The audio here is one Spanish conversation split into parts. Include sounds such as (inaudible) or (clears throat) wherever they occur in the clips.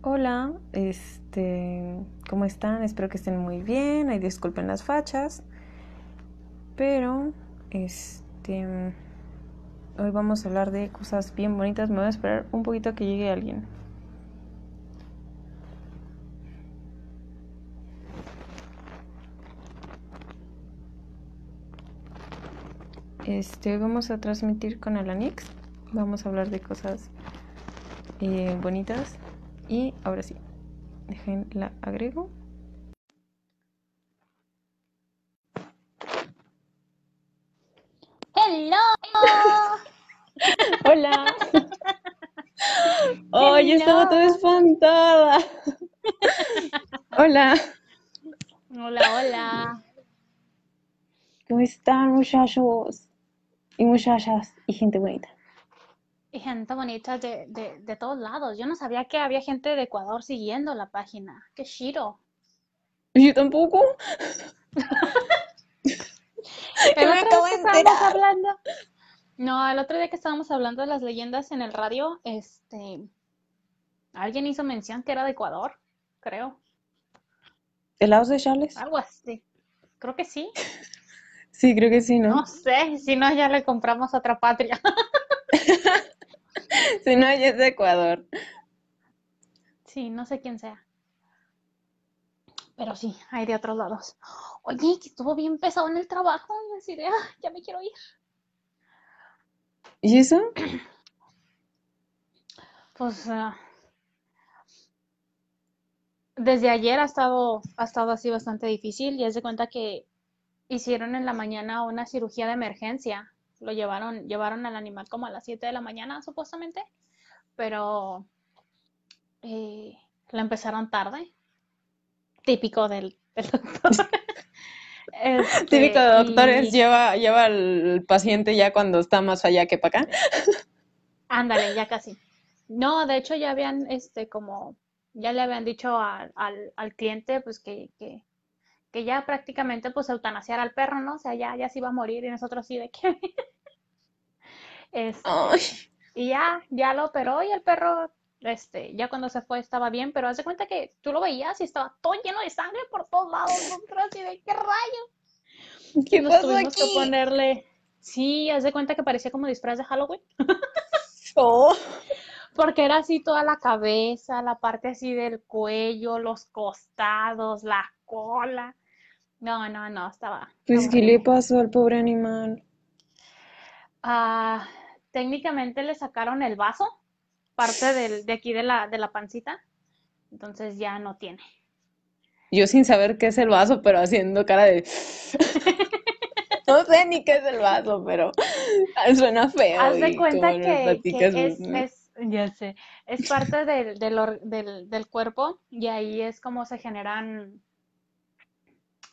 Hola, este, ¿cómo están? Espero que estén muy bien. Ay, disculpen las fachas. Pero, este, hoy vamos a hablar de cosas bien bonitas. Me voy a esperar un poquito a que llegue alguien. Este, hoy vamos a transmitir con Alanix. Vamos a hablar de cosas eh, bonitas. Y ahora sí, dejen la agrego. ¡Hello! (laughs) Hola. (laughs) Oye, estaba toda espantada. (laughs) Hola. Hola, hola. ¿Cómo están, muchachos? Y muchachas y gente bonita. Y gente bonita de, de, de todos lados. Yo no sabía que había gente de Ecuador siguiendo la página. ¡Qué chido! Yo tampoco. (laughs) El me otro acabo día de que estábamos hablando. No, el otro día que estábamos hablando de las leyendas en el radio, este. Alguien hizo mención que era de Ecuador, creo. ¿Helados de Charles? Algo así. Creo que sí. (laughs) Sí, creo que sí, ¿no? No sé, si no, ya le compramos otra patria. (laughs) (laughs) Si no, ya es de Ecuador. Sí, no sé quién sea. Pero sí, hay de otros lados. Oye, que estuvo bien pesado en el trabajo. Y así de, "Ah, ya me quiero ir. ¿Y eso? (clears throat) Pues ah, desde ayer ha estado, ha estado así bastante difícil. Y haz de cuenta que hicieron en la mañana una cirugía de emergencia. Lo llevaron, llevaron al animal como a las 7 de la mañana, supuestamente. Pero eh, la empezaron tarde. Típico del, del doctor. (laughs) Este, Típico de doctores, y- lleva, lleva al paciente ya cuando está más allá que para acá. (laughs) Ándale, ya casi. No, de hecho ya habían, este, como, ya le habían dicho al, al, al cliente, pues que, que, que ya prácticamente, pues, eutanasiar al perro, ¿no? O sea, ya, ya se iba a morir y nosotros sí de que, este, Ay, y ya, ya lo operó y el perro, este, ya cuando se fue estaba bien, pero haz de cuenta que tú lo veías y estaba todo lleno de sangre por todos lados, nosotros así de, ¿qué rayos? ¿qué Nos pasó tuvimos que ponerle, sí, haz de cuenta que parecía como disfraz de Halloween. (laughs) Oh. Porque era así toda la cabeza, la parte así del cuello, los costados, la cola. No, no, no, estaba, Pues, ¿qué le pasó al pobre animal? Ah, técnicamente le sacaron el vaso, parte del, de aquí de la, de la pancita, entonces ya no tiene. Yo sin saber qué es el vaso, pero haciendo cara de... (laughs) No sé ni qué es el vaso, pero (laughs) suena feo Haz de cuenta que, es, es, ya sé, es parte del, del, del cuerpo y ahí es como se generan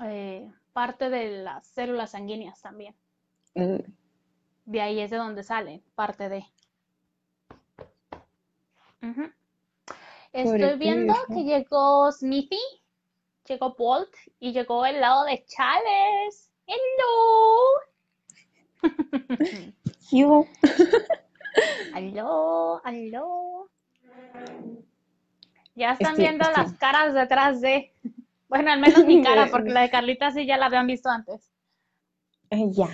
eh, parte de las células sanguíneas también. Mm, De ahí es de donde sale, parte de. Estoy viendo que llegó Smithy, llegó Bolt y llegó el lado de Chales. ¡Hello! Yo. (laughs) ¡Aló! ¡Aló! Ya están Estoy- viendo estoy- las caras detrás de. Bueno, al menos mi (laughs) cara, porque la de Carlita sí ya la habían visto antes. Ay, ya.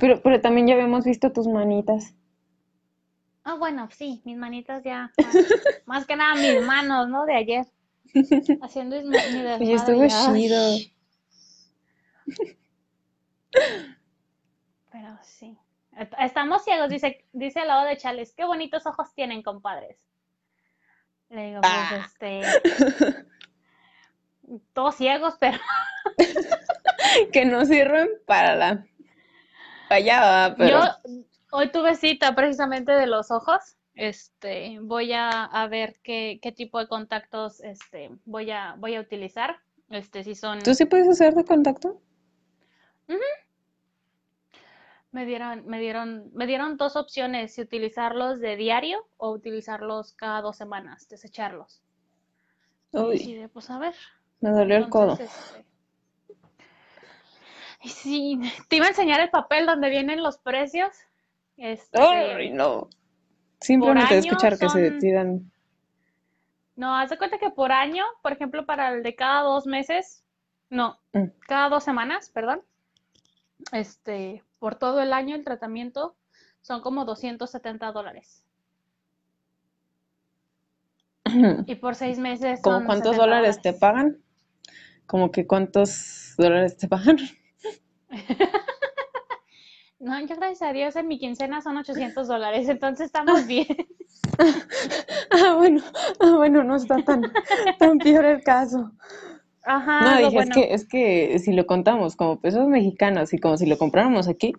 Pero, pero también ya habíamos visto tus manitas. Ah, bueno, sí, mis manitas ya. Más, que nada mis manos, ¿no? De ayer. (laughs) Haciendo mi, mi Oye, estuvo chido. Pero sí. Est- Estamos ciegos, dice, dice el lado de Chales. Qué bonitos ojos tienen, compadres. Le digo, pues, Ah. este. Todos ciegos, pero. (laughs) Que no sirven para la fallada, pero Yo hoy tuve cita precisamente de los ojos. Este, voy a, a ver qué, qué tipo de contactos este, voy a, voy a utilizar. Este, si son. ¿tú sí puedes hacer de contacto? Me dieron, me dieron, me dieron dos opciones, si utilizarlos de diario o utilizarlos cada dos semanas, desecharlos. Y Uy, decidí, pues a ver. me dolió el codo. Este, y (laughs) sí, te iba a enseñar el papel donde vienen los precios. Este, Ay, no. Simplemente escuchar que se tiran. No, haz de cuenta que por año, por ejemplo, para el de cada dos meses, no, Mm. cada dos semanas, perdón, este, por todo el año el tratamiento son como 270 dólares. (clears throat) Y por seis meses ¿Cómo cuántos 70 dólares te pagan? Como que cuántos dólares te pagan. (laughs) (laughs) No, yo gracias a Dios en mi quincena son 800 dólares, entonces estamos bien. (laughs) Ah, bueno, ah, bueno, no está tan, tan peor el caso. Ajá, No, dije, es que, es que si lo contamos como pesos mexicanos y como si lo compráramos aquí,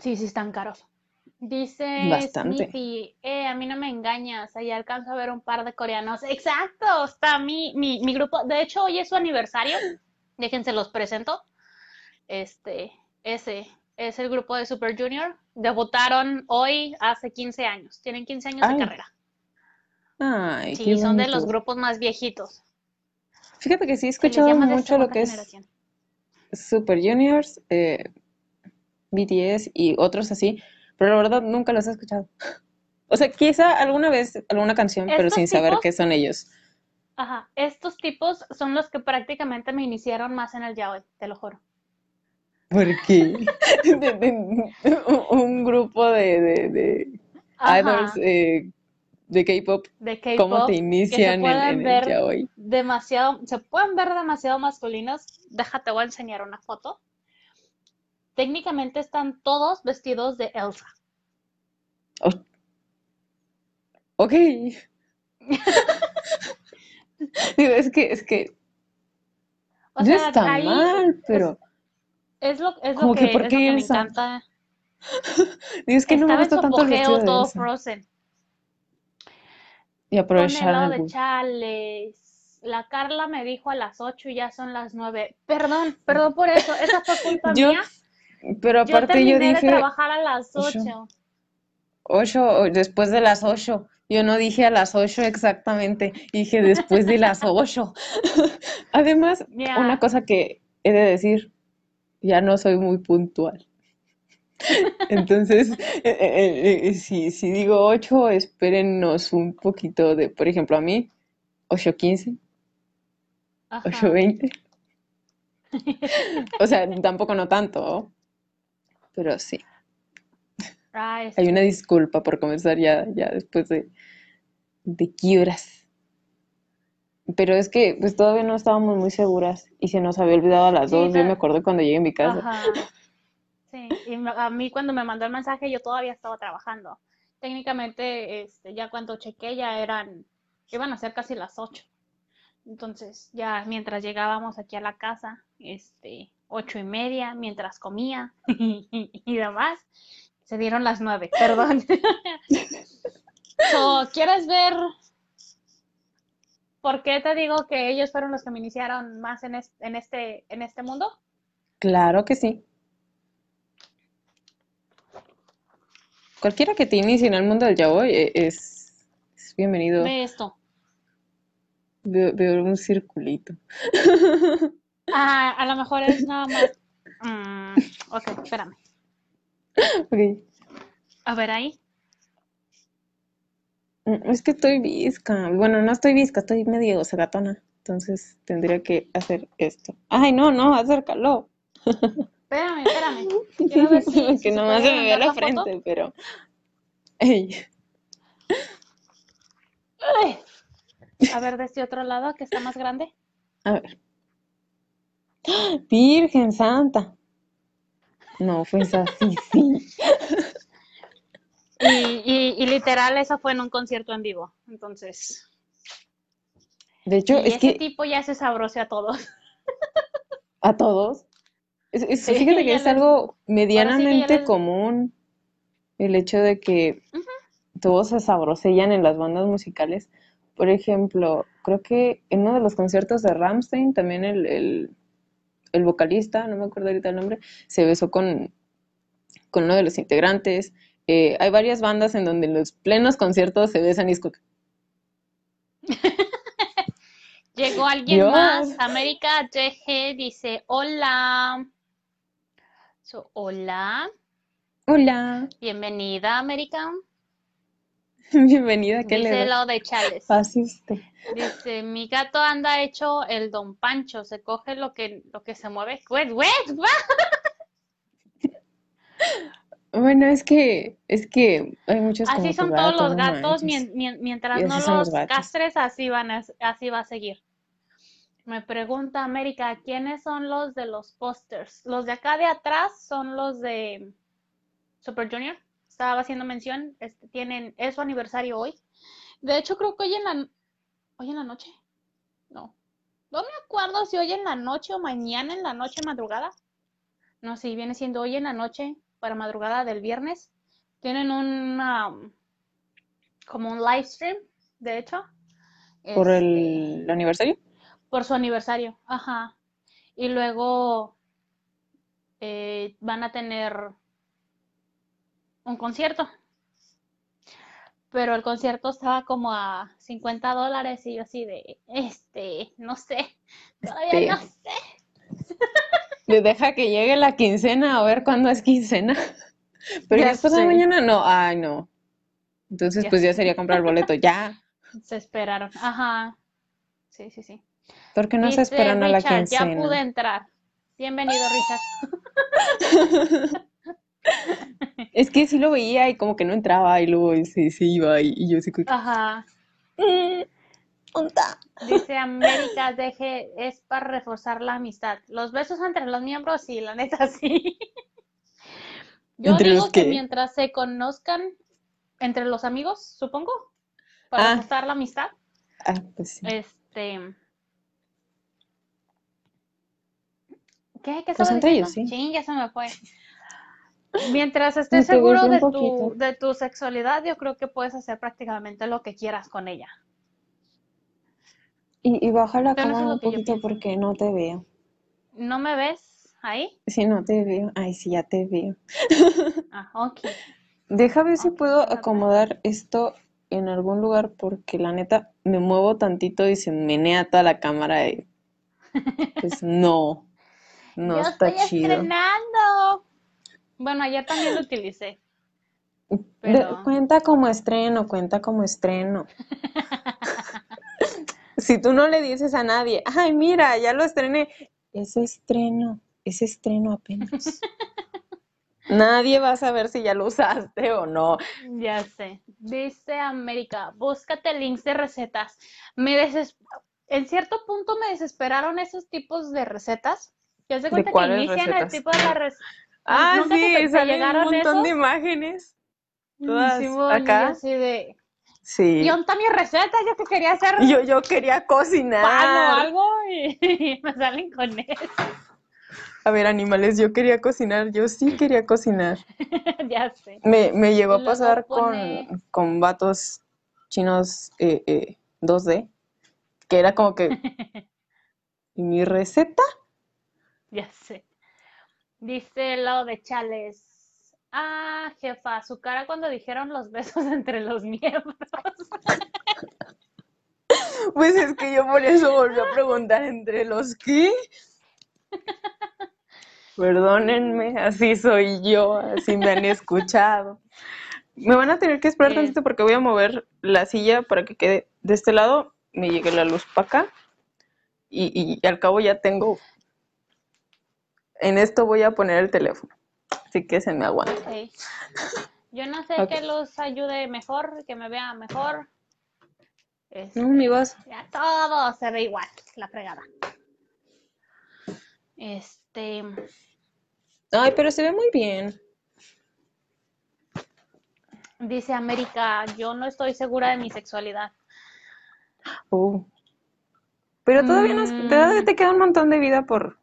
Sí, sí, están caros. Dice Bastante. Smithy, eh, a mí no me engañas, ahí alcanzo a ver un par de coreanos. Exacto, está mi, mi, mi grupo. De hecho, hoy es su aniversario. Déjense los presento. Este, ese es el grupo de Super Junior. Debutaron hoy hace 15 años. Tienen 15 años de carrera. ay, Sí, son de los grupos más viejitos. Fíjate que sí he escuchado mucho lo que es. Super Juniors, eh, BTS y otros así, pero la verdad nunca los he escuchado. (laughs) O sea, quizá alguna vez alguna canción, pero sin saber qué son ellos. Ajá, estos tipos son los que prácticamente me iniciaron más en el yaoi, te lo juro. Porque (laughs) un grupo de, de, de idols eh, de K-pop, ¿cómo te que inician en, el ver yaoi? demasiado, se pueden ver demasiado masculinos. Déjate, voy a enseñar una foto. Técnicamente están todos vestidos de Elsa. Oh, ok. (laughs) (laughs) (laughs) Digo, es que, es que O no está ahí mal, pero es lo, es lo como que que, ¿por es lo que me encanta. (laughs) Digo, es que no me Estaba gusta tanto el vestido de todo Elsa. Frozen. Y de chales. La Carla me dijo a las 8 y ya son las 9. Perdón, (laughs) perdón por eso. Esa fue culpa Yo, mía. pero Yo aparte yo terminé de dije trabajar a las ocho, 8. Ocho, después de las ocho. Yo no dije a las ocho exactamente, dije después de las ocho. (laughs) Además, una cosa que he de decir, ya no soy muy puntual. (laughs) Entonces, eh, eh, eh, si, si digo 8, espérennos un poquito de, por ejemplo, a mí, 8.15, Ajá. 8.20. (laughs) O sea, tampoco no tanto, pero sí. Ah, Hay una disculpa por comenzar ya, ya después de, de qué horas. Pero es que pues todavía no estábamos muy seguras y se nos había olvidado a las Sí, dos. Yo me acuerdo cuando llegué a mi casa. Ajá. Sí, y a mí cuando me mandó el mensaje yo todavía estaba trabajando. Técnicamente, este, ya cuando chequé ya eran, iban a ser casi las 8. Entonces, ya mientras llegábamos aquí a la casa, este, ocho y media, mientras comía (laughs) y demás, se dieron las nueve, (laughs) perdón. (laughs) So, ¿quieres ver por qué te digo que ellos fueron los que me iniciaron más en es- en este, en este mundo? Claro que sí. Cualquiera que te inicie en el mundo del yaoi eh, es, es bienvenido. Ve esto. Veo, veo un circulito. (laughs) Ah, a lo mejor es nada más. Mm, ok, espérame. (laughs) A ver ahí. Mm, Es que estoy visca. Bueno, no estoy visca, estoy medio sagatona. Entonces tendría que hacer esto. Ay, no, no, acércalo. (laughs) Espérame, espérame. (laughs) Quiero ver si, si Que se nomás se me ve la la foto. frente, pero. Ey. A ver de este otro lado que está más grande. A ver. (gasps) Virgen Santa. No, fue esa sí, sí. Y, y, y literal, eso fue en un concierto en vivo. Entonces. De hecho, Y es ese que tipo ya se sabroció a todos. (laughs) a todos. Es, es- Sí, fíjate que es algo sí medianamente común el hecho de que todos se sabrosellan en las bandas musicales. Por ejemplo, creo que en uno de los conciertos de Rammstein, también el, el, el vocalista, no me acuerdo ahorita el nombre, se besó con, con uno de los integrantes. Eh, hay varias bandas en donde en los plenos conciertos se besan y es (laughs) Llegó alguien más. América TG dice: Hola. So, hola. hola. Bienvenida, América. (laughs) Bienvenida, ¿qué Dice le el lado de Chales. Pase usted. Dice, mi gato anda hecho el Don Pancho, se coge lo que, lo que se mueve. Wait, what? (laughs) Bueno, es que, es que hay muchos Así son todos gato, los gatos, manches. mien- mien- mientras no los castres, así van a, así va a seguir. Me pregunta América, ¿quiénes son los de los pósters? Los de acá de atrás son los de Super Junior. Estaba haciendo mención, este, tienen, es su aniversario hoy. De hecho, creo que hoy en la, hoy en la noche. No. No me acuerdo si hoy en la noche o mañana en la noche madrugada. No, sí, viene siendo hoy en la noche para madrugada del viernes. Tienen una como un live stream, de hecho. ¿Por Este, el aniversario? por su aniversario, ajá. Y luego eh, van a tener un concierto. Pero el concierto estaba como a 50 dólares y yo así de, este, no sé, todavía Este. no sé. (laughs) Le deja que llegue la quincena a ver cuándo es quincena. (laughs) Pero Ya sé. mañana, no, ay, no. Entonces, Ya pues ya sería comprar el boleto, ya. (laughs) Se esperaron, ajá. Sí, sí, sí. ¿Por qué no se esperan a la Richard, ya quincena? pude entrar. Bienvenido, Richard. Es que sí lo veía y como que no entraba y luego se, se iba y, y yo sí. Ajá. "Mm, ¿onta?". Dice América, deje, es para reforzar la amistad. Los besos entre los miembros, sí, la neta, (laughs) sí. Yo ¿Entre digo que mientras se conozcan entre los amigos, supongo, para Ah. reforzar la amistad, Ah, pues sí. este... ¿Qué? ¿Qué Pues entre ellos, sí. Chin, ya se me fue. (laughs) Mientras estés seguro de tu, de tu sexualidad, yo creo que puedes hacer prácticamente lo que quieras con ella. Y, y baja la Pero cámara un poquito porque no te veo. ¿No me ves ahí? Sí, no te veo. Ay, sí, ya te veo. (laughs) Ah, ok. Deja ver si puedo acomodar esto en algún lugar porque la neta me muevo tantito y se menea toda la cámara y pues no, (laughs) no Yo está estoy chido. estrenando. Bueno, ayer también lo utilicé. De- cuenta como estreno, cuenta como estreno. (laughs) Si tú no le dices a nadie, ay, mira, ya lo estrené, es estreno, es estreno apenas. (laughs) Nadie va a saber si ya lo usaste o no. Ya sé. Dice América, búscate links de recetas. Me deses... En cierto punto me desesperaron esos tipos de recetas. Ya se cuenta que inician el tipo de la receta. Ah, ¿Nunca te- sí, te salen un montón de imágenes. Todas yo acá. así de. Sí. ¿Y dónde está mi receta? Yo que quería hacer Yo, yo quería cocinar. pan o algo y, y (laughs) me salen con eso. A ver, animales, yo quería cocinar, yo sí quería cocinar. (laughs) ya sé. Me, me llegó a pasar pone- con, con vatos chinos eh, eh, 2D, que era como que, (laughs) ¿y mi receta? Ya sé. Dice el lado de Chales. Ah, jefa, su cara cuando dijeron los besos (laughs) entre los miembros. (laughs) Pues es que yo por eso volví a preguntar entre los qué. (laughs) Perdónenme, así soy yo, así me han escuchado. Me van a tener que esperar Eh. tantito porque voy a mover la silla para que quede de este lado, me llegue la luz para acá y, y al cabo ya tengo, en esto voy a poner el teléfono, así que se me aguanta. Ok. Yo no sé Ok. qué los ayude mejor, que me vea mejor. Este, No, mi vaso. ya todo se ve igual, la fregada. Este, Ay, pero se ve muy bien. dice América, yo no estoy segura de mi sexualidad. Uh. Pero todavía, nos- Mm. todavía te queda un montón de vida por,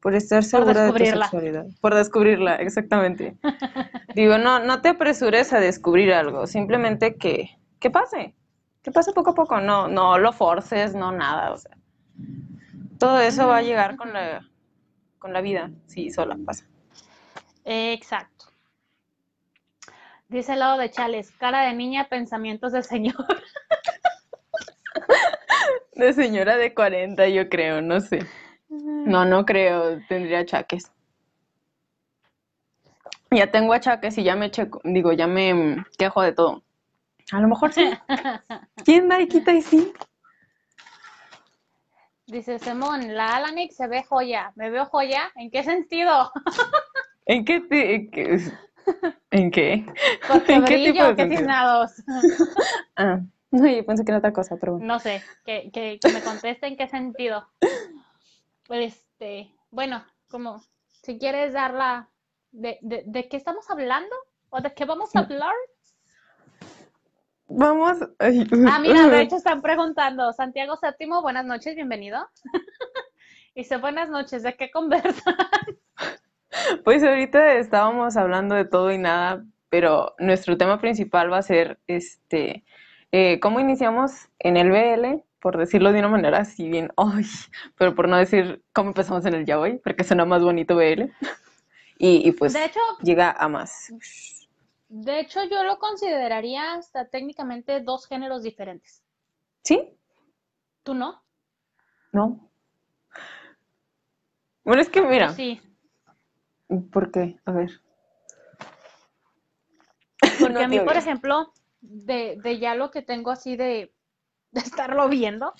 por estar segura de tu descubrirla. sexualidad. Por descubrirla, exactamente. Digo, no, no te apresures a descubrir algo, simplemente que, que pase, que pase poco a poco, no, no lo forces, no nada, o sea. Todo eso va a llegar con la, con la vida, sí, sola pasa. Exacto. Dice el lado de Chales, cara de niña, pensamientos de señor. (laughs) De señora de 40, yo creo, no sé. No, no creo, tendría achaques. Ya tengo achaques y ya me checo, digo, ya me quejo de todo. A lo mejor sí. (laughs) ¿Quién da y quita y sí? Dice Simón, la Alanix se ve joya. ¿Me veo joya? ¿En qué sentido? (laughs) ¿En qué? te- en qué- ¿En qué? (laughs) ¿En qué tipo de qué. Ah, no, yo pensé que era otra cosa, pero bueno. No sé, que, que, que me conteste en qué sentido. Este, bueno, como si quieres darla de, de, de qué estamos hablando o de qué vamos a hablar. Vamos. ay, Ah, mira, de hecho están preguntando, Santiago Séptimo, buenas noches, bienvenido. (laughs) Dice, buenas noches, ¿de qué conversan? (laughs) Pues ahorita estábamos hablando de todo y nada, pero nuestro tema principal va a ser este eh, cómo iniciamos en el BL, por decirlo de una manera así bien, ay, pero por no decir cómo empezamos en el yaoi, porque suena más bonito BL. (laughs) Y, y pues De hecho, llega a más. de hecho yo lo consideraría hasta técnicamente dos géneros diferentes. ¿Sí? ¿Tú no? ¿No? Bueno, es que mira, Sí, ¿por qué? A ver. porque No a (laughs) mí, por ejemplo, de, de ya lo que tengo así de, de estarlo viendo,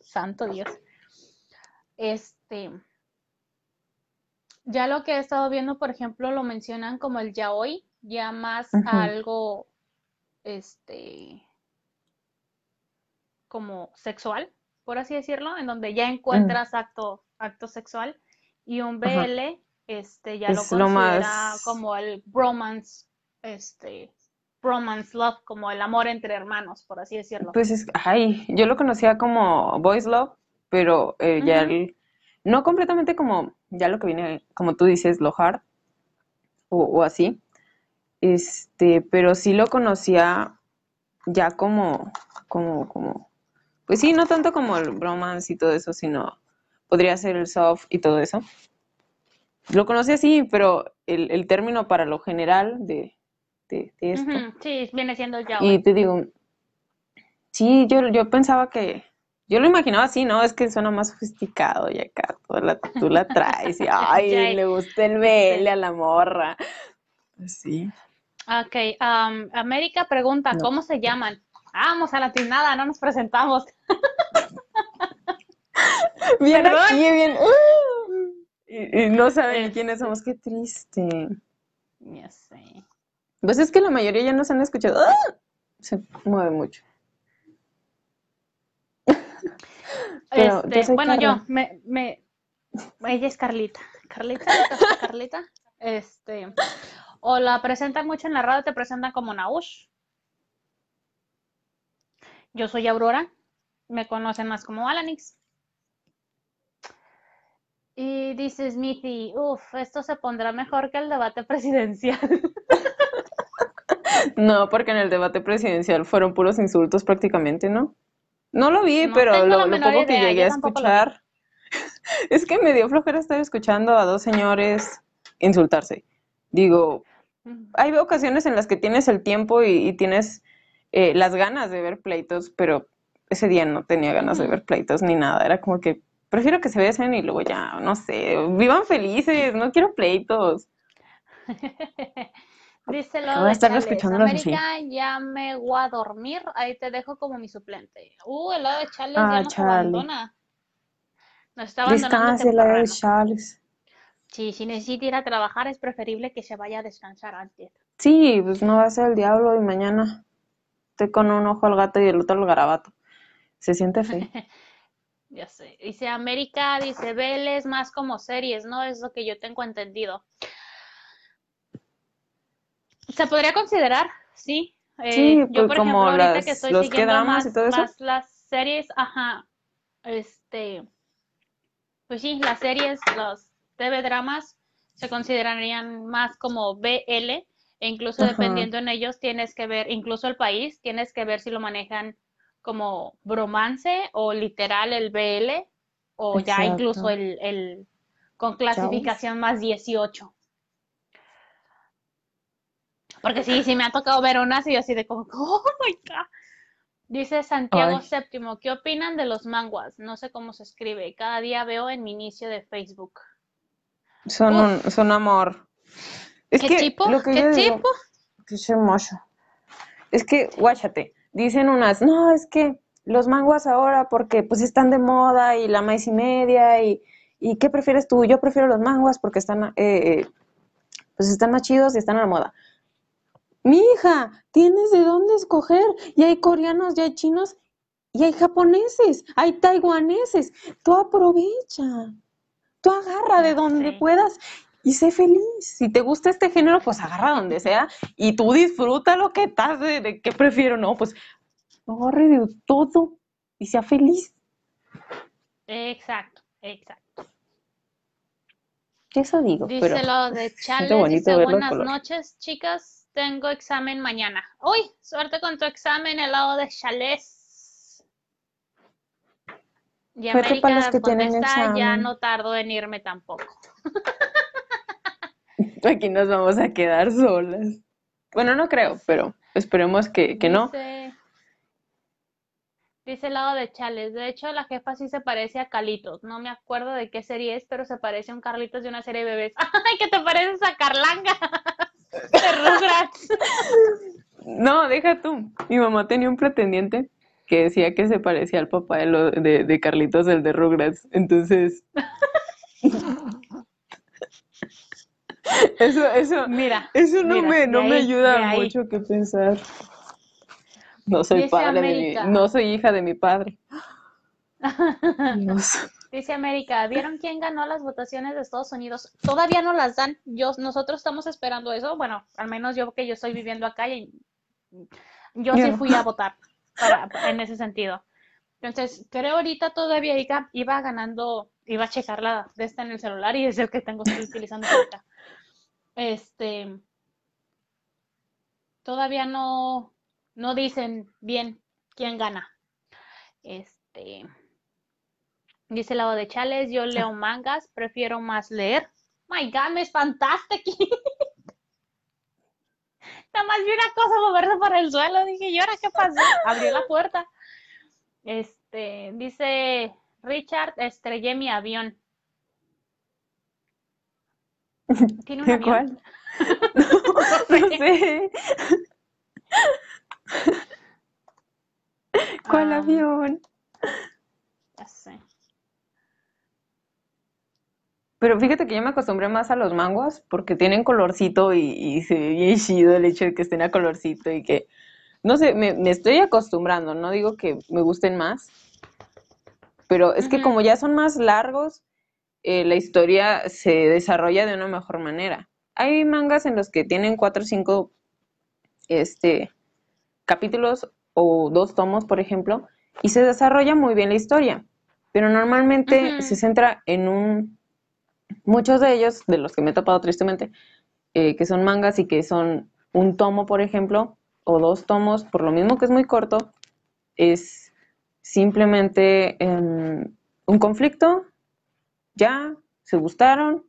santo Dios, este, ya lo que he estado viendo, por ejemplo, lo mencionan como el yaoi, ya más algo, este, como sexual, por así decirlo, en donde ya encuentras acto, acto sexual, y un. BL, este, ya lo Es lo considera más- como el bromance, este, bromance love, como el amor entre hermanos, por así decirlo. Pues es, ay, yo lo conocía como Boys Love, pero eh, ya el- no completamente como, ya lo que viene, como tú dices, lo hard, o, o así, este, pero sí lo conocía ya como, como, como, pues sí, no tanto como el bromance y todo eso, sino podría ser el soft y todo eso. Lo conocí así, pero el, el término para lo general de, de, de esto. Ujú, Sí, viene siendo el Y te digo, sí, yo, yo pensaba que, yo lo imaginaba así, ¿no? Es que suena más sofisticado y acá toda la- tú la traes y, (laughs) ay, le gusta el BL a la morra. Sí. Ok, am, América pregunta, No. ¿cómo se llaman? Vamos a la tiznada, no nos presentamos. (laughs) Bien ¿Perdón? aquí, bien. ¡uh! y, y no saben quiénes somos, qué triste. Ya sé. Pues es que la mayoría ya nos han escuchado. ¡Ah! Se mueve mucho. (laughs) Pero Este, bueno, yo, me, me, ella es Carlita. Carlita, ¿estás Carlita? Este, o la presentan mucho en la radio, te presentan como Naush. Yo soy Aurora, me conocen más como Alanix. Y dice Smithy, uff, esto se pondrá mejor que el debate presidencial. (laughs) (laughs) No, porque en el debate presidencial fueron puros insultos prácticamente, ¿no? No lo vi, No pero lo, lo poco que llegué a lo escuchar, (laughs) es que me dio flojera estar escuchando a dos señores insultarse. Digo, hay ocasiones en las que tienes el tiempo y, y tienes eh, las ganas de ver pleitos, pero ese día no tenía ganas de ver pleitos ni nada. Era como que prefiero que se besen y luego ya, no sé, vivan felices, no quiero pleitos. (laughs) Dice lo Voy a de estarlo Chales. América, ya me voy a dormir, ahí te dejo como mi suplente. Uh, el lado de Chales Ah, ya nos chale. abandona. Nos está abandonando Descanse la de. Charles. Sí, si necesita ir a trabajar es preferible que se vaya a descansar antes. Sí, pues no va a ser el diablo y mañana estoy con un ojo al gato y el otro al garabato. Se siente feo. (laughs) Ya sé. Dice América, dice Vélez, más como series, ¿no? Es lo que yo tengo entendido. Se podría considerar, sí. Eh, Sí, yo, pues por como ejemplo, ahorita las- que estoy los siguiendo K-dramas y más, todo eso. más las series, ajá, este, pues sí, las series, los TV dramas se considerarían más como BL, e incluso Ajá. dependiendo en ellos tienes que ver, incluso el país, tienes que ver si lo manejan como bromance o literal el BL, o ya incluso el, el con clasificación más 18. Porque sí, sí me ha tocado ver unas y yo así de como, oh my God. Dice Santiago. Séptimo, ¿qué opinan de los manguas? No sé cómo se escribe. Cada día veo en mi inicio de Facebook. Son Uf. un, son amor. Es ¿Qué que tipo? lo que ¿Qué digo- tipo? es hermoso. es que, guáchate, dicen unas, no, es que los manguas ahora porque pues están de moda y la maíz y media y, y ¿qué prefieres tú? Yo prefiero los manguas porque están, eh, pues están más chidos y están a la moda. Mi hija, tienes de dónde escoger. Y hay coreanos, y hay chinos, y hay japoneses, hay taiwaneses. Tú aprovecha. Tú agarra de donde puedas y sé feliz. Si te gusta este género, pues agarra donde sea y tú disfruta lo que estás de, de qué prefiero, no, pues agarre de todo y sea feliz. Exacto, exacto. Eso digo. Díselo de (laughs) Chale, dice buenas noches, chicas. Tengo examen mañana. Uy, suerte con tu examen, el lado de Chales. Y América los que tienen ya no tardo en irme tampoco. (laughs) Aquí nos vamos a quedar solas. Bueno, no creo, pero esperemos que, no. Dice el lado de Chales. De hecho, la jefa sí se parece a Carlitos. No me acuerdo de qué serie es, pero se parece a un Carlitos de una serie de bebés. (laughs) ¡Ay, que te pareces a Carlanga! No, deja tú. Mi mamá tenía un pretendiente que decía que se parecía al papá de, de, Carlitos, el de Rugrats. Entonces. (laughs) eso, eso, mira, eso no me, no me ayuda mucho que pensar. No soy padre de mi, no soy hija de mi padre. (laughs) Dice América, ¿vieron quién ganó las votaciones de Estados Unidos? Todavía no las dan. Yo, nosotros estamos esperando eso. Bueno, al menos yo que yo estoy viviendo acá y yo sí fui a votar en ese sentido. Entonces, creo ahorita todavía iba, iba ganando, iba a checar la de esta en el celular y es el que tengo estoy utilizando ahorita. Este, todavía no, no dicen bien quién gana. Este, dice el lado de Chales, yo leo (laughs) mangas, prefiero más leer. My God, me espantaste aquí. (laughs) Nada más vi una cosa moverse por el suelo. Dije, ¿y ahora qué pasó? Abrió la puerta. Este, dice Richard, estrellé mi avión. ¿Tiene un avión? (laughs) no sé. ¿Cuál avión? Ya sé. Pero fíjate que yo me acostumbré más a los mangos porque tienen colorcito y, se ve bien chido el hecho de que estén a colorcito y que, no sé, me, estoy acostumbrando, no digo que me gusten más, pero es que como ya son más largos, eh, la historia se desarrolla de una mejor manera. Hay mangas en los que tienen cuatro o cinco este, capítulos o dos tomos, por ejemplo, y se desarrolla muy bien la historia, pero normalmente se centra en un, muchos de ellos, de los que me he topado tristemente, eh, que son mangas y que son un tomo, por ejemplo, o dos tomos, por lo mismo que es muy corto, es simplemente em, un conflicto, ya, se gustaron,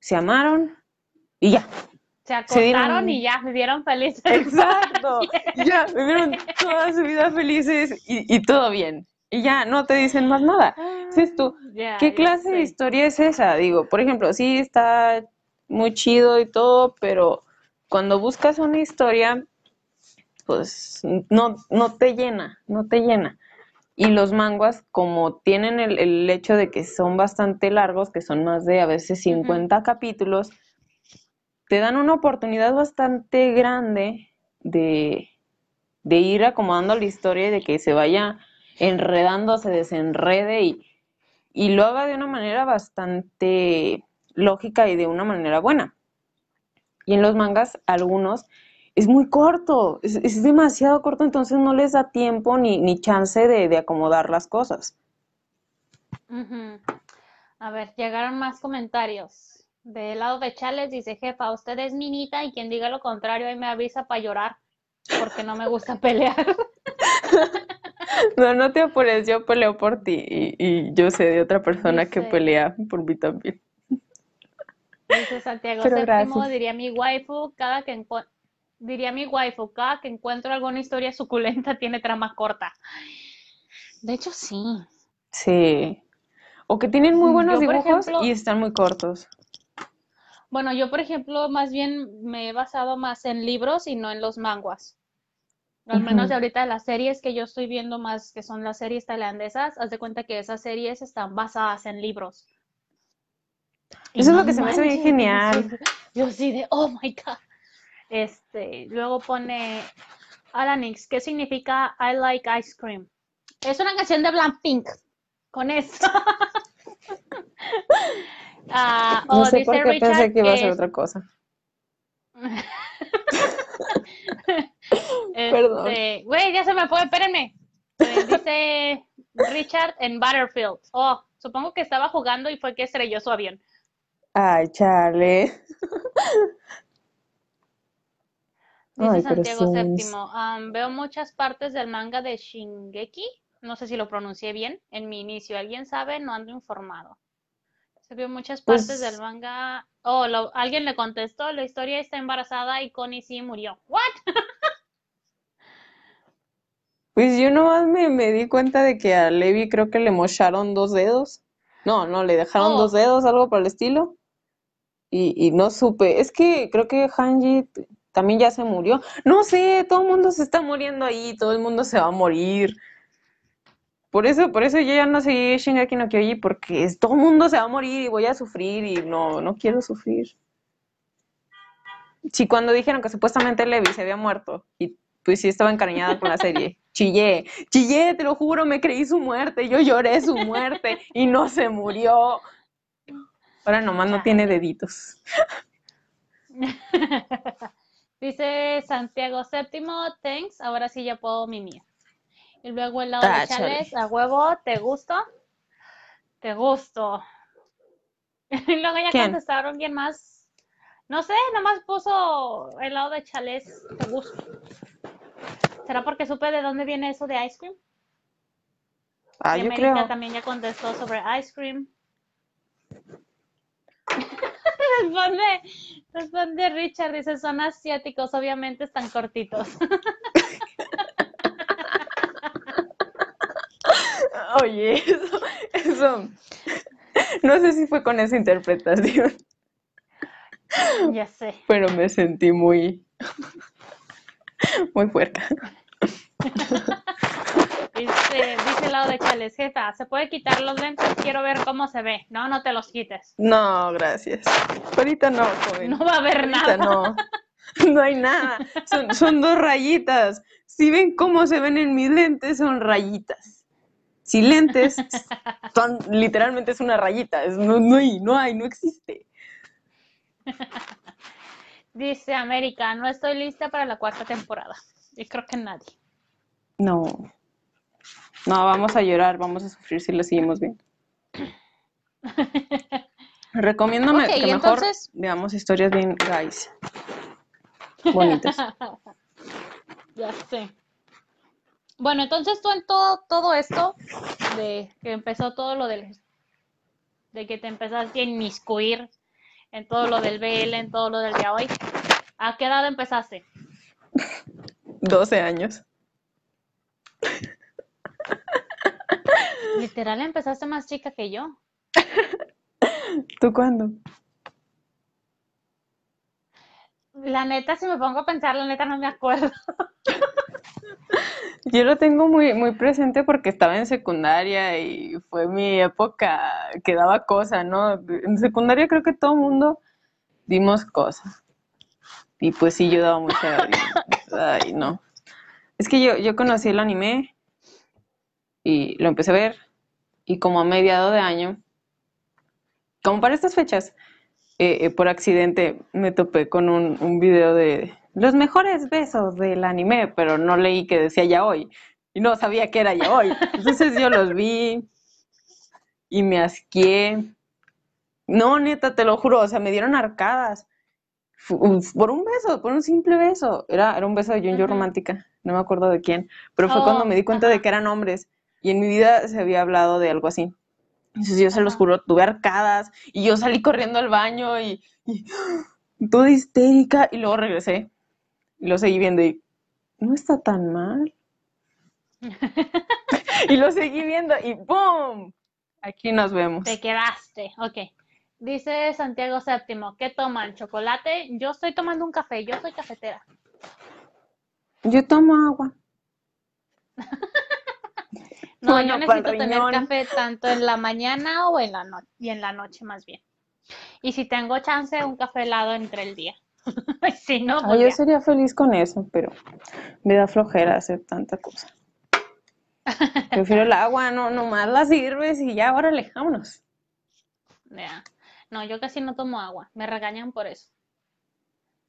se amaron y ya, se acostaron y ya vivieron felices. Exacto. (laughs) ya vivieron toda su vida felices y, todo bien. Y ya no te dicen más nada. Dices tú, ¿qué clase de historia es esa? Digo, por ejemplo, sí está muy chido y todo, pero cuando buscas una historia, pues no, no te llena, no te llena. Y los manguas, como tienen el, hecho de que son bastante largos, que son más de a veces 50 capítulos, te dan una oportunidad bastante grande de, ir acomodando la historia y de que se vaya enredando, se desenrede y, y lo haga de una manera bastante lógica y de una manera buena. Y en los mangas, algunos, es muy corto, es, demasiado corto, entonces no les da tiempo ni, ni chance de, acomodar las cosas. A ver, llegaron más comentarios. Del lado de Chales dice, jefa, usted es minita y quien diga lo contrario ahí me avisa para llorar, porque no me gusta (laughs) pelear. (laughs) (laughs) No, no te apures, yo peleo por ti y, yo sé de otra persona que pelea por mí también. Dice Santiago Séptimo, diría mi waifu, cada que diría mi waifu, cada que encuentro alguna historia suculenta tiene trama corta. De hecho, sí. Sí. O que tienen muy buenos dibujos y están muy cortos. Bueno, yo por ejemplo, más bien me he basado más en libros y no en los manguas. Al menos Ujú. de ahorita las series que yo estoy viendo más, que son las series tailandesas, haz de cuenta que esas series están basadas en libros. Y Eso es lo que se me hace bien genial. Yo sí de, oh my God. Este, luego pone Alanix, ¿qué significa I like ice cream? Es una canción de Blackpink. Con eso. (laughs) Ah, No o sé por qué Richard pensé que iba a ser otra cosa. (laughs) (laughs) Perdón. Este, güey, ya se me fue, espérenme. Eh, dice Richard en Battlefield. Oh, supongo que estaba jugando y fue que estrelló su avión. Ay, chale. (laughs) Dice Ay, Santiago. VII. "Am, veo muchas partes del manga de Shingeki. No sé si lo pronuncié bien en mi inicio. ¿Alguien sabe? No ando informado. Se vio muchas partes del Pues, manga. Oh, lo- alguien le contestó. La historia está embarazada y Connie sí murió. ¿What? (laughs) pues yo nomás me, me di cuenta de que a Levi creo que le mocharon dos dedos. No, no, le dejaron dos Oh, dedos, algo por el estilo. Y, y no supe. Es que creo que Hanji también ya se murió. No sé, todo el mundo se está muriendo ahí, todo el mundo se va a morir. Por eso, por eso yo ya no seguí Shingeki no Kyoji, porque es- todo el mundo se va a morir y voy a sufrir y no, no quiero sufrir. Sí, cuando dijeron que supuestamente Levi se había muerto y pues sí estaba encariñada con la serie, (laughs) chillé, chillé, te lo juro, me creí su muerte, yo lloré su muerte y no se murió. Ahora nomás no tiene deditos. (laughs) Dice Santiago VII, thanks, ahora sí ya puedo mimir. Y luego el lado de Ah, chale. Chales, a huevo, ¿te gusto? Te gusto. (laughs) Y luego ya ¿Quién? contestaron bien más. No sé, nomás puso el lado de Chales, te gusto. ¿Será porque supe de dónde viene eso de ice cream? Ah, Y yo América creo. también ya contestó sobre ice cream. (laughs) Responde, responde Richard, dice, son asiáticos, obviamente están cortitos. (laughs) Oye, (laughs) eso, eso, no sé si fue con esa interpretación, Ya sé. pero me sentí muy, muy puerca. Dice, dice el lado de Chales, jefa, ¿se puede quitar los lentes? Quiero ver cómo se ve. No, no te los quites. No, gracias. Ahorita no, joven. No va a haber Ahorita nada. no. No hay nada. Son, son dos rayitas. Si ven cómo se ven en mis lentes, son rayitas. Si lentes, son literalmente es una rayita. Es- no, no hay, no hay, no existe. Dice América, no estoy lista para la cuarta temporada. Y creo que nadie. No. No, vamos a llorar, vamos a sufrir si lo seguimos viendo. Recomiéndome que mejor entonces, veamos historias bien guys, bonitas. (laughs) ya sé. Bueno, entonces tú en todo, todo esto, de que empezó todo lo del, de que te empezaste a inmiscuir en todo lo del BL, en todo lo del yaoi, ¿a qué edad empezaste? 12 años. Literal empezaste más chica que yo. ¿Tú cuándo? La neta, si me pongo a pensar, la neta no me acuerdo. Yo lo tengo muy, muy presente porque estaba en secundaria y fue mi época que daba cosa, ¿no? En secundaria creo que todo mundo dimos cosas. Y pues sí, yo daba mucha... Ay, no. Es que yo, yo conocí el anime y lo empecé a ver y como a mediado de año, como para estas fechas, eh, eh, por accidente me topé con un, un video de los mejores besos del anime, pero no leí que decía ya hoy y no sabía que era ya hoy. Entonces yo los vi y me asqué. No, neta, te lo juro, o sea, me dieron arcadas. Por un beso, por un simple beso. Era, era un beso de Junjo Ujú. romántica, no me acuerdo de quién, pero fue cuando Oh, me di cuenta de que eran hombres y en mi vida se había hablado de algo así. Entonces yo se los juro, tuve arcadas y yo salí corriendo al baño y, y toda histérica y luego regresé y lo seguí viendo y no está tan mal. (laughs) Y lo seguí viendo y ¡boom! Aquí nos vemos. Te quedaste, ok. Dice Santiago VII, ¿qué toman? ¿Chocolate? Yo estoy tomando un café, yo soy cafetera. Yo tomo agua. (laughs) No, Bueno, yo necesito tener café tanto en la mañana o en la noche, y en la noche más bien. Y si tengo chance, un café helado entre el día. (laughs) Si no, pues yo sería feliz con eso, pero me da flojera hacer tanta cosa. (laughs) Prefiero el agua, no, nomás la sirves y ya, órale, vámonos. Ya. No, yo casi no tomo agua. Me regañan por eso.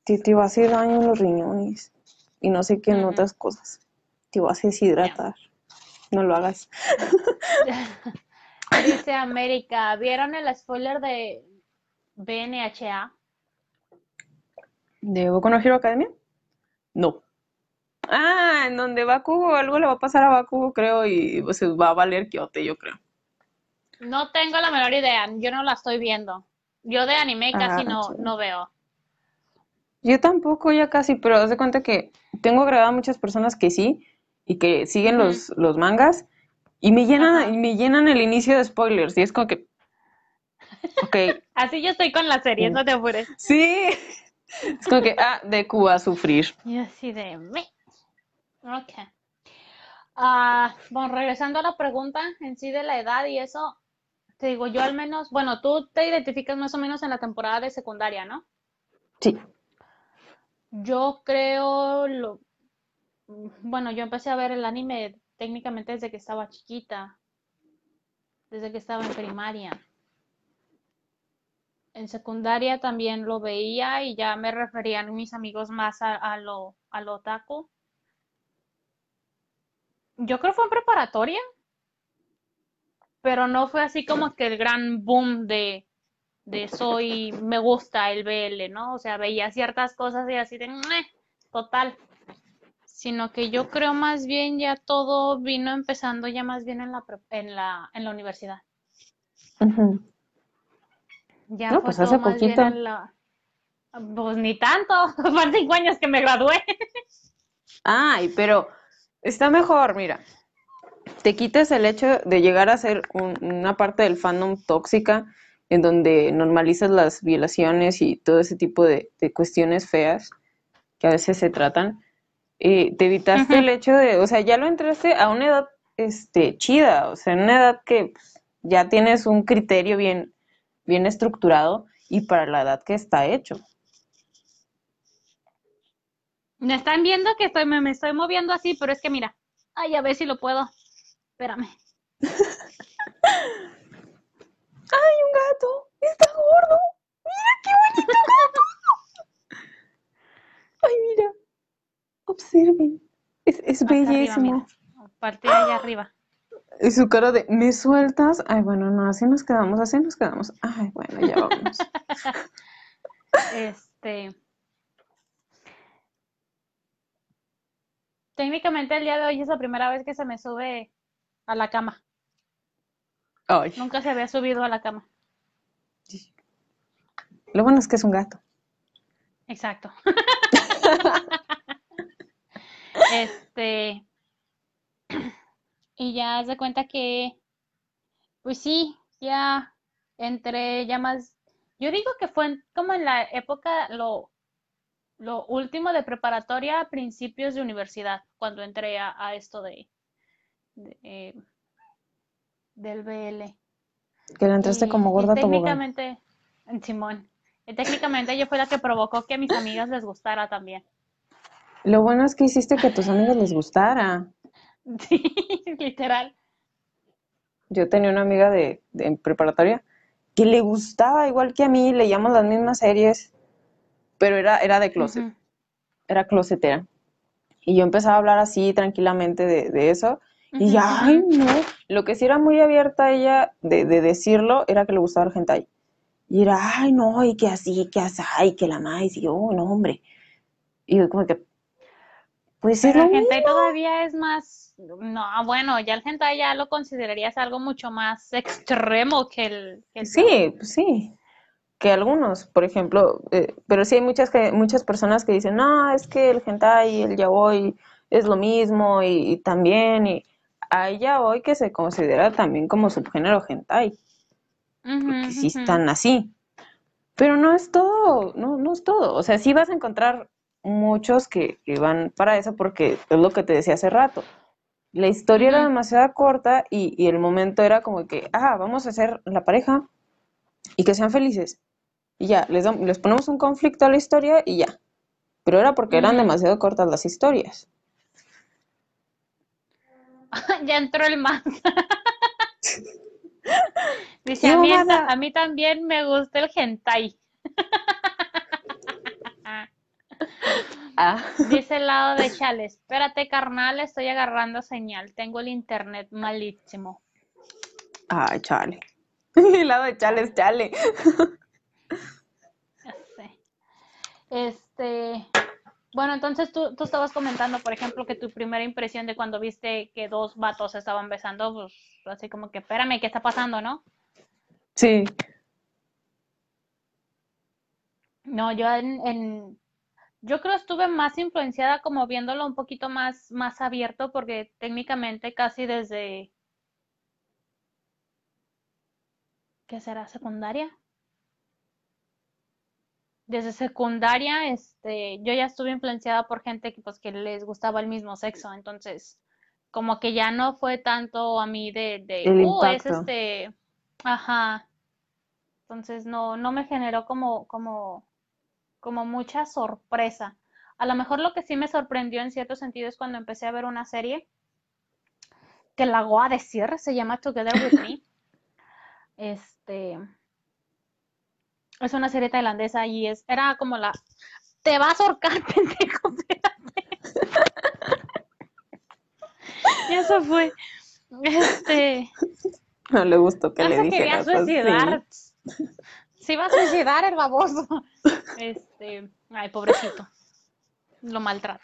Te, te va a hacer daño en los riñones y no sé qué en otras cosas. Te vas a deshidratar. No lo hagas. (laughs) Dice América, ¿vieron el spoiler de BNHA? ¿De Boku no Hero Academia? No. Ah, en donde Bakugo, algo le va a pasar a Bakugo, creo, y pues, se va a valer Kyoto, yo creo. No tengo la menor idea, yo no la estoy viendo. Yo de anime casi Ah, no, sí. no veo. Yo tampoco, ya casi, pero haz de cuenta que tengo agregado a muchas personas que sí y que siguen Ujú. los, los mangas y me llenan, y me llenan el inicio de spoilers y es como que, ok, (laughs) Así yo estoy con las series, no te apures. sí, es como que, ah, Deku va a sufrir. Y así de me. Ok. Ah, bueno, regresando a la pregunta en sí de la edad y eso, te digo, yo al menos, bueno, tú te identificas más o menos en la temporada de secundaria, ¿no? Sí, Yo creo lo, bueno, yo empecé a ver el anime técnicamente desde que estaba chiquita, desde que estaba en primaria. En secundaria también lo veía y ya me referían mis amigos más a, lo, a lo otaku. Yo creo que fue en preparatoria, pero no fue así como que el gran boom de, de soy, me gusta el BL, ¿no? O sea, veía ciertas cosas y así de, total. Sino que yo creo más bien ya todo vino empezando ya más bien en la, en la, en la universidad. Ya No, fue pues todo hace más bien poquito. en la... Pues ni tanto, (laughs) van cinco años que me gradué. Ay, pero está mejor, mira. Te quites el hecho de llegar a ser un- una parte del fandom tóxica, en donde normalizas las violaciones y todo ese tipo de, de cuestiones feas que a veces se tratan. Y te evitaste el hecho de, o sea, ya lo entraste a una edad este, chida, o sea, en una edad que pues, ya tienes un criterio bien, bien estructurado y para la edad que está hecho. Me están viendo que estoy, me, me estoy moviendo así, pero es que mira, ay, a ver si lo puedo. Espérame. (laughs) ¡Ay, un gato! ¡Está gordo! ¡Mira qué bonito gato! (laughs) ¡Ay, mira! Observen. Es, es arriba, bellísimo. mira. Parte de allá arriba. Y su cara de, ¿me sueltas? Ay, bueno, no, así nos quedamos, así nos quedamos. Ay, bueno, ya vamos. (laughs) Este. Técnicamente el día de hoy es la primera vez que se me sube a la cama. Ay, Nunca se había subido a la cama. lo bueno es que es un gato. Exacto. (laughs) Este. (clears throat) Y ya de cuenta que, pues sí, ya entré ya más. Yo digo que fue en- como en la época, lo, lo último de preparatoria a principios de universidad, cuando entré a, a esto de, de, eh, del BL. Que le entraste Y, como gorda técnicamente, (laughs) Simón, y técnicamente yo fui la que provocó que a mis amigas les gustara también. Lo bueno es que hiciste que a tus amigos les gustara. (laughs) Sí, literal. Yo tenía una amiga de, preparatoria que le gustaba igual que a mí, leíamos las mismas series, pero era, era de closet. Era closetera. Y yo empezaba a hablar así tranquilamente de, de eso. Y Ujú, ya, ujú. ay, no. Lo que sí era muy abierta ella de, de decirlo era que le gustaba el hentai. Y era, ay, no, y que así, que así, y que la más. Y yo, "Oh, no, hombre. Y yo como que, pues es Pero lo el hentai mismo. todavía es más, no, bueno, ya el hentai ya lo considerarías algo mucho más extremo que el, que el Sí, pues sí. Que algunos, por ejemplo, eh, pero sí hay muchas, que, muchas personas que dicen, no, es que el hentai y el yaoi es lo mismo y, y también, y hay yaoi que se considera también como subgénero hentai, porque sí están así. Pero no es todo, no, no es todo. O sea, sí vas a encontrar muchos que, que van para eso porque es lo que te decía hace rato. La historia era demasiado corta y, y el momento era como que, ah, vamos a hacer la pareja y que sean felices. Y ya, les, ponemos un conflicto a la historia y ya. Pero era porque eran demasiado cortas las historias. (laughs) Ya entró el más. (laughs) Dice, ¿Qué a mí, a mí también me gusta el hentai. Ah, Dice el lado de Chale, espérate carnal, estoy agarrando señal, tengo el internet malísimo. ay, chale. (laughs) El lado de chale es chale. Este, bueno, entonces tú, tú estabas comentando, por ejemplo, que tu primera impresión de cuando viste que dos vatos estaban besando, pues así como que, espérame, ¿qué está pasando, no? Sí, No, yo en, en- yo creo estuve más influenciada como viéndolo un poquito más, más abierto, porque técnicamente casi desde, ¿qué será? ¿Secundaria? Desde secundaria, este, yo ya estuve influenciada por gente que pues que les gustaba el mismo sexo, entonces como que ya no fue tanto a mí de, uh, es este, ajá, entonces no, no me generó como, como, como mucha sorpresa. A lo mejor lo que sí me sorprendió en cierto sentido es cuando empecé a ver una serie que la voy a decir, se llama Together with (laughs) Me. Este, es una serie tailandesa y es, era como la, te vas a ahorcar, (laughs) pendejo. (laughs) Y eso fue, este, no le gustó que le dijeras así. Se iba a suicidar el baboso. Este, ay, pobrecito. Lo maltrato.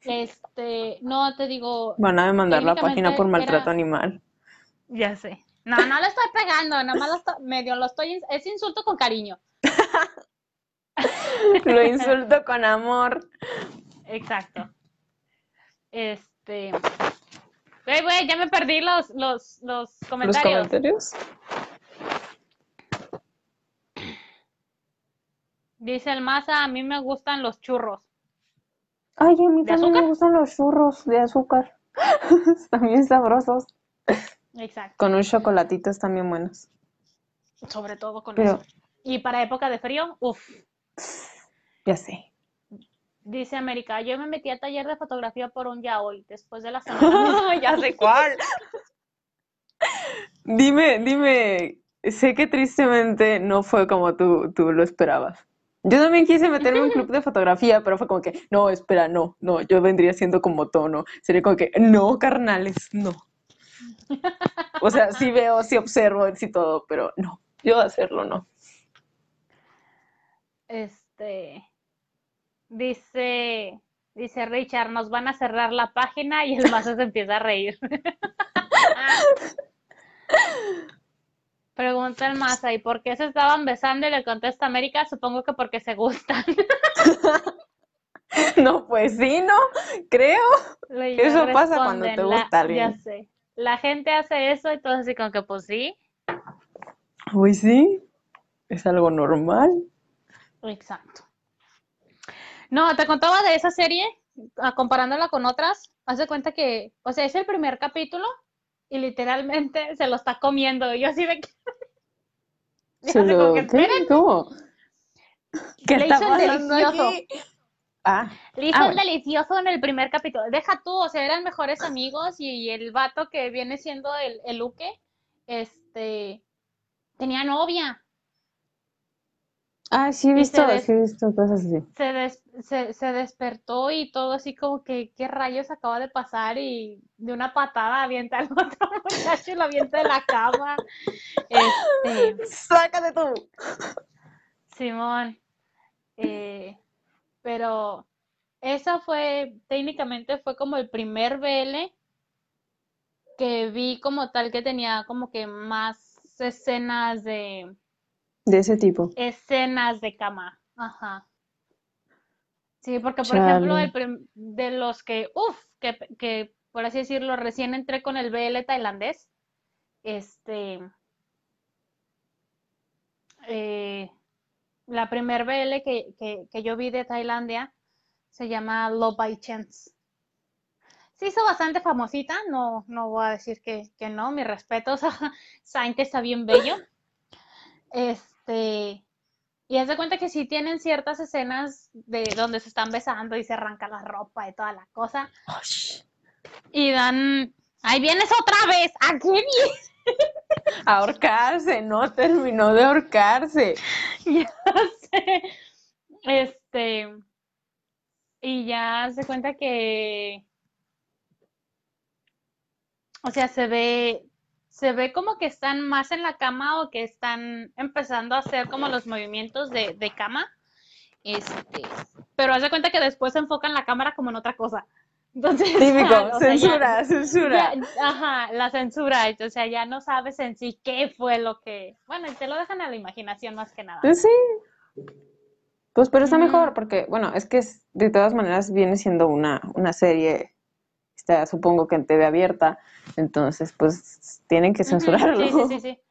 Este, no te digo, Van a demandar la página por maltrato era- animal. ya sé. No, no le estoy pegando, nada más lo estoy- medio lo estoy, es insulto con cariño. Lo insulto con amor. Exacto. Este, güey, güey, ya me perdí los, los, los Los comentarios. Dice el Maza, a mí me gustan los churros. Ay, a mí ¿De también me gustan los churros de azúcar. (laughs) Están bien sabrosos. Exacto. Con un chocolatito están bien buenos. Sobre todo con Pero, eso. Y para época de frío, uff. ya sé. Dice América, yo me metí a taller de fotografía por un ya hoy, después de la (laughs) semana. (laughs) ya sé cuál. Dime, dime, sé que tristemente no fue como tú, tú lo esperabas. Yo también quise meterme en un club (laughs) de fotografía, pero fue como que, no, espera, no, no, yo vendría siendo como tono. Sería como que, no, carnales, no. O sea, sí veo, sí observo, sí todo, pero no, yo hacerlo no. Este, dice, dice Richard, nos van a cerrar la página y el mazo se empieza a reír. (laughs) Pregunta el Maza, ¿y por qué se estaban besando? Y le contesta América, supongo que porque se gustan. (laughs) No, pues sí, ¿no? Creo. Eso pasa cuando te gusta alguien. Ya sé. La gente hace eso y todo así como que pues sí. Pues sí, es algo normal. Exacto. No, te contaba de esa serie, ah, comparándola con otras, haz de cuenta que, o sea, es el primer capítulo y literalmente se lo está comiendo. Y yo así de que... (laughs) Se lo- que, ¿qué? ¿Cómo? ¿Qué Le está hizo el delicioso. aquí? Ah, Le hizo Ah, el bueno. delicioso en el primer capítulo. Deja tú, o sea, eran mejores amigos y el vato que viene siendo el, el este, tenía novia. Ah, sí he visto, sí he visto cosas así. se, des- se, se despertó y todo así como que, ¿qué rayos acaba de pasar? Y de una patada avienta al (laughs) otro muchacho y lo avienta de la cama. Este, Sácate tú. Simón. Eh, pero esa fue, técnicamente fue como el primer BL que vi como tal que tenía como que más escenas de, De ese tipo. escenas de cama. Ajá. Sí, porque por ejemplo, el de los que, uff, que, que por así decirlo, recién entré con el BL tailandés, este, eh, la primer BL que, que, que yo vi de Tailandia Se llama Love by Chance. Se hizo bastante famosita, no, no voy a decir que, que no, mis respetos. (laughs) Saben que está bien bello. Este, y haz de cuenta que sí tienen ciertas escenas de donde se están besando y se arranca la ropa y toda la cosa. Y dan, ahí vienes otra vez, ¿a qué vienes? (laughs) ahorcarse, no terminó de ahorcarse. (laughs) Ya sé. Este, y ya se cuenta que, o sea, se ve, se ve como que están más en la cama o que están empezando a hacer como los movimientos de, de cama. Este, pero haz de cuenta que después se enfocan la cámara como en otra cosa. (laughs) Entonces, (laughs) Típico, o sea, censura, ya- censura. (laughs) ya- ajá, la censura, o sea, ya no sabes en sí qué fue lo que, bueno, y te lo dejan a la imaginación más que nada. Pues sí. Pues pero está mejor, porque, bueno, es que es- de todas maneras viene siendo una, una serie, está, supongo que en TV abierta, entonces pues tienen que censurarlo. Sí, sí, sí. (laughs)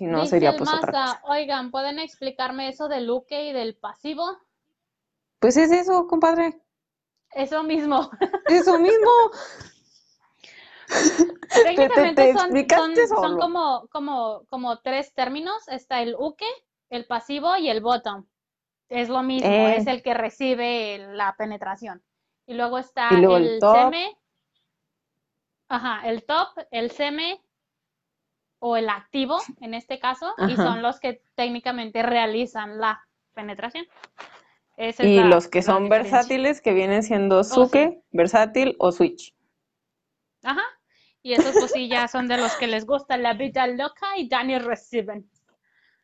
Si no, Dice sería pues otra Maza, cosa. oigan, ¿pueden explicarme eso del Luque y del pasivo? Pues es eso, compadre. Eso mismo. (laughs) Eso mismo. (laughs) Técnicamente te son, explicaste son, son como, como, como tres términos. Está el uke, el pasivo y el bottom. Es lo mismo, Eh. es el que recibe la penetración. Y luego está Y luego el el seme, ajá, el top, el seme o el activo en este caso, y son los que técnicamente realizan la penetración. Esa Y los que son versátiles, que vienen siendo Suke, versátil o Switch. Ajá. Y esos pues sí ya son de los que les gusta la vida loca y Dani reciben.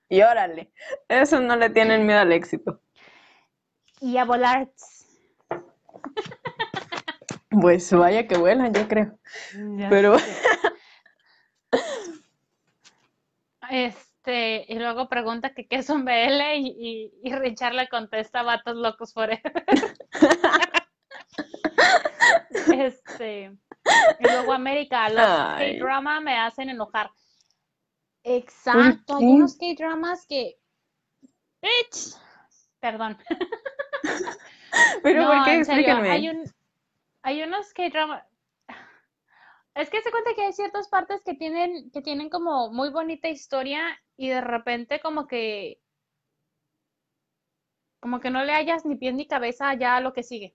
Y órale, esos no le tienen miedo al éxito. Y a volar. Pues vaya que vuelan, yo creo. Pero (laughs) Este, y luego pregunta que qué es un BL y, y, y Richard le contesta vatos locos forever. (laughs) Este, y luego América, los. K-drama me hacen enojar. Exacto, hay unos K-dramas que. Bitch. Perdón. (laughs) Pero No, ¿por qué? Explíquenme. hay un, hay unos K-drama. Es que se cuenta que hay ciertas partes que tienen, que tienen como muy bonita historia y de repente como que, como que no le hayas ni pies ni cabeza ya a lo que sigue.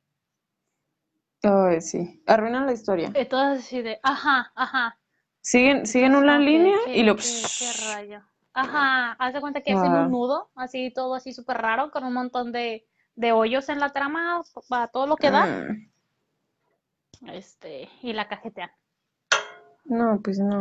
Ay, sí. Arruinan la historia. Entonces así de, ajá, ajá. Siguen, siguen una línea ¿qué- y lo... qué- qué rayo? Ajá, haz de cuenta que hacen Ah. un nudo, así todo así súper raro, con un montón de, de hoyos en la trama, para todo lo que da, Mm, este, y la cajetean. No, pues no.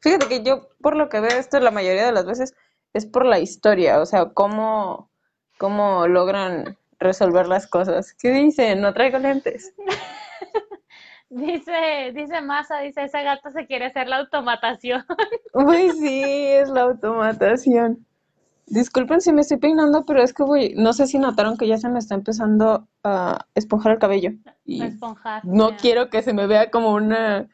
Fíjate que yo, por lo que veo esto la mayoría de las veces, es por la historia, o sea, cómo, cómo logran resolver las cosas. ¿Qué dicen? No traigo lentes. (laughs) Dice, dice Masa, dice, esa gata se quiere hacer la automatación. Uy, sí, es la automatación. Disculpen si me estoy peinando, pero es que voy, no sé si notaron que ya se me está empezando a esponjar el cabello y Esponjar. no quiero que se me vea como una,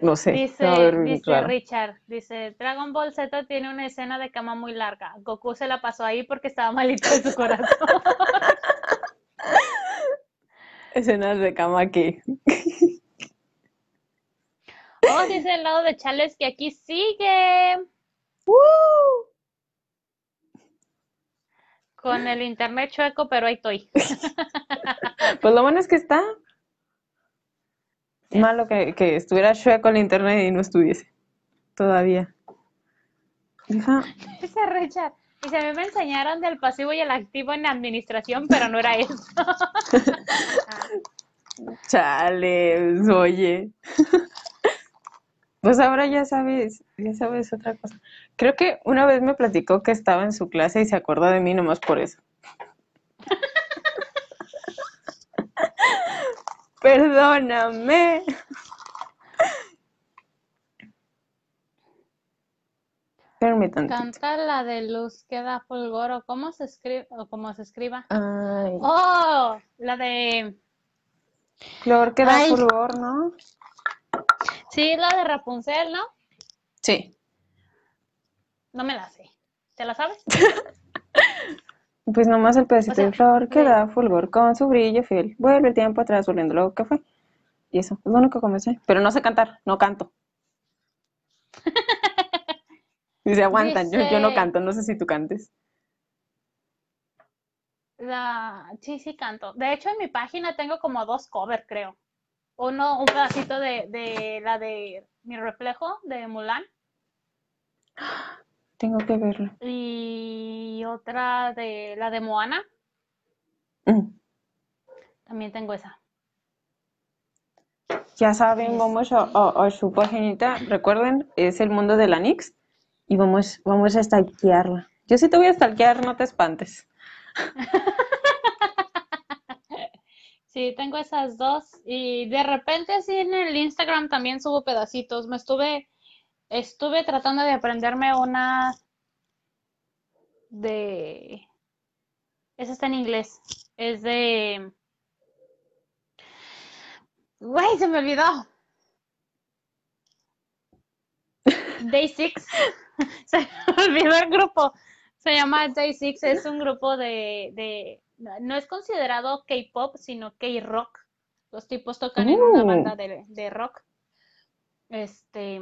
no sé, Dice, a ver dice. Richard, dice, Dragon Ball Z tiene una escena de cama muy larga. Goku se la pasó ahí porque estaba malito de su corazón. (laughs) Escenas de cama que Oh, dice el lado de Chales que aquí sigue con el internet chueco, pero ahí estoy. (laughs) Pues lo bueno es que está. Malo que, que estuviera chueco el internet y no estuviese. Todavía. Deja. Dice Richard, a mí me enseñaron del pasivo y el activo en administración, pero no era eso. (laughs) Chale, oye. (laughs) Pues ahora ya sabes, ya sabes otra cosa. Creo que una vez me platicó que estaba en su clase y se acordó de mí nomás por eso. (laughs) Perdóname. Tantito. Canta la de luz que da fulgor, o cómo se escribe, o cómo se escriba. Ay, Oh, la de, Flor que da Ay. fulgor, ¿no? sí, la de Rapunzel, ¿no? Sí. No me la sé. ¿Te la sabes? (laughs) Pues nomás el pedacito O sea, de flor que da fulgor con su brillo fiel. Vuelve el tiempo atrás volviendo lo que fue. Y eso, es lo único que me sé. Pero no sé cantar, no canto. (laughs) Y se aguantan, yo, yo no canto, no sé si tú cantes. La... Sí, sí canto. De hecho, en mi página tengo como dos covers, creo. Uno, un pedacito de, de la de Mi Reflejo, de Mulan, (gasps) (gasps) Tengo que verlo. y otra de la de Moana. Mm. También tengo esa. Ya saben, vamos a, a- a su paginita. Recuerden, es el mundo de la Nix. Y vamos, vamos a stalkearla. Yo sí te voy a stalkear, no te espantes. (laughs) Sí, tengo esas dos. Y de repente así en el Instagram también subo pedacitos. Me estuve, estuve tratando de aprenderme una de... Esa está en inglés. Es de... Güey, se me olvidó. Day Six. (laughs) Se me olvidó el grupo. Se llama Day Six. Es un grupo de, de... No es considerado K-pop, sino K-rock. Los tipos tocan en una Uh. banda de, de rock. Este...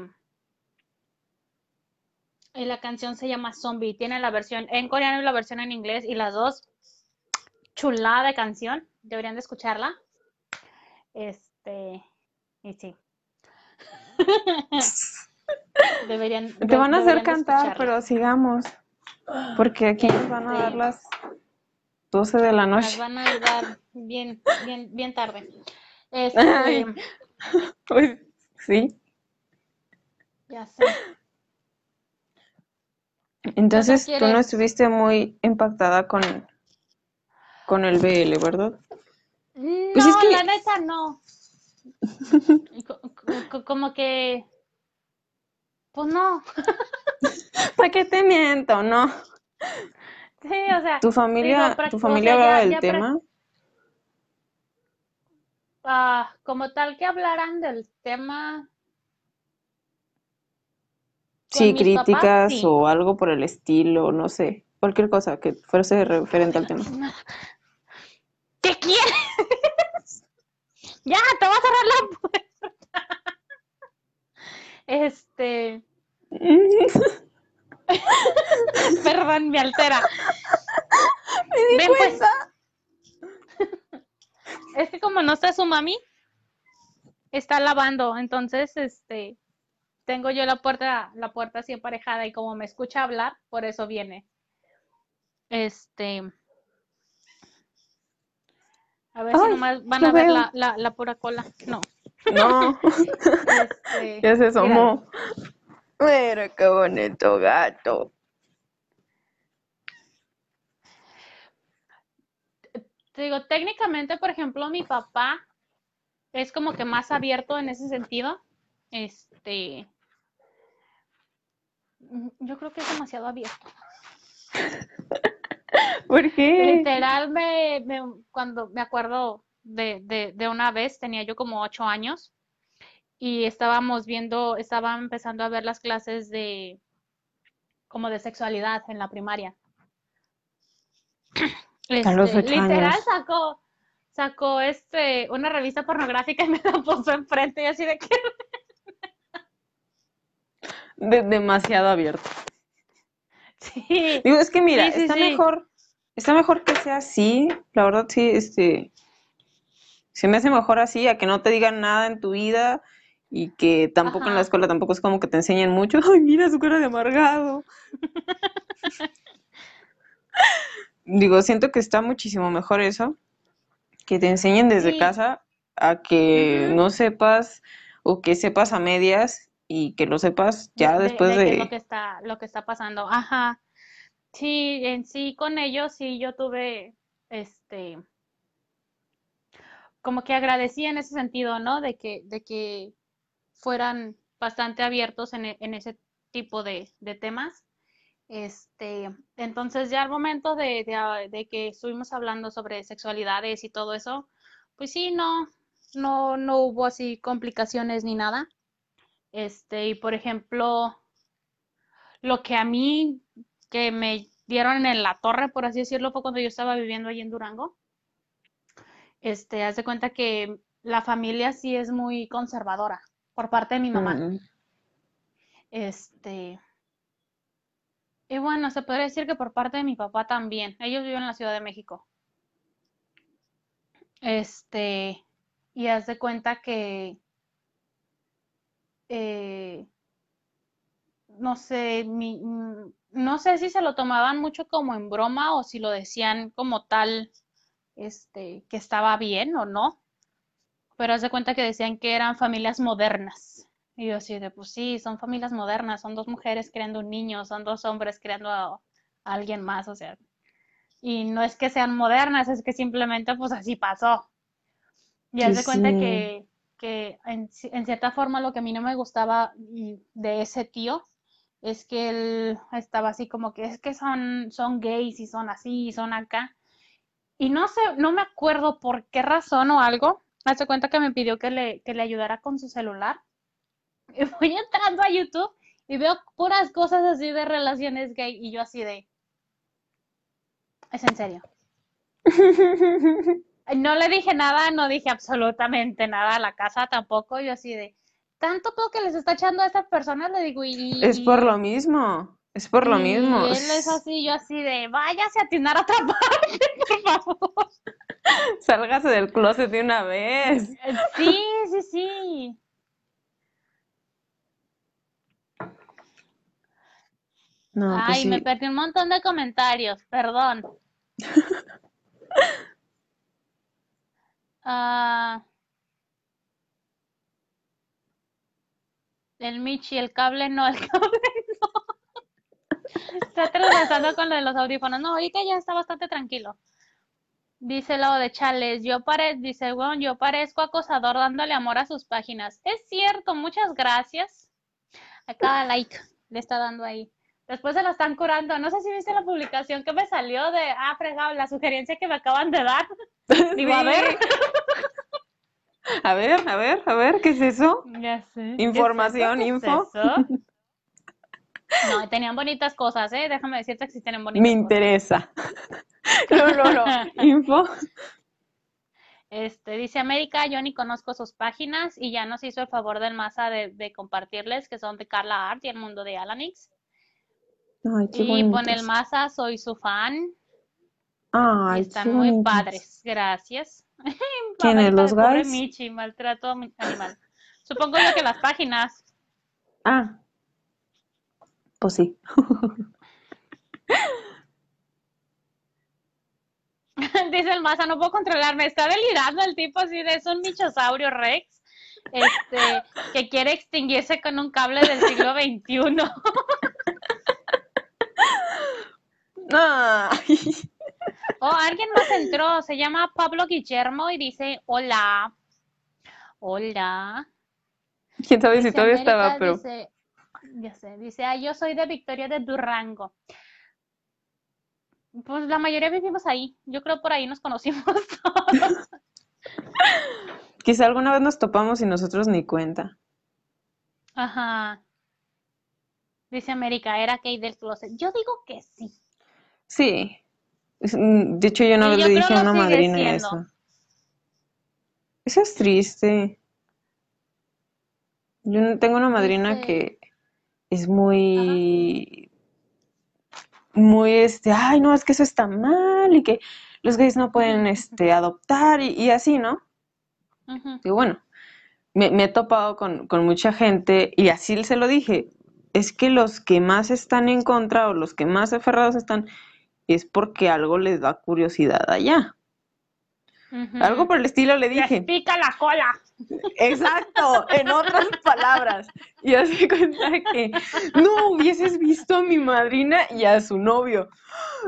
Y la canción se llama Zombie. Tiene la versión en coreano y la versión en inglés. Y las dos, chulada de canción. Deberían de escucharla. Este, y sí. (laughs) Deberían, Te van a hacer cantar, pero sigamos. Porque aquí nos van a dar las 12 de la Las noche. van a dar bien, bien, bien tarde. (laughs) Este, Uy, sí. ya sé. Entonces tú no estuviste muy impactada con, con el BL, ¿verdad? No, Pues es que- la neta no. (laughs) Co- co- co- Como que, pues no. (laughs) ¿Para qué te miento, no? Sí, o sea, ¿Tu familia, Digo, tu familia hablaba del tema? ah, como tal que hablaran del tema Sí, papás, críticas sí. o algo por el estilo, no sé. Cualquier cosa que fuese referente al tema. ¿Qué quieres? (laughs) Ya, te voy a cerrar la puerta. Este, (laughs) perdón, me altera. Ven, pues. Es que como no está su mami, está lavando, entonces, este, tengo yo la puerta, la puerta así emparejada y como me escucha hablar, por eso viene. Este, a ver si nomás van a ver la, la, la pura cola. No, No, este, (laughs) ya se asomó. Mira qué bonito gato. Te digo, técnicamente, por ejemplo, mi papá es como que más abierto en ese sentido. Este, yo creo que es demasiado abierto. (laughs) ¿Por qué? Literal, me, me- cuando me acuerdo de, de, de una vez, tenía yo como ocho años y estábamos viendo, estaba empezando a ver las clases de como de sexualidad en la primaria. A los Este, ocho literal años. sacó, sacó este, una revista pornográfica y me la puso enfrente y así de que De- demasiado abierto. (laughs) sí, Digo, es que mira, Sí, sí, está sí. mejor, está mejor que sea así, la verdad sí, este, se me hace mejor así a que no te digan nada en tu vida y que tampoco en la escuela tampoco es como que te enseñen mucho. (laughs) Ay, mira su cara de amargado. (laughs) Digo, siento que está muchísimo mejor eso, que te enseñen desde casa a que no sepas o que sepas a medias y que lo sepas ya de, después de de... lo que está, lo que está pasando. Ajá. Sí, en sí con ellos sí yo tuve este como que agradecí en ese sentido, ¿no? De que, de que fueran bastante abiertos en, e- en ese tipo de, de temas. Este, entonces ya al momento de, de, ah, de que estuvimos hablando sobre sexualidades y todo eso, pues sí, no, no, no hubo así complicaciones ni nada. Este, y por ejemplo, lo que a mí que me dieron en la torre, por así decirlo, fue cuando yo estaba viviendo allí en Durango. Este, haz de cuenta que la familia sí es muy conservadora por parte de mi mamá. Mm, Este, y bueno, se podría decir que por parte de mi papá también. Ellos viven en la Ciudad de México. Este, y haz de cuenta que, eh, no sé, mi- mm, no sé si se lo tomaban mucho como en broma o si lo decían como tal, este, que estaba bien o no. Pero haz de cuenta que decían que eran familias modernas. Y yo así de, pues sí, son familias modernas, son dos mujeres creando un niño, son dos hombres creando a, a alguien más, o sea, y no es que sean modernas, es que simplemente pues así pasó. Y haz de cuenta sí. que, que en, en cierta forma lo que a mí no me gustaba de ese tío es que él estaba así como que es que son, son gays y son así y son acá. Y no sé, no me acuerdo por qué razón o algo. Hace cuenta que me pidió que le, que le ayudara con su celular. (laughs) Y voy entrando a YouTube y veo puras cosas así de relaciones gay y yo así de, es en serio. (laughs) No le dije nada, no dije absolutamente nada a la casa tampoco. Yo así de, tanto todo que les está echando a estas personas, le digo, y, Es por lo mismo, es por lo y mismo. él es así, yo así de, váyase a atinar a otra (laughs) parte, por favor. (laughs) Sálgase del closet de una vez. Sí, sí, sí. No, pues Ay, me sí. perdí un montón de comentarios, perdón. (laughs) Ah, el Michi, el cable no, el (laughs) cable no. Está tratando con lo de los audífonos. No, ahorita ya está bastante tranquilo. Dice lo de Chales, yo pare, dice, bueno, yo parezco acosador dándole amor a sus páginas. Es cierto, muchas gracias. A cada like le está dando ahí. Después se lo están curando. No sé si viste la publicación que me salió de, ah, fregado, la sugerencia que me acaban de dar. (laughs) (laughs) Digo, a ver. (laughs) A ver, a ver, a ver, ¿qué es eso? Ya sé. ¿Qué es Información, eso? ¿Qué es info. eso? (laughs) No, tenían bonitas cosas, ¿eh? Déjame decirte que sí tienen Me bonitas cosas. interesa. No, no, no. Info. Este, dice América, yo ni conozco sus páginas y ya nos hizo el favor del masa de, de compartirles, que son de Carla Art y el mundo de Alanix. Ay, qué Y pone el masa, soy su fan. Ay, están muy padres, gracias. (laughs) ¿Quiénes, los guys? Michi, maltrato a mi- animal. Supongo yo que las páginas. Ah, pues sí. (laughs) Dice el masa, no puedo controlarme, está delirando el tipo así de es un michosaurio Rex, este, que quiere extinguirse con un cable del siglo XXI. (laughs) Ay. Oh, alguien más entró, se llama Pablo Guillermo y dice, hola, hola. (laughs) Quién sabe si Dice todavía estaba, pero dice, ya sé, dice, ah, yo soy de Victoria de Durango. Pues la mayoría vivimos ahí, yo creo por ahí nos conocimos (laughs) todos. quizá alguna vez nos topamos y nosotros ni cuenta. Ajá. Dice América, era Kate del closet. Yo digo que sí. Sí. Mm, De hecho, yo una vez yo le dije a una madrina siendo. eso. Eso es triste. Yo tengo una madrina que es ajá. muy, muy, este, ay, no, es que eso está mal y que los gays no pueden, este, adoptar y, y así, ¿no? Y bueno, me, me he topado con, con mucha gente y así se lo dije. Es que los que más están en contra o los que más aferrados están es porque algo les da curiosidad allá. Algo por el estilo le Les dije. pica la cola. Exacto, en otras (laughs) palabras. Y hace cuenta que no hubieses visto a mi madrina y a su novio.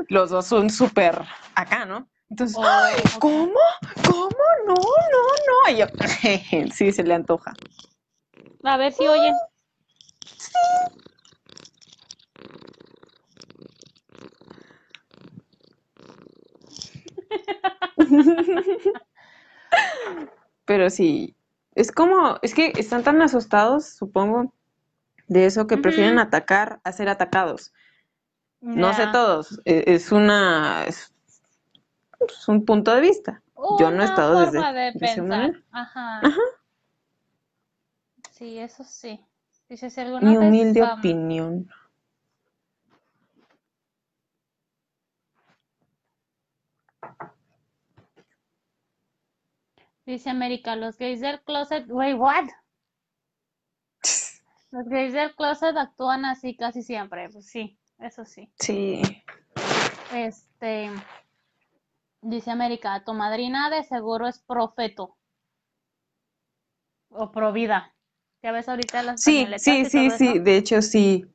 Los dos son súper acá, ¿no? Entonces. ¿Cómo? ¿Cómo? No, no, no. Y yo, (laughs) sí, se le antoja. A ver si oyen. Pero sí, es como, es que están tan asustados, supongo, de eso que prefieren atacar a ser atacados. No sé todos, e- es una es, es un punto de vista. Yo no he estado desde, forma de pensar. Ajá. Ajá. Sí, eso sí. Dice, si Mi alguna vez, humilde opinión. Dice América, los gays del closet, wait, what? (laughs) Los gays del closet actúan así casi siempre. Pues sí, eso sí. Sí. Este, dice América, tu madrina de seguro es profeto o provida. Ya ves ahorita las Sí, sí, sí, sí, eso. de hecho sí.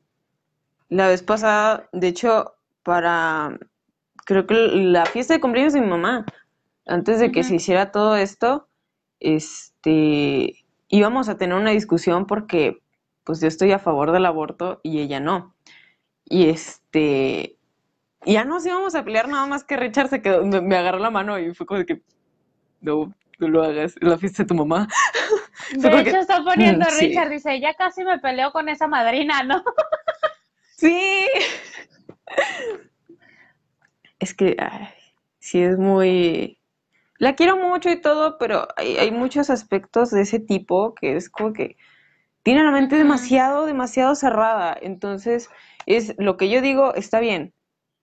La vez pasada, de hecho, para, creo que la fiesta de cumpleaños de mi mamá, antes de que se hiciera todo esto, este, íbamos a tener una discusión porque, pues yo estoy a favor del aborto y ella no. Y este, ya nos íbamos a pelear nada más que Richard se quedó, me, agarró la mano y fue como de que, no, no lo hagas, la fiesta de tu mamá. (laughs) De que, hecho, está poniendo (laughs) sí. Richard, dice, ya casi me peleo con esa madrina, ¿no? (laughs) Sí. Es que ay, sí es muy... La quiero mucho y todo, pero hay, hay muchos aspectos de ese tipo que es como que tiene la mente demasiado, demasiado cerrada. Entonces, es lo que yo digo está bien.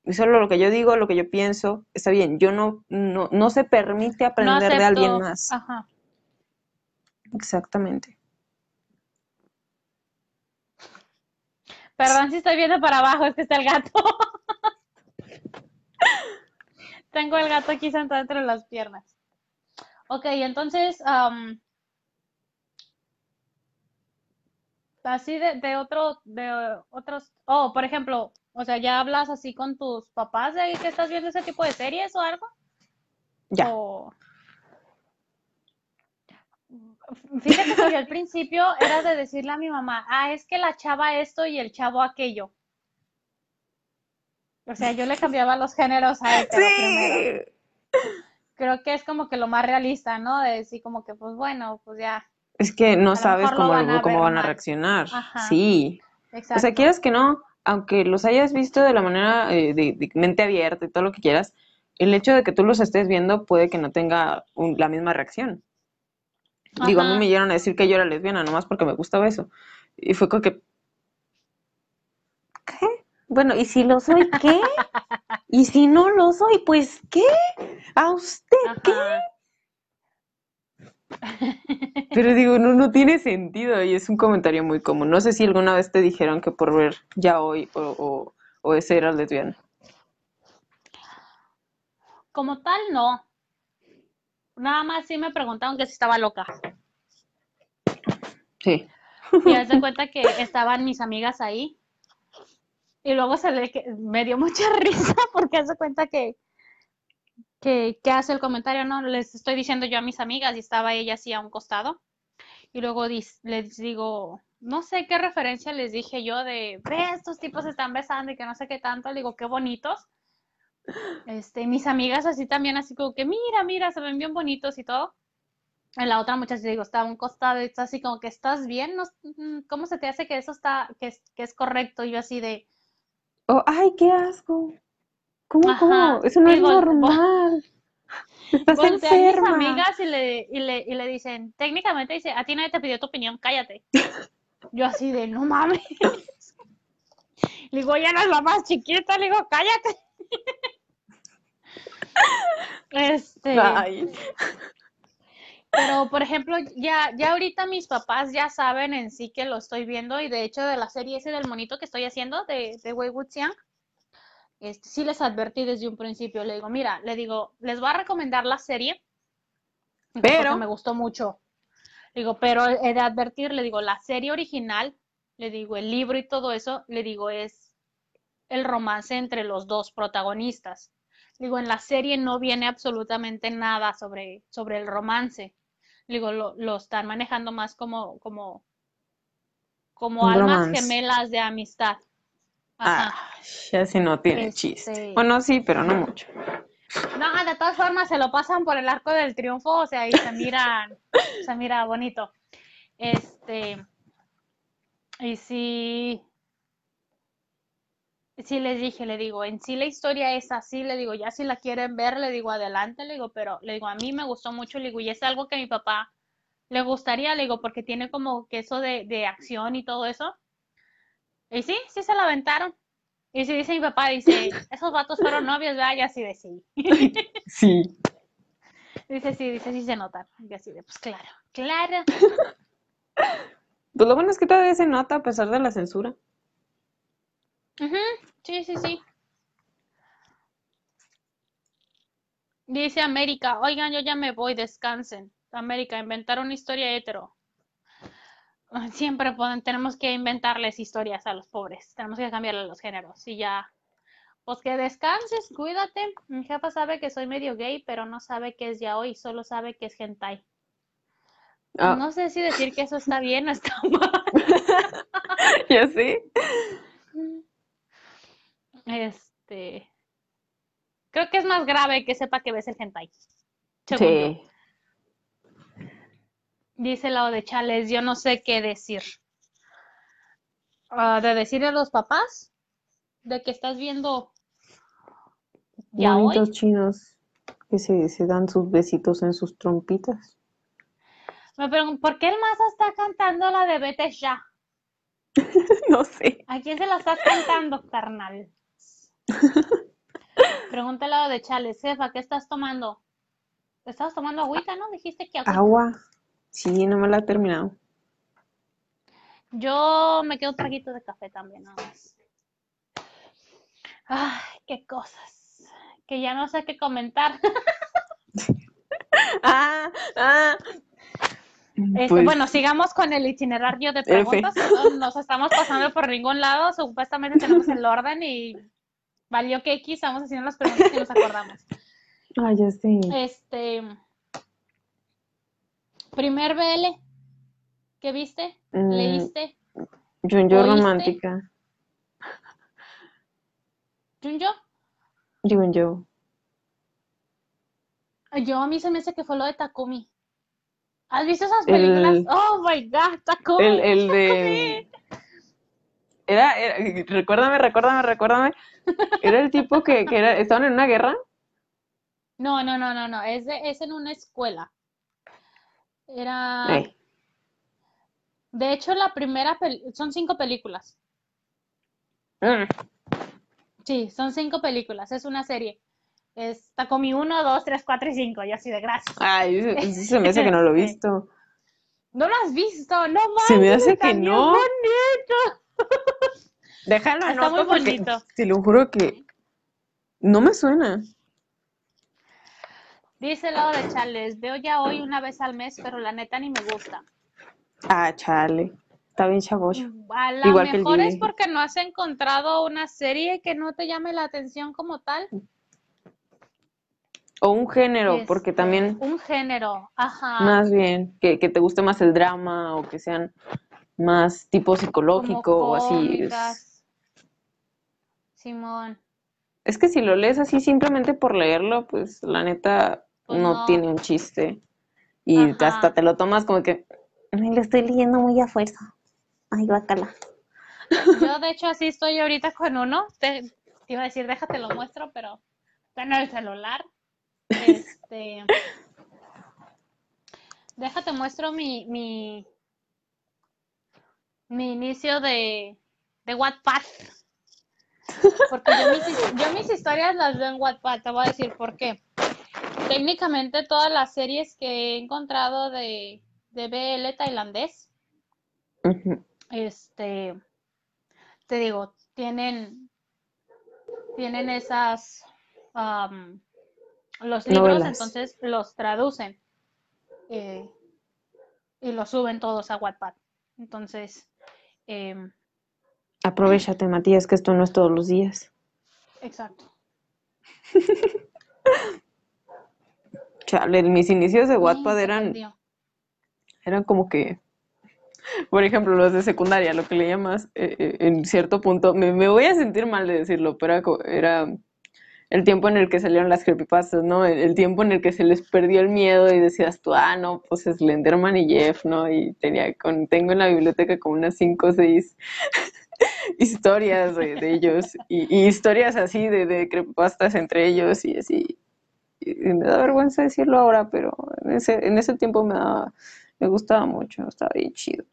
Y solo lo que yo digo, lo que yo pienso, está bien. Yo no, no, no se permite No aprender de alguien más. Ajá. Exactamente. Perdón si estoy viendo para abajo, es que está el gato. (laughs) Tengo el gato aquí sentado entre las piernas. Ok, entonces, así de, de otro, de otros, oh, por ejemplo, o sea, ¿ya hablas así con tus papás de ahí que estás viendo ese tipo de series o algo? Ya. O... Fíjate que yo al principio era de decirle a mi mamá, ah, es que la chava esto y el chavo aquello. O sea, yo le cambiaba los géneros a hetero primero. Sí. Creo que es como que lo más realista, ¿no? De decir como que, pues bueno, pues ya, Es que no sabes cómo, van a cómo van a reaccionar. Ajá, Sí. O sea, exacto. quieras que no, aunque los hayas visto de la manera eh, de, de mente abierta y todo lo que quieras, el hecho de que tú los estés viendo puede que no tenga un- la misma reacción. Digo, a mí me llegaron a decir que yo era lesbiana, nomás porque me gustaba eso. Y fue como que, ¿qué? Bueno, ¿y si lo soy, qué? ¿Y si no lo soy, pues qué? ¿A usted qué? Ajá. Pero digo, no, no tiene sentido y es un comentario muy común. No sé si alguna vez te dijeron que por ver ya hoy o, o, o ese era lesbiana. Como tal, no. Nada más sí me preguntaron que si estaba loca. Sí. Y haz de cuenta que estaban mis amigas ahí. Y luego se le me dio mucha (laughs) risa porque haz de cuenta que, que, que hace el comentario, no, les estoy diciendo yo a mis amigas y estaba ella así a un costado. Y luego les digo, no sé qué referencia les dije yo de, ve, estos tipos se están besando y que no sé qué tanto. Le digo, qué bonitos. Este, mis amigas así también, así como que, mira, mira, se ven bien bonitos y todo. En la otra muchacha, digo, está a un costado y está así como que, ¿estás bien? Mm, ¿cómo se te hace que eso está, que que es correcto? Yo así de, Oh, ay, qué asco. ¿Cómo, Ajá. cómo? Eso no es normal. (laughs) Estás volteé a mis enferma. amigas y le, y le, y le dicen, técnicamente dice, a ti nadie te pidió tu opinión, cállate. (laughs) Yo así de, no mames. (laughs) Le digo, ya no es la más chiquita, le digo, cállate. Este. Pero por ejemplo, ya, ya ahorita mis papás ya saben en sí que lo estoy viendo y de hecho de la serie ese del monito que estoy haciendo de, de Wayward Young, este, sí les advertí desde un principio, le digo, mira, le digo, les voy a recomendar la serie Pero- me gustó mucho. Le digo, pero he de advertir, le digo, la serie original, le digo, el libro y todo eso, le digo, es el romance entre los dos protagonistas. Digo, en la serie no viene absolutamente nada sobre, sobre el romance. Digo, lo, lo están manejando más como, como, como almas gemelas de amistad. Ajá. Ah, ya si no tiene Este- chiste. Bueno, sí, pero no mucho. No, de todas formas se lo pasan por el arco del triunfo, o sea, y se miran, se mira bonito. Este, y sí, sí les dije, le digo, en sí la historia es así, le digo, ya si la quieren ver, le digo, adelante, le digo, pero le digo, a mí me gustó mucho, le digo, y es algo que a mi papá le gustaría, le digo, porque tiene como que eso de, de acción y todo eso. Y sí, sí se la aventaron. Y si dice mi papá, dice, (laughs) esos vatos fueron novios, ¿verdad? Y así de sí. (laughs) Sí. Dice, sí, dice, sí se nota. Y así de, pues claro, claro. (laughs) Pues lo bueno es que todavía se nota a pesar de la censura. Ujú, Sí, sí, sí. Dice América, oigan, yo ya me voy, descansen. América, inventar una historia hetero. (laughs) Siempre pueden, tenemos que inventarles historias a los pobres. Tenemos que cambiarle los géneros. Y ya, pues que descanses, cuídate. Mi jefa sabe que soy medio gay, pero no sabe que es ya hoy, solo sabe que es hentai. Ah, No sé si decir que eso está bien o está (laughs) mal. ya sé. Este, creo que es más grave que sepa que ves el hentai. Sí. Dice lo de Chales, yo no sé qué decir. Ah, de decirle a los papás de que estás viendo ya hoy. Bonitos chinos que se, se dan sus besitos en sus trompitas. Me pregunto, ¿por qué el Maza está cantando la de Vete ya? (laughs) No sé. ¿A quién se la estás cantando, carnal? (laughs) Pregúntale a lo de Chales, Cefa, ¿qué estás tomando? ¿Estabas tomando agüita, no? Dijiste que agüita. Agua. Sí, no me la he terminado. Yo me quedo un traguito de café también, nada más. Ay, qué cosas. Que ya no sé qué comentar. (laughs) Ah, ah. Este, Pues, bueno, sigamos con el itinerario de F. preguntas. No nos estamos pasando por ningún lado. Supuestamente tenemos el orden y valió que X. Estamos haciendo las preguntas que nos acordamos. (laughs) ah, ya sé. Este. Primer BL. ¿Qué viste? Mm, ¿Leíste? Junjo romántica. ¿Junjo? Junjo. Yo a mí se me hace que fue lo de Takumi. ¿Has visto esas El- películas? Oh my God, Takumi. El, el de. Era, era- recuérdame, recuérdame, recuérdame. Era el tipo que, que era, estaban en una guerra. No, no, no, no, no. Es, de, es en una escuela. Era. Ay, De hecho, la primera son cinco películas. mm, Sí, son cinco películas. Es una serie. Es Takomi 1, 2, 3, 4 y 5. Y así de gracias. Ay, ese (laughs) se me hace que no lo he visto. ¿No lo has visto? No Se me hace está que no. bonito. (laughs) Déjalo Está anoto muy bonito. te lo juro que no me suena. Dice lado de Charles, veo ya hoy una vez al mes, pero la neta ni me gusta. Ah, chale. Está bien. A lo Igual que el mejor es porque no has encontrado una serie que no te llame la atención como tal. O un género, porque Este, también, un género, ajá, más bien, que, que te guste más el drama o que sean más tipo como psicológico o así. Es. Simón, es que si lo lees así simplemente por leerlo, pues la neta Pues no no. tiene un chiste. Y Ajá. hasta te lo tomas como que, "Ay, lo estoy leyendo muy a fuerza. Ay, bacala. yo de hecho así estoy ahorita con uno, te, te iba a decir déjate lo muestro, pero está en el celular. Este, déjate muestro mi, mi, mi inicio de, de Wattpad. Porque yo mis, yo mis historias las veo en Wattpad, te voy a decir por qué. Técnicamente todas las series que he encontrado de, de BL tailandés, este, te digo, tienen, tienen esas, los libros, Novelas. entonces los traducen eh, y los suben todos a Wattpad. Entonces, em, Aprovechate, Matías, que esto no es todos los días. exacto. (laughs) Chale, mis inicios de Wattpad eran, eran como que, por ejemplo, los de secundaria, lo que le llamas, eh, eh, en cierto punto, me, me voy a sentir mal de decirlo, pero era, el tiempo en el que salieron las creepypastas, ¿no? El, el tiempo en el que se les perdió el miedo y decías tú, ah, no, pues Slenderman y Jeff, ¿no? Y tenía, con, tengo en la biblioteca como unas 5 o 6 (laughs) historias de, ellos y, historias así de, de creepypastas entre ellos y así. me da vergüenza decirlo ahora, pero en ese, en ese tiempo me daba, me gustaba mucho, estaba bien chido.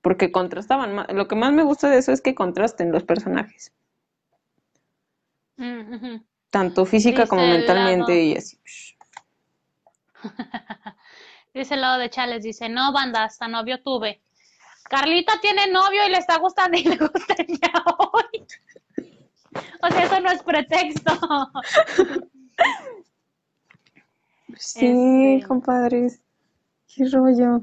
Porque contrastaban, lo que más me gusta de eso es que contrasten los personajes. Mm, Tanto física como mentalmente y así. (laughs) dice el lado de Chales, dice, no, banda, hasta novio tuve. Carlita tiene novio y le está gustando y le (laughs) gusta ya hoy. O sea, eso no es pretexto. Sí, este... compadres. Qué rollo.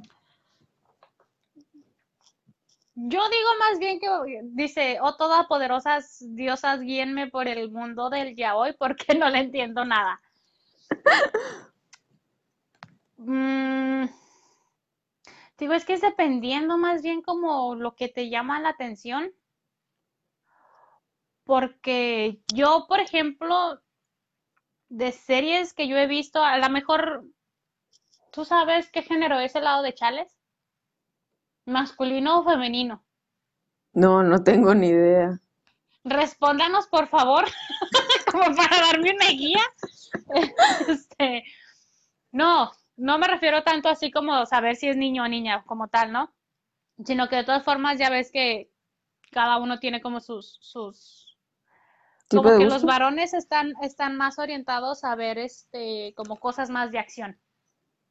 Yo digo más bien que dice, oh todopoderosas diosas, guíenme por el mundo del yaoi porque no le entiendo nada. (laughs) Mm, digo, es que es dependiendo más bien como lo que te llama la atención. Porque yo, por ejemplo, de series que yo he visto, a lo mejor, ¿tú sabes qué género es el lado de Chales? ¿Masculino o femenino? No, no tengo ni idea. Respóndanos, por favor, (laughs) como para darme una guía. (laughs) Este, no, no me refiero tanto así como saber si es niño o niña como tal, ¿no? Sino que de todas formas ya ves que cada uno tiene como sus, sus como que los varones están, están más orientados a ver este como cosas más de acción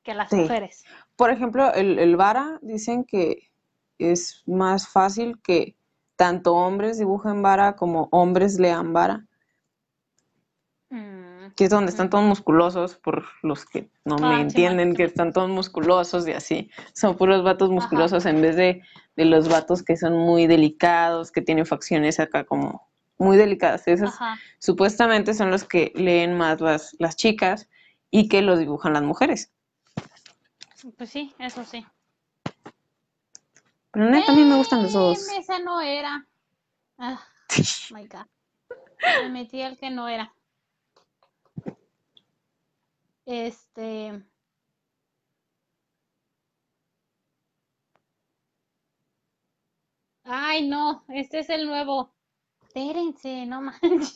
que las mujeres. Por ejemplo, el, el vara dicen que es más fácil que tanto hombres dibujen vara como hombres lean vara. Que es donde están todos musculosos, por los que no me ah, entienden, que están todos musculosos y así. Son puros vatos musculosos en vez de, de, los vatos que son muy delicados, que tienen facciones acá como muy delicadas. Esos supuestamente son los que leen más las, las chicas y que los dibujan las mujeres. Pues sí, eso sí. Pero neta, a mí me gustan los dos. Ese no era. Ah, (laughs) my God. Me metí al que no era. Este. Ay, no, este es el nuevo. Espérense, no (laughs) manches.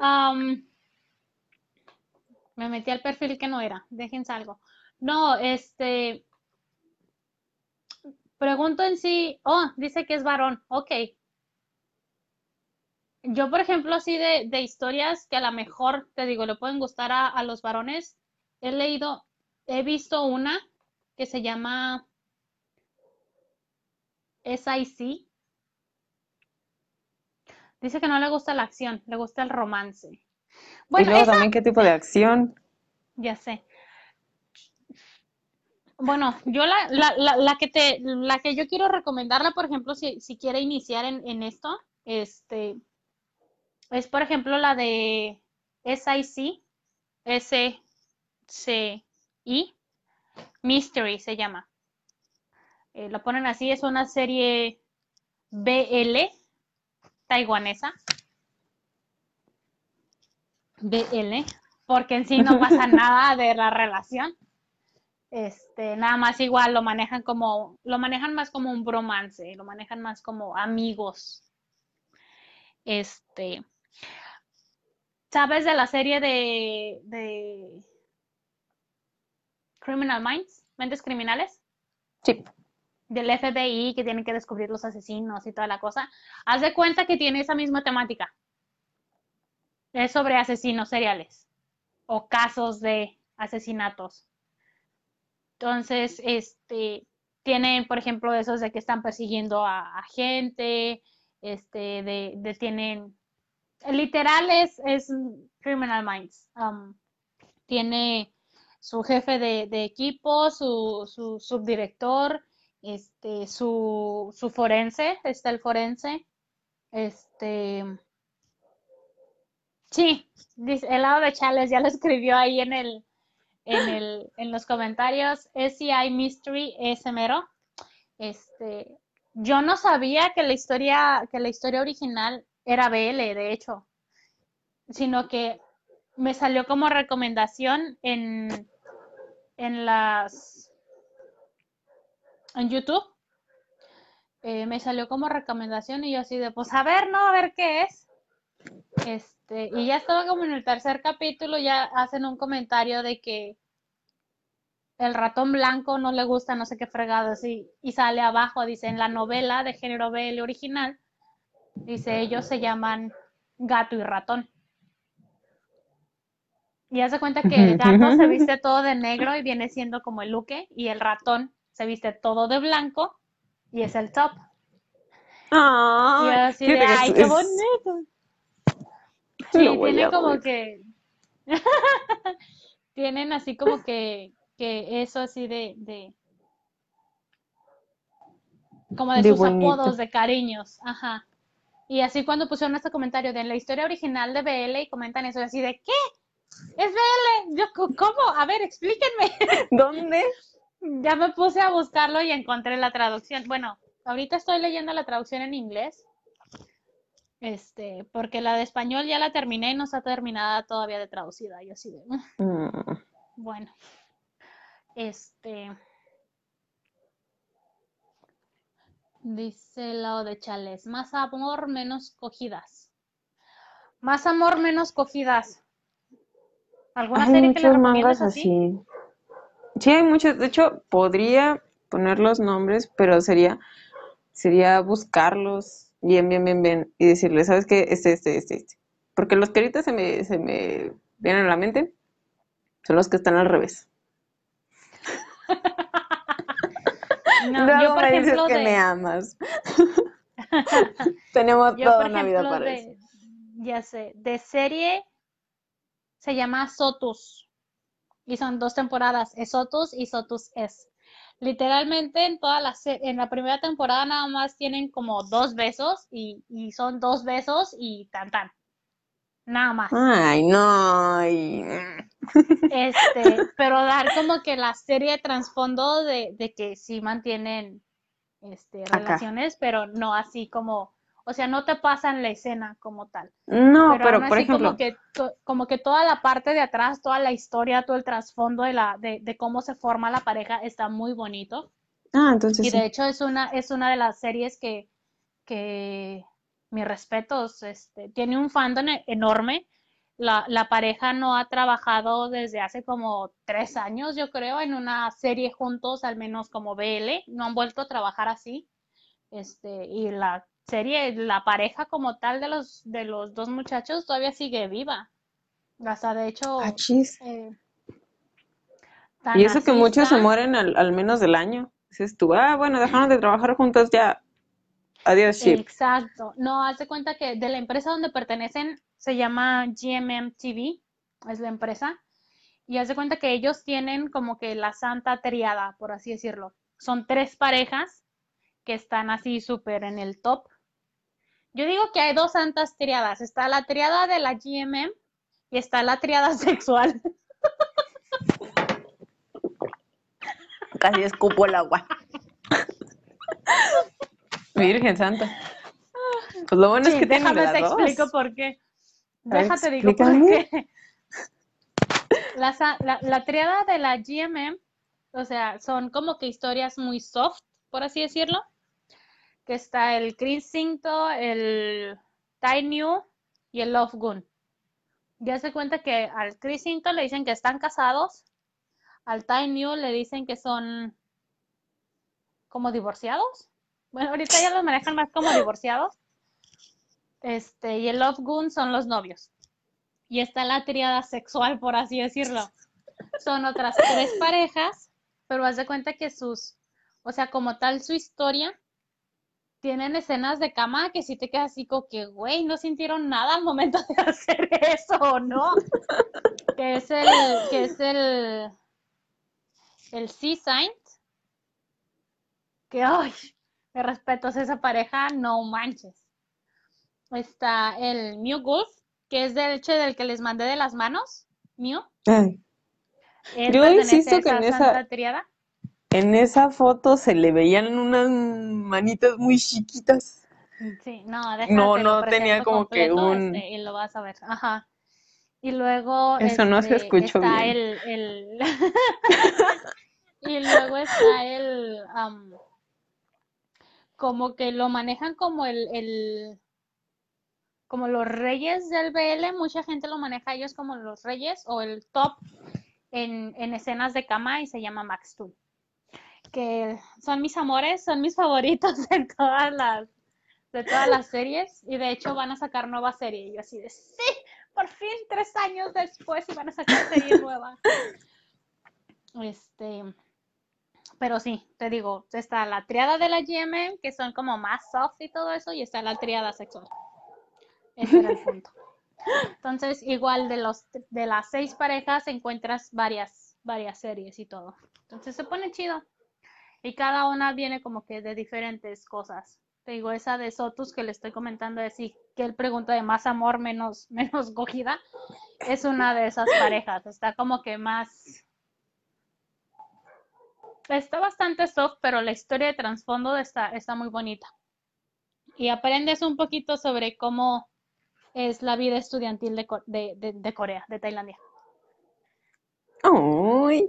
um, me metí al perfil que no era. Déjense algo. No, este. Pregunto en sí. Oh, dice que es varón. Ok. Yo, por ejemplo, así de, de historias que a lo mejor, te digo, le pueden gustar a, a los varones, he leído, he visto una que se llama SIC. Dice que no le gusta la acción, le gusta el romance. Bueno, y luego también qué tipo de acción. Ya sé. Bueno, yo la, la, la, que te, la que yo quiero recomendarla, por ejemplo, si, si quiere iniciar en, en esto, este, es por ejemplo la de SIC, S-C-I, Mystery se llama. Eh, lo ponen así, es una serie BL taiwanesa. BL, porque en sí no pasa (laughs) nada de la relación. Este, nada más igual lo manejan como, lo manejan más como un bromance, lo manejan más como amigos. Este, ¿sabes de la serie de, de Criminal Minds? ¿Mentes criminales? Sí. Del FBI que tienen que descubrir los asesinos y toda la cosa. Haz de cuenta que tiene esa misma temática. Es sobre asesinos seriales o casos de asesinatos. Entonces, este, tienen, por ejemplo, esos de que están persiguiendo a, gente, este, de, detienen, literal es, es Criminal Minds. Um, tiene su jefe de, equipo, su, su subdirector, este, su, su forense, está el forense, este, sí, el lado de Chales ya lo escribió ahí en el, en, el, en los comentarios. SCI Mystery es mero. Este, yo no sabía que la historia, que la historia original era BL, de hecho, sino que me salió como recomendación en, en las en YouTube. eh, me salió como recomendación y yo así de, pues a ver, no, a ver qué es. Este, y ya estaba como en el tercer capítulo, ya hacen un comentario de que el ratón blanco no le gusta no sé qué fregado así, y sale abajo, dice, en la novela de género BL original, dice, ellos se llaman gato y ratón. Y hace cuenta que el gato se viste todo de negro y viene siendo como el Luque, y el ratón se viste todo de blanco y es el top. y así de, ay, qué bonito. Sí, tiene como que. (laughs) Tienen así como que, que eso así de, de como de, sus apodos, de cariños, ajá. Y así cuando pusieron este comentario de la historia original de BL y comentan eso, así de, ¿qué? ¿Es BL? Yo, ¿cómo? A ver, explíquenme. (laughs) ¿Dónde? Ya me puse a buscarlo y encontré la traducción. Bueno, ahorita estoy leyendo la traducción en inglés. Este, porque la de español ya la terminé y no está terminada todavía de traducida. Yo así de. Mm. Bueno. Este. Dice lado de Chales, más amor, menos cogidas. Más amor, menos cogidas. ¿Alguna serie que le mangas así? Sí, hay muchos. De hecho, podría poner los nombres, pero sería, sería buscarlos bien, bien, bien, bien y decirles, ¿sabes qué? Este, este, este, este. Porque los que ahorita se me, se me vienen a la mente son los que están al revés. No, yo, por me ejemplo, dices que me amas. (laughs) Tenemos toda una vida para eso. Ya sé, de serie se llama Sotus y son dos temporadas, es Sotus y Sotus es. Literalmente en toda la en la primera temporada nada más tienen como dos besos y, y son dos besos y tan tan. Nada más. Ay, no. Este, pero dar como que la serie de trasfondo de, de que sí mantienen este, relaciones, pero no así como, o sea, no te pasan la escena como tal. No, pero, por ejemplo. Como que, como que toda la parte de atrás, toda la historia, todo el trasfondo de, la, de, de cómo se forma la pareja está muy bonito. Ah, entonces. Y de hecho es una, es una de las series que, que mis respetos, este, tiene un fandom e-, enorme. La, la, pareja no ha trabajado desde hace como tres años, yo creo, en una serie juntos, al menos como BL. No han vuelto a trabajar así. Este, y la serie, la pareja como tal de los, de los dos muchachos todavía sigue viva. Hasta de hecho. Ah, eh, y eso que muchos se mueren al, al menos del año. Dices tú, ah, bueno, dejaron de trabajar juntos ya Adiós, sí. Exacto. No, haz de cuenta que de la empresa donde pertenecen se llama GMM TV, es la empresa. Y haz de cuenta que ellos tienen como que la santa triada, por así decirlo. Son tres parejas que están así súper en el top. Yo digo que hay dos santas triadas. Está la triada de la GMM y está la triada (laughs) sexual. Casi escupo el agua. (laughs) Virgen Santa. Pues lo bueno es que déjame te explico por qué. Déjate digo por qué. La, la, triada de la GMM, o sea, son como que historias muy soft, por así decirlo. Que está el Crisingto, el New y el Love Gun. Ya se cuenta que al Crisingto le dicen que están casados, al New le dicen que son como divorciados bueno, ahorita ya los manejan más como divorciados. Este, y el Love Goon son los novios. Y está la triada sexual, por así decirlo. Son otras tres parejas, pero haz de cuenta que sus, o sea, como tal su historia, tienen escenas de cama que si te quedas así como que, güey, no sintieron nada al momento de (laughs) hacer eso, ¿no? que es el, que es el, el Sea Saint, que, ay, de respetos esa pareja, no manches. Está el Mew Golf, que es del che del que les mandé de las manos, Mew. Yo insisto que en esa, en esa foto se le veían unas manitas muy chiquitas. Sí, no, déjate, No, no tenía como que un... Este, y lo vas a ver, ajá. Y luego... Eso no se este, escuchó está bien. El, el... (laughs) y luego está el... como que lo manejan como el, el, como los reyes del BL, mucha gente lo maneja a ellos como los reyes o el top en, en escenas de cama y se llama Max Tool. Que son mis amores, son mis favoritos (laughs) de todas las, de todas las series y de hecho van a sacar nueva serie. Y yo así de, sí, por fin, tres años después y van a sacar serie nueva. (laughs) Este, pero sí, te digo, está la triada de la GM, que son como más soft y todo eso, y está la triada sexual. Ese era el (laughs) punto. Entonces, igual de los de las seis parejas encuentras varias, varias series y todo. Entonces se pone chido. Y cada una viene como que de diferentes cosas. Te digo, esa de Sotus que le estoy comentando así, que él pregunta de más amor, menos, (laughs) menos cogida, es una de esas parejas. Está como que más. Está bastante soft, pero la historia de trasfondo está, está muy bonita. Y aprendes un poquito sobre cómo es la vida estudiantil de, de, de, Corea, de Tailandia. ¡Ay!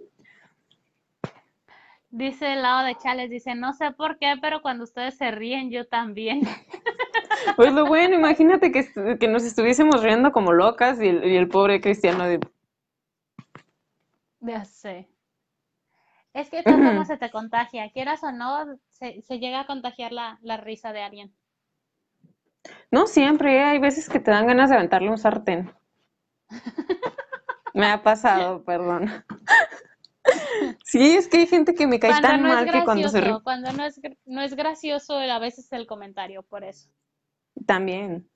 Dice el lado de Chales, dice, no sé por qué, pero cuando ustedes se ríen, yo también. (laughs) Pues lo bueno, imagínate que, que nos estuviésemos riendo como locas y el, y el pobre cristiano de... Ya sé. Es que todo se te contagia, quieras o no, se, se llega a contagiar la, la risa de alguien. No siempre, ¿eh? hay veces que te dan ganas de aventarle un sartén. Me ha pasado, perdón. Sí, es que hay gente que me cae tan mal que cuando se ríe. Cuando no es, no es gracioso, a veces el comentario, por eso. También.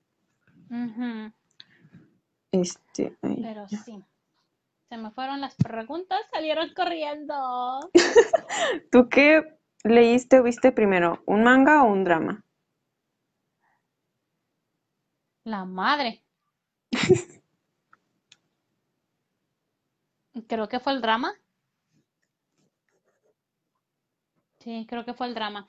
Este. Pero sí. Se me fueron las preguntas, salieron corriendo. (laughs) ¿Tú qué leíste o viste primero? ¿Un manga o un drama? La madre. (laughs) creo que fue el drama. Sí, creo que fue el drama.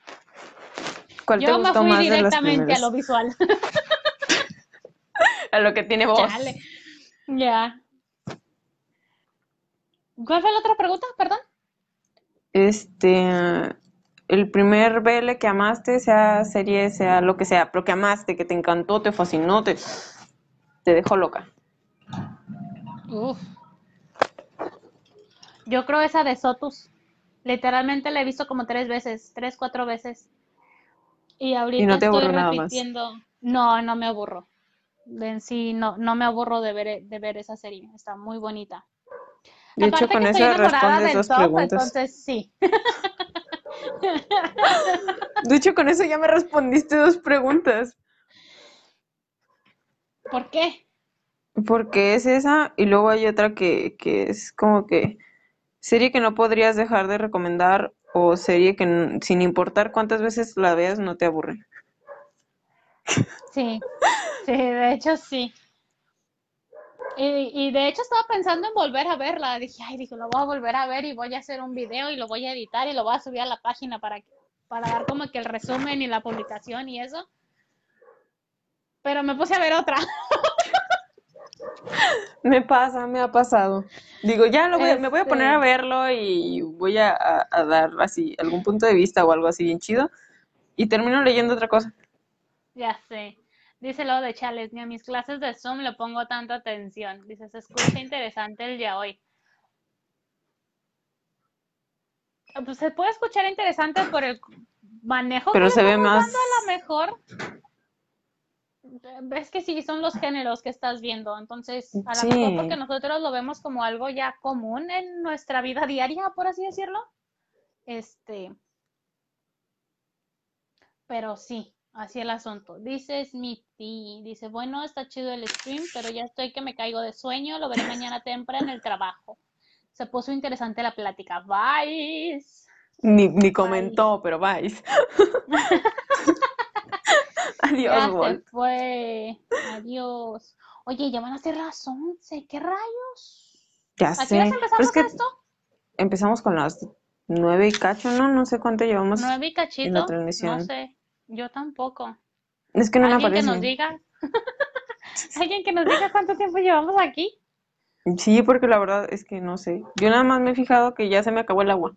¿Cuál Yo te gustó me fui directamente a lo visual. (laughs) a lo que tiene voz. Ya. ¿Cuál fue la otra pregunta? Perdón. Este, el primer BL que amaste, sea serie, sea lo que sea, pero que amaste, que te encantó, te fascinó, te, te dejó loca. Uf. Yo creo esa de Sotus. Literalmente la he visto como tres veces, tres, cuatro veces. Y ahorita no te estoy repitiendo. No, no me aburro. En sí, no, no me aburro de ver, de ver esa serie. Está muy bonita. De hecho, con eso respondes dos preguntas. Entonces, sí. De hecho, con eso ya me respondiste dos preguntas. ¿Por qué? Porque es esa y luego hay otra que, es como que serie que no podrías dejar de recomendar o serie que sin importar cuántas veces la veas no te aburre. Sí, sí, de hecho sí. Y, de hecho estaba pensando en volver a verla. Dije, ay, dije, lo voy a volver a ver y voy a hacer un video y lo voy a editar y lo voy a subir a la página para, para dar como que el resumen y la publicación y eso. Pero me puse a ver otra. (laughs) me pasa, me ha pasado. Digo, ya lo voy, me voy a poner a este verlo y voy a, a, dar así algún punto de vista o algo así bien chido. Y termino leyendo otra cosa. Ya sé. Dice lo de Chales, ni a mis clases de Zoom le pongo tanta atención. Dice, se escucha interesante el día hoy. Ah, pues se puede escuchar interesante por el manejo pero se ve más a lo mejor ves que sí son los géneros que estás viendo entonces a lo mejor porque nosotros lo vemos como algo ya común en nuestra vida diaria por así decirlo este pero sí Así el asunto. Dice Smithy, dice, bueno, está chido el stream, pero ya estoy que me caigo de sueño, lo veré mañana temprano en el trabajo. Se puso interesante la plática. Bye. Ni, ni comentó, pero bye. (laughs) Adiós, ya fue. Adiós. Oye, ya van a ser las 11. ¿Qué rayos? Ya sé. empezamos esto? Empezamos con las nueve y cacho, ¿no? No sé cuánto llevamos nueve y cachito, en la transmisión. No sé. Yo tampoco. Es que no me aparece. que nos diga? (laughs) ¿Alguien que nos diga cuánto tiempo llevamos aquí? Sí, porque la verdad es que no sé. Yo nada más me he fijado que ya se me acabó el agua.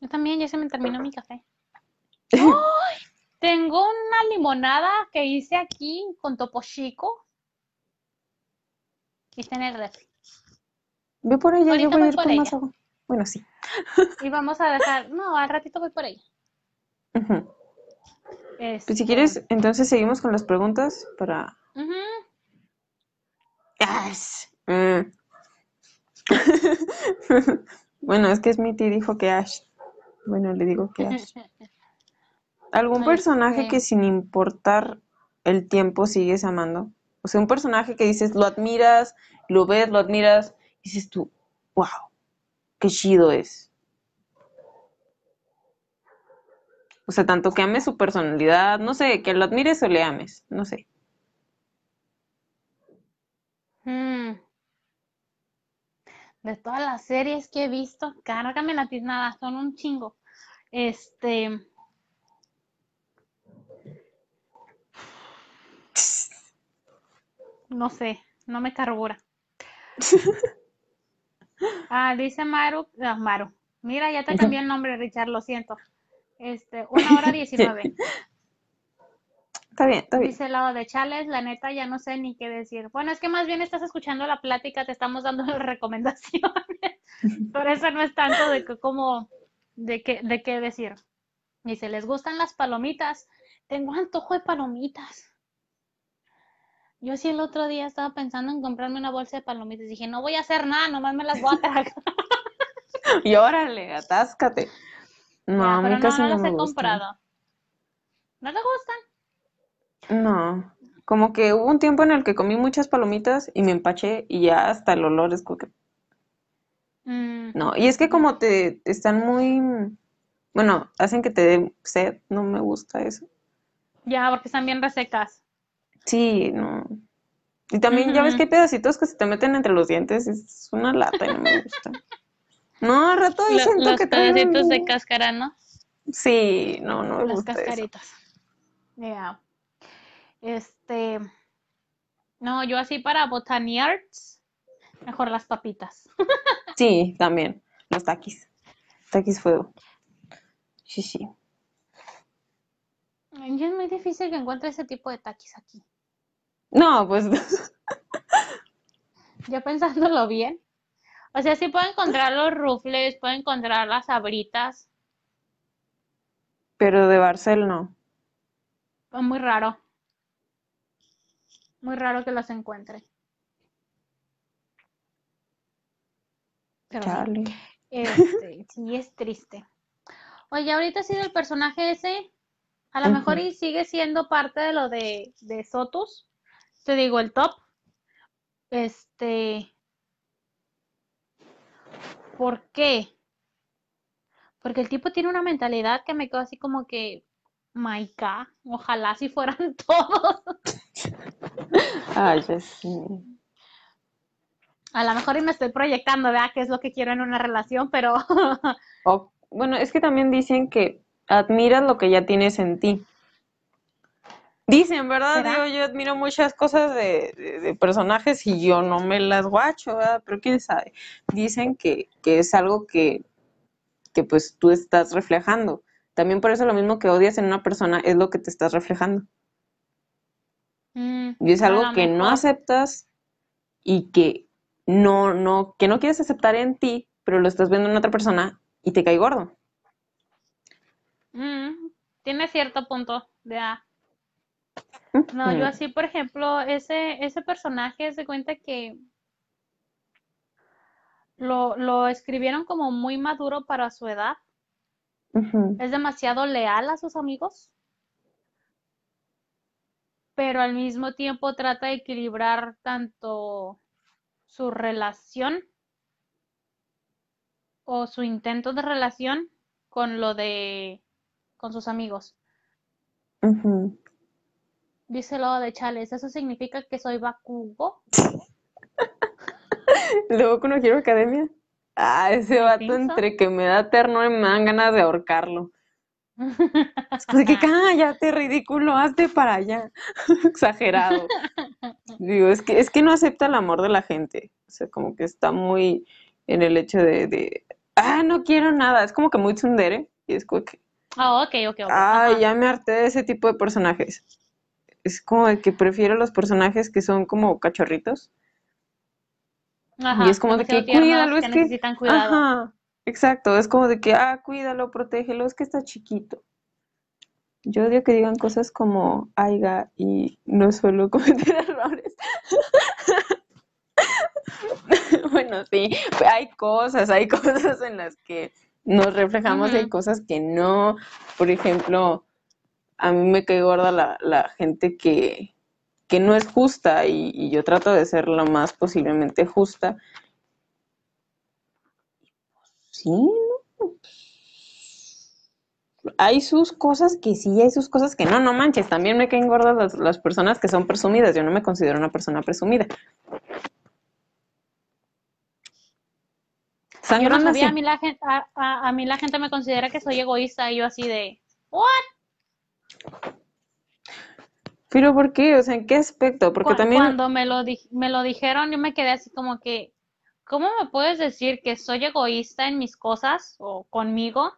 Yo también, ya se me terminó mi café. (laughs) ¡Ay! Tengo una limonada que hice aquí con topo chico. Y está en el refri. Ve por ella, yo Ahorita voy a voy ir por más ella. agua. Bueno, sí. Y vamos a dejar. No, al ratito voy por ella. (laughs) Pues si Este, quieres, entonces seguimos con las preguntas para... Ash. (laughs) Mm. Bueno, es que Smithy dijo que Ash. Bueno, le digo que Ash. ¿Algún personaje que sin importar el tiempo sigues amando? O sea, un personaje que dices, lo admiras, lo ves, lo admiras, y dices tú, wow, qué chido es. O sea, tanto que ames su personalidad, no sé, que lo admires o le ames, no sé. Mm. De todas las series que he visto, cárgame la tiznada, son un chingo. Este. No sé, no me carbura. (laughs) Ah, dice Maru, ah, Maru. Mira, ya te cambié el nombre, Richard, lo siento. Este, una hora diecinueve. (laughs) Está bien, está bien. Dice el lado de Chales, la neta ya no sé ni qué decir. Bueno, es que más bien estás escuchando la plática, te estamos dando las (laughs) recomendaciones. (laughs) Por eso no es tanto de que como de qué de qué decir. Dice, ¿les gustan las palomitas? Tengo antojo de palomitas. Yo sí el otro día estaba pensando en comprarme una bolsa de palomitas. Dije, no voy a hacer nada, nomás me las voy a tragar. Y órale, atáscate. No, Ya, a mí pero no, casi no no las me he gustan. comprado. ¿No te gustan? No, como que hubo un tiempo en el que comí muchas palomitas y me empaché y ya hasta el olor es como que... Mm, No, y es que como te están muy... Bueno, hacen que te dé sed, no me gusta eso. ya, porque están bien resecas. Sí, no. Y también ya ves que hay pedacitos que se te meten entre los dientes, es una lata y no me gusta. (laughs) No, al rato ahí Lo- los que pedacitos de cáscara, ¿no? Sí, no, no Las cascaritas. Ya. Este. No, yo así para botanearts, mejor las papitas. (laughs) Sí, también, los taquis. Taquis fuego. Sí, sí. Es muy difícil que encuentre ese tipo de taquis aquí. No, pues (laughs) Yo pensándolo bien. O sea, sí puedo encontrar los rufles, puedo encontrar las sabritas. pero de Barcel no. Es muy raro. Muy raro que los encuentre. Pero sí. Chale. Este, (laughs) sí, es triste. Oye, ahorita sí del personaje ese, a lo mejor y sigue siendo parte de lo de, de Sotus. Te digo, el top. Este, ¿por qué? Porque el tipo tiene una mentalidad que me quedo así como que, my God, ojalá si fueran (laughs) todos. Ay, sí. A lo mejor y me estoy proyectando, ¿verdad? ¿Qué es lo que quiero en una relación? Pero (laughs) O- bueno, es que también dicen que admiras lo que ya tienes en ti. Dicen, ¿verdad? Digo, yo admiro muchas cosas de, de- de personajes y yo no me las guacho, ¿verdad? Pero quién sabe. Dicen que, que es algo que, que pues tú estás reflejando. También por eso lo mismo que odias en una persona es lo que te estás reflejando. mm, Y es algo que no aceptas y que no, no, que no quieres aceptar en ti, pero lo estás viendo en otra persona y te cae gordo. Mm, tiene cierto punto de A. No, yo así, por ejemplo, ese, ese personaje se cuenta que lo, lo escribieron como muy maduro para su edad. Es demasiado leal a sus amigos, pero al mismo tiempo trata de equilibrar tanto su relación o su intento de relación con lo de con sus amigos. Dice lo de Chales, ¿eso significa que soy Bakugo? Luego con Hero Academia. Ah, ese vato entre que me da ternura y me dan ganas de ahorcarlo. Es como de que (laughs) cállate, ridículo, hazte para allá. (laughs) Exagerado. Digo, es que, es que no acepta el amor de la gente. O sea, como que está muy en el hecho de, de, ah, no quiero nada. Es como que muy tsundere. Y es como que, Ah, ok, ok, ok. Ay, ajá. ya me harté de ese tipo de personajes. Es como de que prefiero los personajes que son como cachorritos. Ajá, Y es como de que cuídalo, es que necesitan cuidado. Ajá, exacto. Es como de que, ah, cuídalo, protégelo, es que está chiquito. Yo odio que digan cosas como aiga y no suelo (laughs) cometer errores. (laughs) Bueno, sí, hay cosas, hay (laughs) cosas en las que nos reflejamos y hay cosas que no. Por ejemplo, a mí me cae gorda la, la gente que, que no es justa y, y yo trato de ser lo más posiblemente justa. Sí, ¿no? Hay sus cosas que sí, hay sus cosas que no, no manches. También me caen gordas las, las personas que son presumidas. Yo no me considero una persona presumida. Yo no sabía, a mí la gente, a, a- a mí la gente me considera que soy egoísta y yo así de, ¿what? Pero ¿por qué? O sea, ¿en qué aspecto? Porque Cu- también Cuando me lo, di- me lo dijeron, yo me quedé así como que, ¿cómo me puedes decir que soy egoísta en mis cosas o conmigo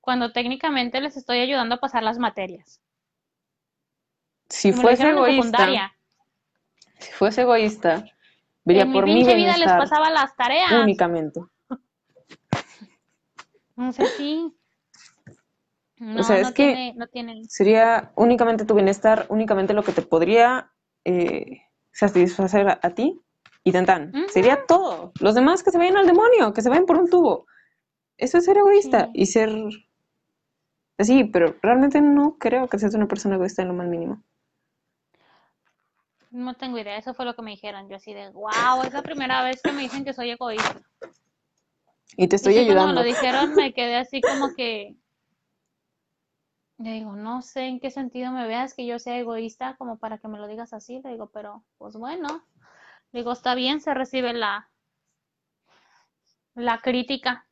cuando técnicamente les estoy ayudando a pasar las materias? si fuese egoísta, si fuese egoísta, vería En por mi pinche vida les pasaba las tareas. únicamente. (laughs) No sé si. No, sea, es que- tiene, no tiene. Sería únicamente tu bienestar, únicamente lo que te podría eh, satisfacer a, a ti y tan tan. Sería todo. Los demás que se vayan al demonio, que se vayan por un tubo. Eso es ser egoísta Sí. y ser así, pero realmente no creo que seas una persona egoísta en lo más mínimo. No tengo idea, eso fue lo que me dijeron. Yo así de, wow, es la primera vez que me dicen que soy egoísta. Y te Y estoy cuando me ayudando. lo dijeron me quedé así como que, le digo, no sé en qué sentido me veas que yo sea egoísta como para que me lo digas así. Le digo, pero pues bueno, digo, está bien, se recibe la, la crítica.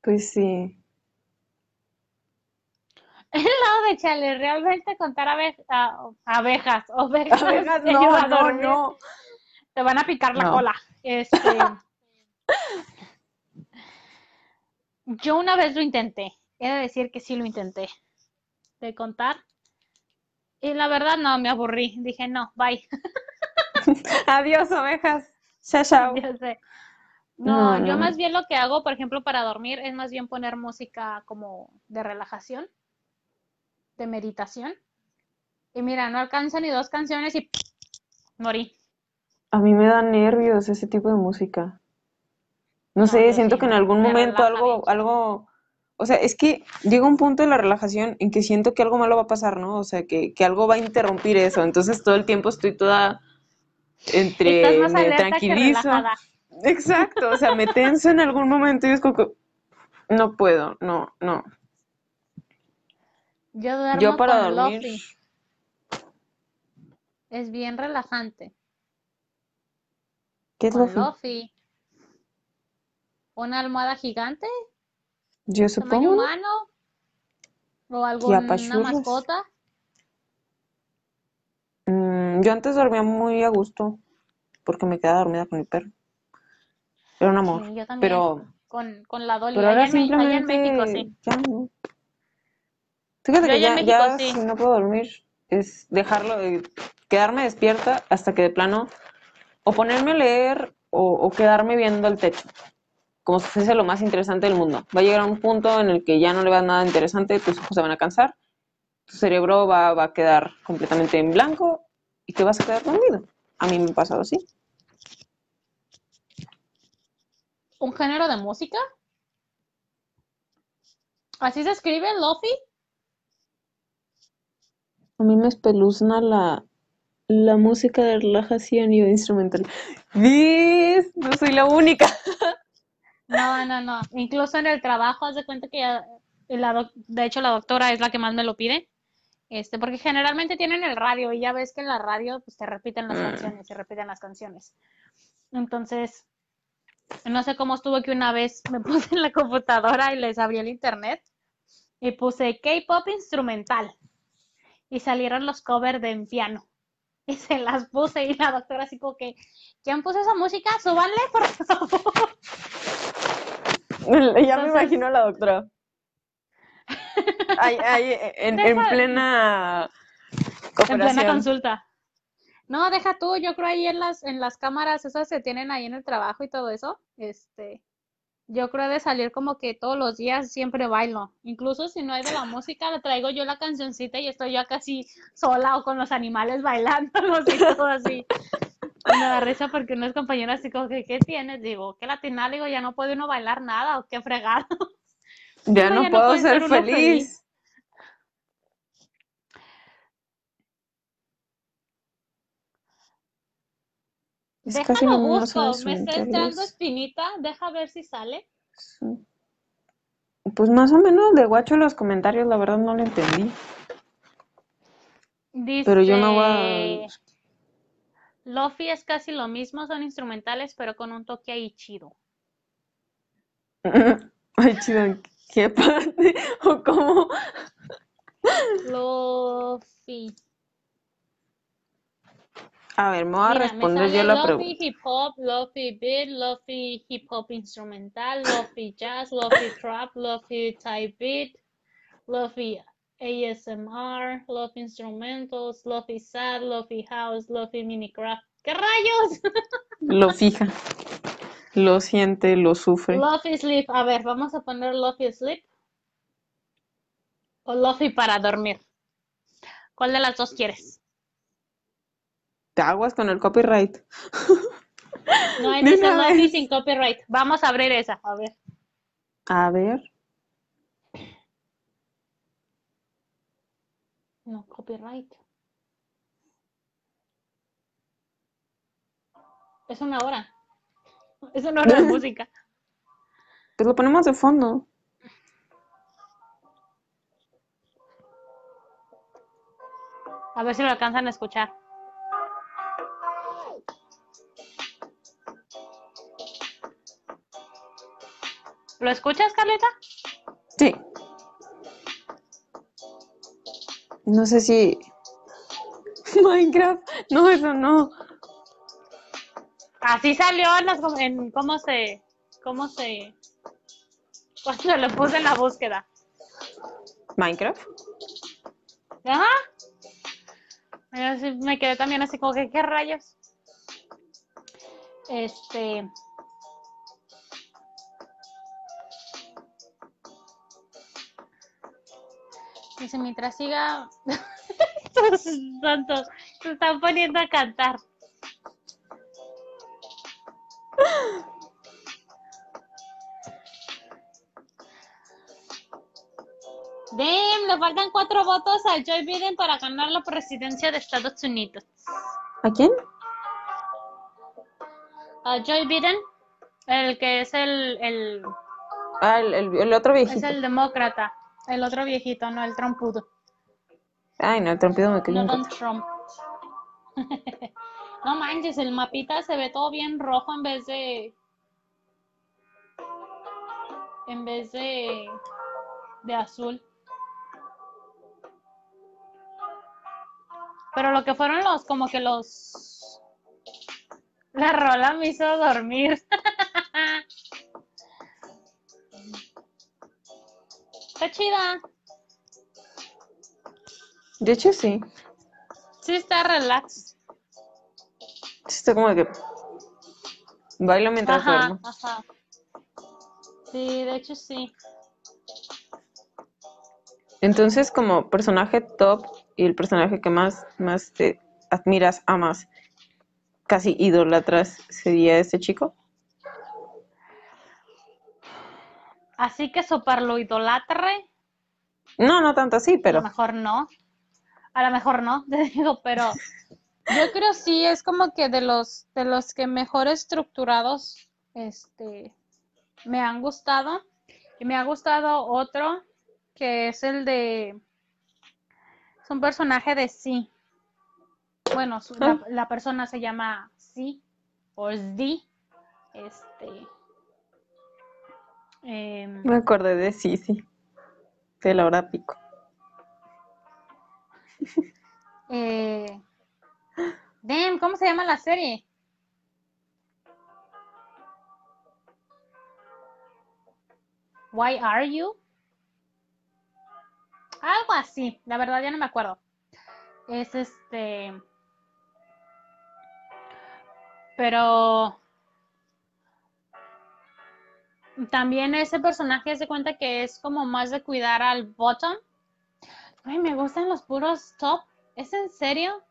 Pues sí. (laughs) El lado de Chale, realmente contar abe- a- abejas, ovejas, Abejas, (laughs) no, a no, no. Te van a picar la No. cola. Este, (laughs) yo una vez lo intenté. He de decir que sí lo intenté. De contar. Y la verdad no, me aburrí. Dije, no, bye. (laughs) Adiós, ovejas. Chao, chao. (laughs) Ya sé. No, No, yo no. más bien lo que hago, por ejemplo, para dormir, es más bien poner música como de relajación, de meditación. Y mira, no alcanza ni dos canciones y morí. A mí me da nervios ese tipo de música. No No, sé, siento sí, que en algún me momento relaja algo, algo, o sea, es que llega un punto de la relajación en que siento que algo malo va a pasar, ¿no? O sea, que, que algo va a interrumpir eso. Entonces todo el tiempo estoy toda entre, Estás más me que tranquilizo. Exacto, o sea, me tenso en algún momento y es como que no puedo, no, no. Yo duermo Yo para con dormir, Lofi. Es bien relajante. ¿qué es Con? Lofi. Una almohada gigante, Yo tamaño supongo, ¿no? humano, o alguna mascota. Mm, yo antes dormía muy a gusto porque me quedaba dormida con mi perro. Era un amor, Sí, yo también. pero, Con, con la Dolly. pero Allá ahora en, Me- allá en México, simplemente sí. ya no. Fíjate Yo que ya, México, ya sí. si no puedo dormir es dejarlo, de quedarme despierta hasta que de plano o ponerme a leer o, o quedarme viendo el techo, como si fuese lo más interesante del mundo. Va a llegar a un punto en el que ya no le va nada interesante, tus ojos se van a cansar, tu cerebro va, va a quedar completamente en blanco y te vas a quedar dormido. A mí me ha pasado así. ¿Un género de música? ¿Así se escribe, Lofi? A mí me espeluzna la, la música de relajación y de instrumental. No soy la única. (laughs) No, no, no. Incluso en el trabajo, haz de cuenta que ya, la doc- de hecho la doctora es la que más me lo pide. Este, porque generalmente tienen el radio y ya ves que en la radio pues te repiten las Mm. canciones, se repiten las canciones. Entonces, no sé cómo estuvo que una vez me (laughs) puse en la computadora y les abrí el internet y puse K-pop instrumental y salieron los covers de en piano. Y se las puse y la doctora así como que, ¿quién puso esa música? Súbanle, por favor. (laughs) (laughs) Ya me imagino a la doctora. Ay, ay, en, plena En plena cooperación. consulta. No, deja tú, yo creo ahí en las, en las cámaras esas se tienen ahí en el trabajo y todo eso, este, yo creo de salir como que todos los días siempre bailo. Incluso si no hay de la música, le traigo yo la cancioncita y estoy yo casi sola o con los animales bailando, (laughs) y todo así. Me da risa porque unos compañeros así como que, ¿qué tienes? Digo, ¿qué latina? Digo, ya no puede uno bailar nada o qué fregado. Ya No, no no puedo ser feliz. feliz. Es casi Déjalo son busco, me está entrando espinita, deja ver si sale. Sí. Pues más o menos de guacho los comentarios, la verdad no lo entendí. Pero yo me voy a... Lofi es casi lo mismo, son instrumentales, pero con un toque ahí chido. (laughs) Ay, chido, ¿en ¿qué parte? (laughs) ¿O cómo? Lofi. A ver, me voy a Mira, responder yo la Lofi pregunta. hip hop, Lofi beat, Lofi hip hop instrumental, Lofi jazz, Lofi trap, Lofi type beat, Lofi ASMR, Lofi instrumentals, Lofi sad, Lofi house, Lofi minecraft. ¿Qué rayos? (laughs) Lo fija, lo siente, lo sufre. Lofi sleep. A ver, vamos a poner Lofi sleep o Lofi para dormir. ¿Cuál de las dos quieres? Te aguas con el copyright. (laughs) No, De es una Lofi vez. sin copyright. Vamos a abrir esa. A ver. A ver, No, copyright. Es una hora. Es una hora de (laughs) música. pues lo ponemos de fondo. A ver si lo alcanzan a escuchar. ¿Lo escuchas, Carlita? Sí. No sé si... (laughs) Minecraft. No, eso no. Así salió en, las com- en cómo se, cómo se, cuando lo puse en la búsqueda. Minecraft. Ajá. Yo me quedé también así como que, ¿qué rayos? Este. Dice, mientras siga. (laughs) Estos tontos se están poniendo a cantar. Damn, le faltan cuatro votos a Joe Biden para ganar la presidencia de Estados Unidos. ¿A quién? A Joe Biden, el que es el, el, Ah, el, el- el otro es viejito. el demócrata, el otro viejito, no el trompudo, Ay, no, el trompido me cayó no contra. Trump. (laughs) No manches, el mapita se ve todo bien rojo en vez de, en vez de, de azul. Pero lo que fueron los, como que los... La rola me hizo dormir. (laughs) Está chida. De hecho, sí. Sí, está relax. Está como que... Bailo mientras Ajá, duermo. ajá. Sí, de hecho sí. Entonces, como personaje top y el personaje que más, más te admiras, amas, casi idolatras, sería este chico. Así que super lo idolatre. No, no tanto así, A lo pero mejor no. A lo mejor no, (laughs) te digo, pero yo creo sí es como que de los de los que mejor estructurados este me han gustado y me ha gustado otro que es el de es un personaje de sí. Bueno, su- la, la persona se llama sí o Z. Este em, me acordé de Sisi, de Laura Pico. Eh, damn, ¿cómo se llama la serie? Why Are You? Algo así, la verdad ya no me acuerdo. Es este. Pero. También ese personaje se cuenta que es como más de cuidar al bottom. Ay, me gustan los puros top. ¿Es en serio?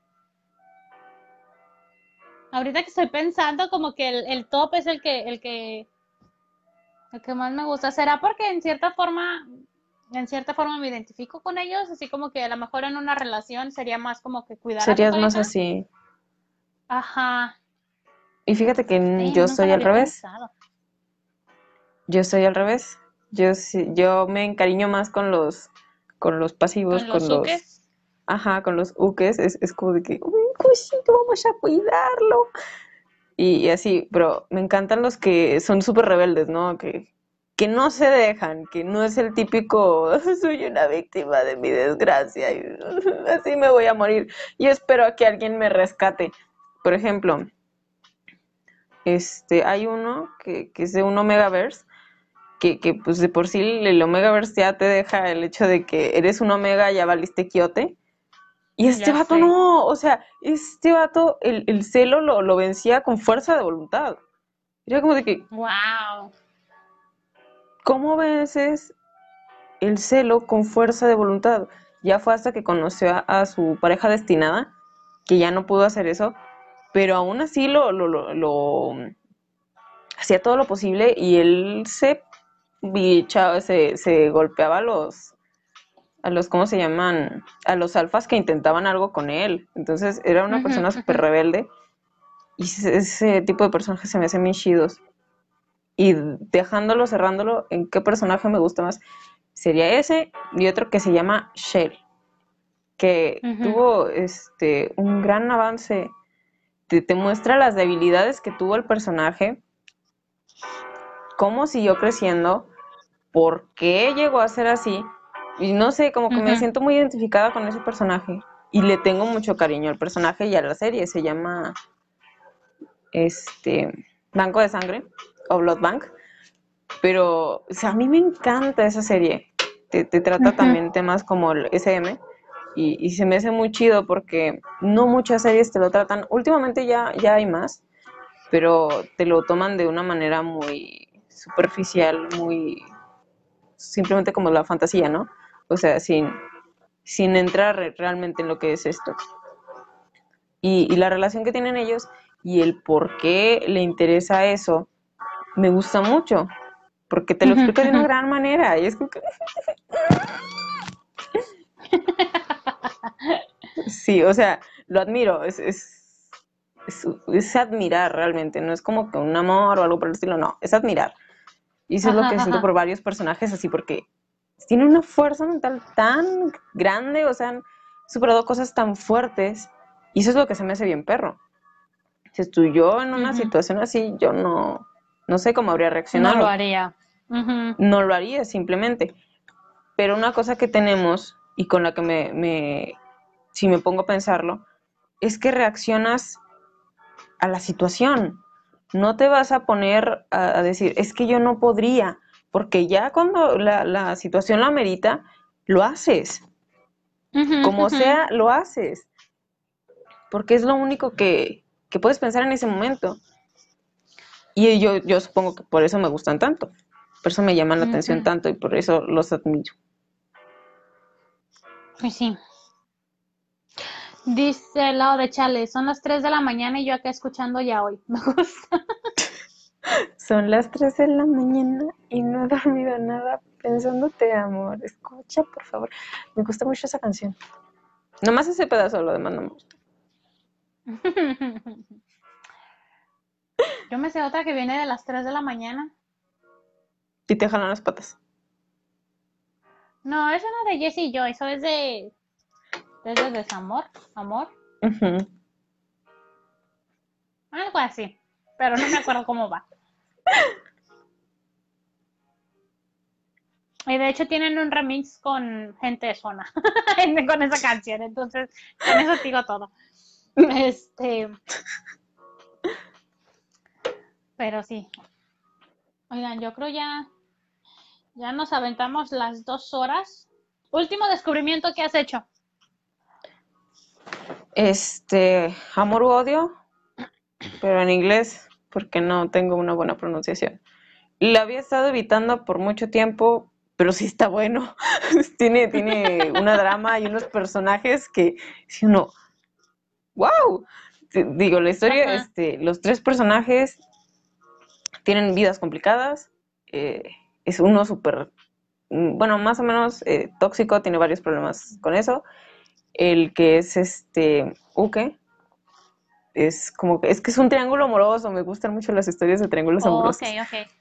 Ahorita que estoy pensando, como que el, el top es el que, el que, el que más me gusta. ¿Será porque en cierta forma, en cierta forma me identifico con ellos? Así como que a lo mejor en una relación sería más como que cuidar a Serías más así. Ajá. Y fíjate que Sí, yo soy al revés. pensado. Yo soy al revés. Yo yo me encariño más con los con los pasivos, Con los con los ajá, con los uques, es, es como de que un cosito, vamos a cuidarlo. Y, y así, pero me encantan los que son súper rebeldes, ¿no? Que, que no se dejan, que no es el típico, soy una víctima de mi desgracia y (laughs) así me voy a morir. Yo espero a que alguien me rescate. Por ejemplo, este, hay uno que, que es de un Omegaverse, que, que pues de por sí el Omegaverse ya te deja el hecho de que eres un Omega, ya valiste quiote. Y este Ya vato sé. no, o sea, este vato, el, el celo lo, lo vencía con fuerza de voluntad. Era como de que, Wow. ¿cómo vences el celo con fuerza de voluntad? Ya fue hasta que conoció a, a su pareja destinada, que ya no pudo hacer eso, pero aún así lo, lo, lo, lo- hacía todo lo posible y él se, bicha- se, se golpeaba a los, a los, ¿cómo se llaman? A los alfas que intentaban algo con él. Entonces era una persona súper rebelde y ese, ese tipo de personajes se me hacen bien chidos. Y dejándolo, cerrándolo, ¿en qué personaje me gusta más? Sería ese y otro que se llama Shell, que tuvo este, un gran avance. Te, te muestra las debilidades que tuvo el personaje, cómo siguió creciendo, por qué llegó a ser así. Y no sé, como que me siento muy identificada con ese personaje. Y le tengo mucho cariño al personaje y a la serie. Se llama este Banco de Sangre o Blood Bank. Pero, o sea, a mí me encanta esa serie. Te, te trata también temas como el SM. Y, y se me hace muy chido porque no muchas series te lo tratan. Últimamente ya, ya hay más, pero te lo toman de una manera muy superficial, muy simplemente como la fantasía, ¿no? O sea, sin, sin entrar re- realmente en lo que es esto. Y, y la relación que tienen ellos y el por qué le interesa eso, me gusta mucho, porque te lo explica de una gran manera. Y es como que... (laughs) Sí, o sea, lo admiro, es, es, es, es admirar realmente, no es como que un amor o algo por el estilo, no, es admirar. Y eso es lo Ajá, que siento por varios personajes así, porque tienen una fuerza mental tan grande, o sea, han superado cosas tan fuertes, y eso es lo que se me hace bien perro. Si estoy yo en una situación así, yo no, no sé cómo habría No reaccionado lo haría. No lo haría simplemente. Pero una cosa que tenemos y con la que me, me- si me pongo a pensarlo, es que reaccionas a la situación. No te vas a poner a, a decir, es que yo no podría, porque ya cuando la, la situación lo amerita, lo haces. Como sea, lo haces. Porque es lo único que, que puedes pensar en ese momento. Y yo, yo supongo que por eso me gustan tanto. Por eso me llaman la atención tanto y por eso los admiro. Pues sí. Dice el lado de Chale, son las 3 de la mañana y yo acá escuchando ya hoy. (laughs) Me gusta. Son las 3 de la mañana y no he dormido nada pensándote, amor. Escucha, por favor. Me gusta mucho esa canción. Nomás ese pedazo, lo demás no me gusta. (laughs) Yo me sé otra que viene de las 3 de la mañana. Y te jalan las patas. No, es una de Jessie y yo, eso es de... Es de desamor, amor, algo así. Pero no me acuerdo cómo va. Y de hecho tienen un remix con gente de zona, (laughs) con esa canción, entonces con eso digo todo. Este, pero sí. Oigan, yo creo ya, ya nos aventamos las dos horas. Último descubrimiento que has hecho. Este, amor u odio, pero en inglés, porque no tengo una buena pronunciación. La había estado evitando por mucho tiempo, pero sí está bueno. (laughs) tiene, tiene una drama y unos personajes que, si uno, wow, digo, la historia, este, los tres personajes tienen vidas complicadas, eh, es uno súper, mm, bueno, más o menos eh, tóxico, tiene varios problemas con eso. El que es este Uke, es como que es que es un triángulo amoroso, me gustan mucho las historias de triángulos oh, amorosos.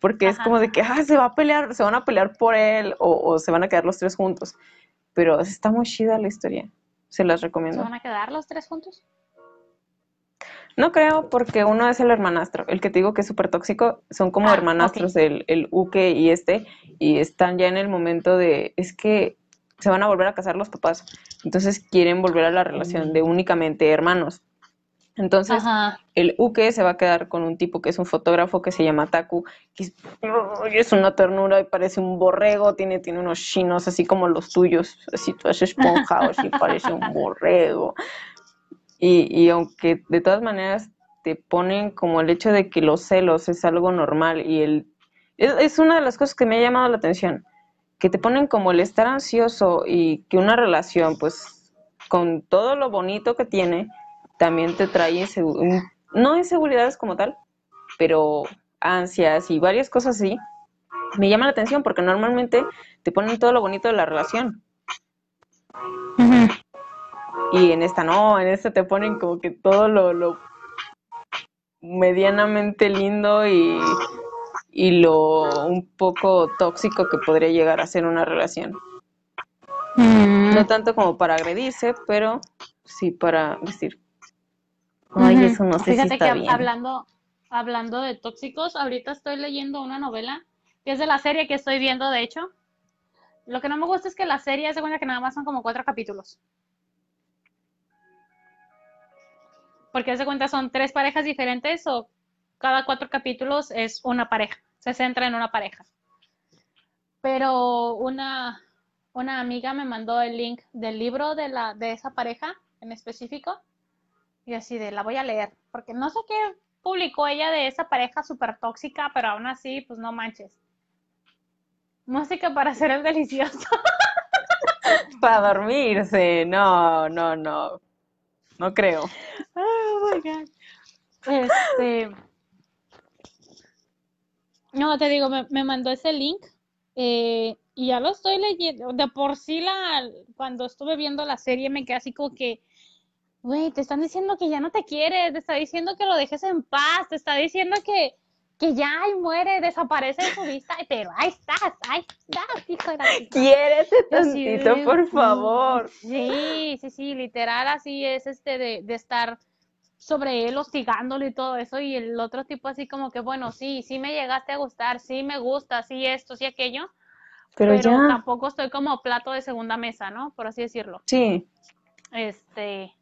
Porque es como de que ah, se va a pelear, se van a pelear por él o, o, se van a quedar los tres juntos. Pero está muy chida la historia. Se las recomiendo. ¿Se van a quedar los tres juntos? No creo, porque uno es el hermanastro, el que te digo que es súper tóxico, son como ah, hermanastros el, el Uke y este, y están ya en el momento de, es que se van a volver a casar los papás, entonces quieren volver a la relación de únicamente hermanos. Entonces, el Uke se va a quedar con un tipo que es un fotógrafo que se llama Taku, que es, una ternura y parece un borrego, tiene, tiene unos chinos así como los tuyos, así todos esponjados y parece un borrego. Y, aunque de todas maneras te ponen como el hecho de que los celos es algo normal y el... Es, una de las cosas que me ha llamado la atención, que te ponen como el estar ansioso y que una relación, pues, con todo lo bonito que tiene, también te trae no inseguridades como tal, pero ansias y varias cosas así. Me llama la atención porque normalmente te ponen todo lo bonito de la relación. Y en esta no, en esta te ponen como que todo lo, medianamente lindo y, lo un poco tóxico que podría llegar a ser una relación. Mm. No tanto como para agredirse, pero sí para decir, ay, eso no sé Fíjate si está que hablando hablando de tóxicos, ahorita estoy leyendo una novela que es de la serie que estoy viendo, de hecho. Lo que no me gusta es que la serie se cuenta que nada más son como cuatro capítulos. porque de cuenta son tres parejas diferentes o cada cuatro capítulos es una pareja, se centra en una pareja. Pero una, una amiga me mandó el link del libro de, la, de esa pareja en específico y así de la voy a leer, porque no sé qué publicó ella de esa pareja súper tóxica, pero aún así, pues no manches. Música para hacer el delicioso. (laughs) para dormirse, no, no, no. No creo. Oh my God. Este. No, te digo, me, mandó ese link eh, y ya lo estoy leyendo. De por sí, la, cuando estuve viendo la serie me quedé así como que, güey, te están diciendo que ya no te quiere, te está diciendo que lo dejes en paz, te está diciendo que, que ya y muere, desaparece de su vista, pero ahí estás, ahí estás, hijo de la Quiérete tantito, por favor. Sí, sí, sí, literal así es este de, de estar sobre él hostigándolo y todo eso y el otro tipo así como que bueno, sí, sí me llegaste a gustar, sí me gusta, sí esto, sí aquello, pero, pero ya... tampoco estoy como plato de segunda mesa, ¿no? Por así decirlo. Sí. Este,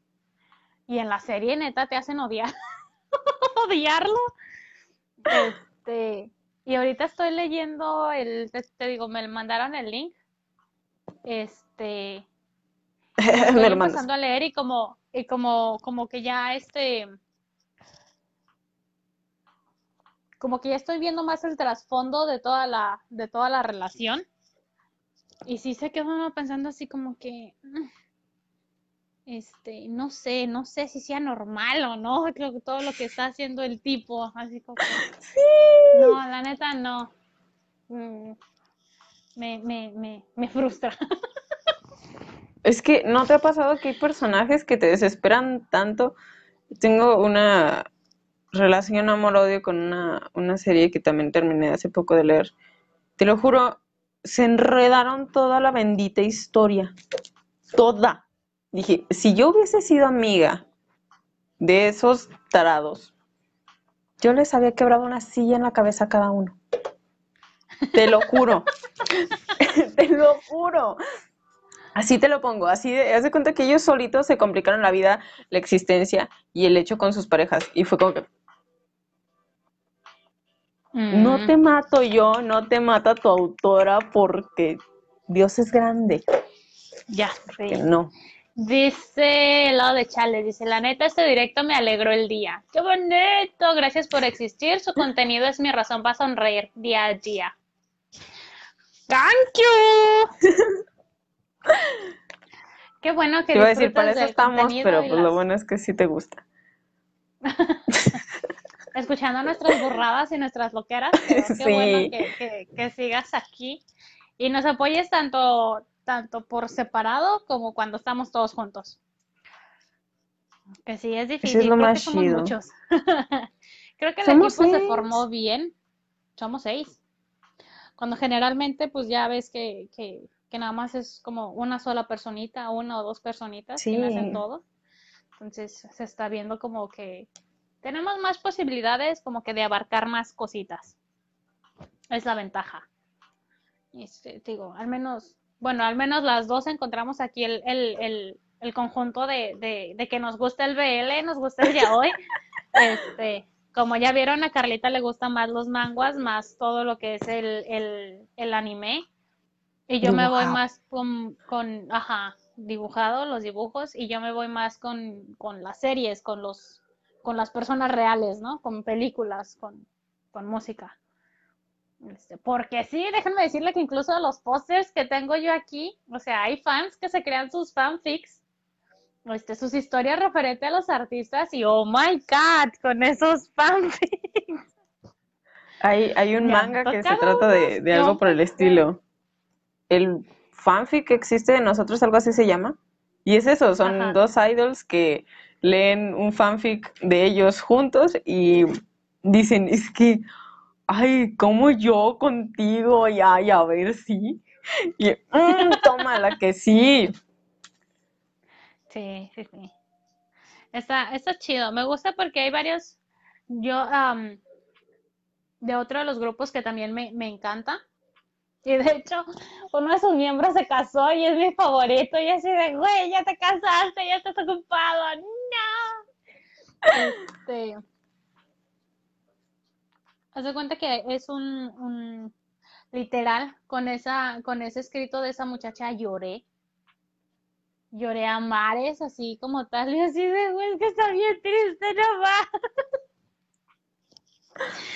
y en la serie neta te hacen odiar, (laughs) odiarlo este, y ahorita estoy leyendo el, te, digo, me mandaron el link. Este, (laughs) estoy empezando a leer y como, y como, como que ya este, como que ya estoy viendo más el trasfondo de toda la, de toda la relación. Y sí se quedó pensando así como que, mm, este, no sé, no sé si sea normal o no, (laughs) creo que todo lo que está haciendo el tipo, así como sí. no, la neta no. Mm, me, me, me, me frustra. (laughs) Es que no te ha pasado que hay personajes que te desesperan tanto. Tengo una relación amor-odio con una, una serie que también terminé hace poco de leer. Te lo juro, se enredaron toda la bendita historia. Toda dije, si yo hubiese sido amiga de esos tarados, yo les había quebrado una silla en la cabeza a cada uno. Te lo juro. (laughs) te lo juro. Así te lo pongo, así de, haz de cuenta que ellos solitos se complicaron la vida, la existencia y el hecho con sus parejas. Y fue como que, no te mato yo, no te mata tu autora porque Dios es grande. Ya, porque no. Dice el lado de Chale, dice, la neta, este directo me alegró el día. ¡Qué bonito! Gracias por existir. Su contenido es mi razón para sonreír día a día. (laughs) ¡Thank you! (laughs) Qué bueno que Te iba a decir, para eso estamos, pero pues lo bueno es que sí te gusta. (laughs) Escuchando nuestras burradas y nuestras loqueras. qué bueno que, sigas aquí y nos apoyes tanto, tanto por separado como cuando estamos todos juntos. Que sí, es difícil. Es Creo que somos muchos. (laughs) Creo que el equipo se formó bien. Somos seis. Cuando generalmente, pues ya ves que, que, que, nada más es como una sola personita, una o dos personitas que hacen todo. Entonces se está viendo como que tenemos más posibilidades como que de abarcar más cositas. Es la ventaja. Este, digo, al menos, bueno, al menos las dos encontramos aquí el, el, el, el conjunto de, de, de, que nos gusta el BL, nos gusta el hoy (laughs) Este, como ya vieron, a Carlita le gustan más los manguas, más todo lo que es el, el, el anime. Y yo me voy más con, con, ajá, dibujado, los dibujos, y yo me voy más con, con las series, con los, con las personas reales, ¿no? Con películas, con, con música. Este, porque sí, déjenme decirle que incluso los pósters que tengo yo aquí, o sea, hay fans que se crean sus fanfics, este, sus historias referentes a los artistas y oh my god, con esos fanfics. Hay, hay un manga que se trata de, de algo por el estilo. El fanfic que existe de nosotros, algo así se llama. Y es eso, son dos idols que leen un fanfic de ellos juntos y dicen, es que ay, como yo contigo, y ay, a ver si. Y, mm, toma la que sí. Sí, sí, sí. Está, está chido. Me gusta porque hay varios. Yo, de otro de los grupos que también me, me encanta. Y de hecho, uno de sus miembros se casó y es mi favorito. Y así de, güey, ya te casaste, ya estás ocupado. No. Este. Haz de cuenta que es un, literal, con esa, con ese escrito de esa muchacha lloré. Lloré a mares, así como tal, y así de, güey, que está bien triste nomás.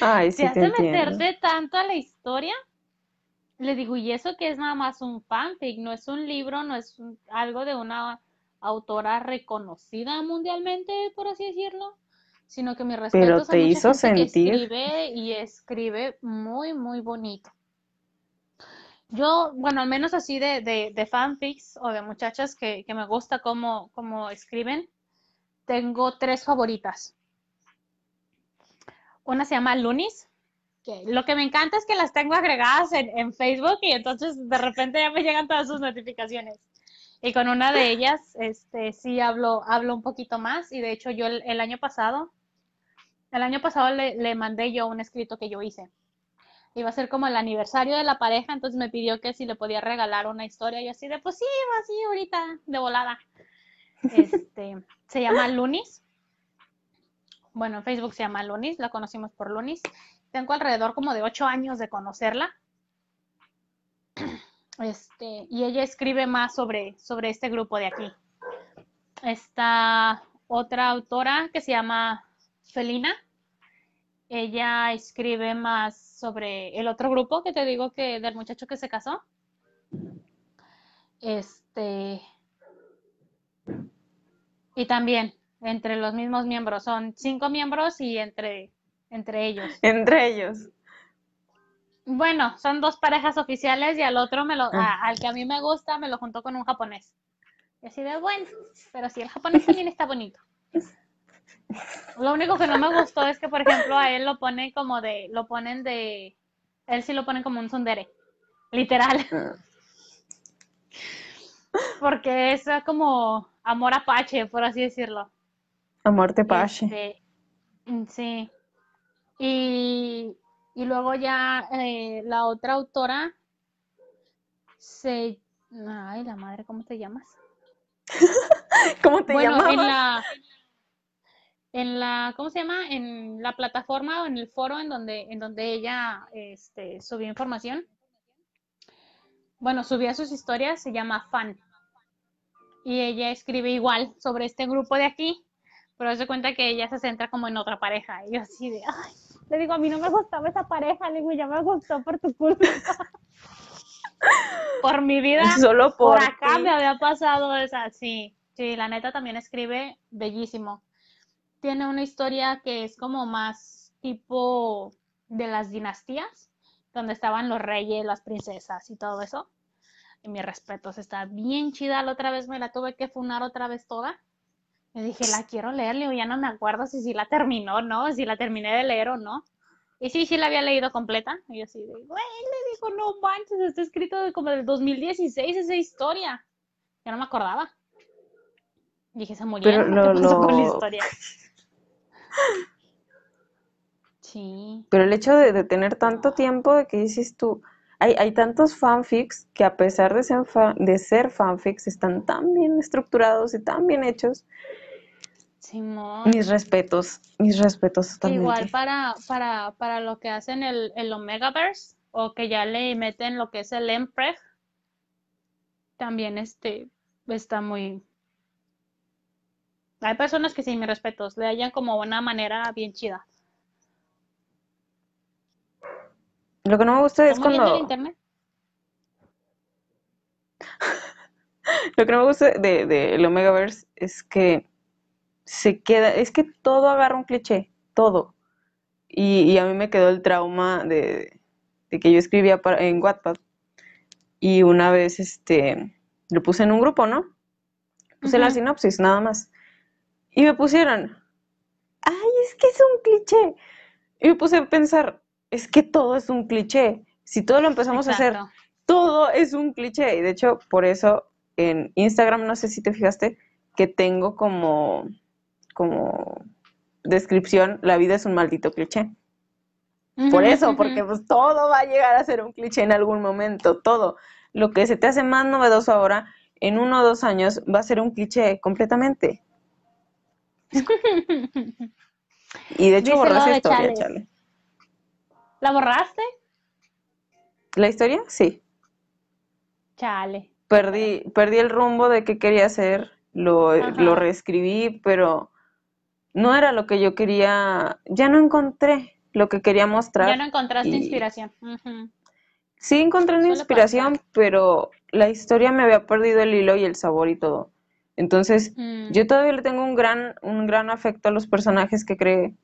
Ay, sí, te hace meterte tanto a la historia. Le digo, y eso que es nada más un fanfic, no es un libro, no es algo de una autora reconocida mundialmente, por así decirlo sino que mi respeto Pero te hizo sentir. escribe y escribe muy, muy bonito. Yo, bueno, al menos así de, de, fanfics o de muchachas que, me gusta cómo, cómo escriben, tengo tres favoritas. Una se llama Lunis, que lo que me encanta es que las tengo agregadas en, en, Facebook y entonces de repente ya me llegan todas sus notificaciones. Y con una de ellas, este, sí hablo, hablo un poquito más y de hecho yo el año pasado el año pasado le, mandé yo un escrito que yo hice. Iba a ser como el aniversario de la pareja, entonces me pidió que si le podía regalar una historia y así de, pues sí, así ahorita, de volada. Este, (laughs) se llama Lunis. Bueno, en Facebook se llama Lunis, la conocimos por Lunis. Tengo alrededor como de ocho años de conocerla. (clears throat) Este, y ella escribe más sobre, sobre este grupo de aquí. Está otra autora que se llama Felina. Ella escribe más sobre el otro grupo que te digo que del muchacho que se casó. Este. Y también entre los mismos miembros. Son cinco miembros y entre, entre ellos. Entre ellos. Bueno, son dos parejas oficiales y al otro me lo, ah. al que a mí me gusta me lo juntó con un japonés. Y así de bueno, pero si el japonés también está bonito. Lo único que no me gustó es que, por ejemplo, a él lo pone como de, lo ponen de, él sí lo ponen como un sondere, literal. Ah. Porque es como amor apache, por así decirlo. Amor tepache. Este, mm, sí. Y, y luego ya eh, la otra autora se... Ay, la madre, ¿cómo te llamas? (laughs) ¿Cómo te bueno, llamas? En la, en la, ¿cómo se llama? En la plataforma o en el foro en donde, en donde ella este, subió información. Bueno, subía sus historias, se llama Fan. y ella escribe igual sobre este grupo de aquí, pero se cuenta que ella se centra como en otra pareja. Y yo así de, ay, le digo, a mí no me gustaba esa pareja, le digo, ya me gustó por tu culpa. (laughs) por mi vida, Solo por, por acá ti. me había pasado esa, sí, sí, la neta también escribe bellísimo. Tiene una historia que es como más tipo de las dinastías, donde estaban los reyes, las princesas y todo eso. Y mis respetos, está bien chida. La otra vez me la tuve que funar otra vez toda. Y dije, la quiero leer, le digo, ya no me acuerdo si, si la terminó, ¿no? Si la terminé de leer o no. Y sí, sí la había leído completa. Y yo así güey, le digo, no manches, está escrito de como del 2016 esa historia. Ya no me acordaba. Dije, se murieron, Pero ¿qué lo- pasó con la lo- historia? (laughs) Sí. Pero el hecho de, de tener tanto tiempo de que dices tú, hay, hay tantos fanfics que a pesar de ser, de ser fanfics están tan bien estructurados y tan bien hechos. Simón. Mis respetos, mis respetos totalmente. Igual para, para, para lo que hacen el, el Omegaverse, o que ya le meten lo que es el Empreg, también este está muy. Hay personas que sí, mis respetos, le hallan como una manera bien chida. Lo que no me gusta es ¿Está muriendo el cuando, internet? (laughs) lo que no me gusta de, de el Omegaverse es que se queda, es que todo agarra un cliché, todo. Y, y a mí me quedó el trauma de, de que yo escribía para- en Wattpad y una vez este lo puse en un grupo, ¿no? Puse la sinopsis, nada más. Y me pusieron, ay, es que es un cliché. Y me puse a pensar, es que todo es un cliché. Si todo lo empezamos a hacer, todo es un cliché. Y de hecho, por eso en Instagram, no sé si te fijaste, que tengo como, como descripción, la vida es un maldito cliché. Por eso, porque pues todo va a llegar a ser un cliché en algún momento, todo. Lo que se te hace más novedoso ahora, en uno o dos años, va a ser un cliché completamente. Y de hecho borré esa de historia, Chales. chale. ¿La borraste? ¿La historia? Sí. Chale. Perdí, perdí el rumbo de qué quería hacer, lo, Ajá. lo reescribí, pero no era lo que yo quería, ya no encontré lo que quería mostrar. Ya no encontraste y- inspiración. Sí encontré una inspiración, pero la historia me había perdido el hilo y el sabor y todo. Entonces, Mm. yo todavía le tengo un gran, un gran afecto a los personajes que creé,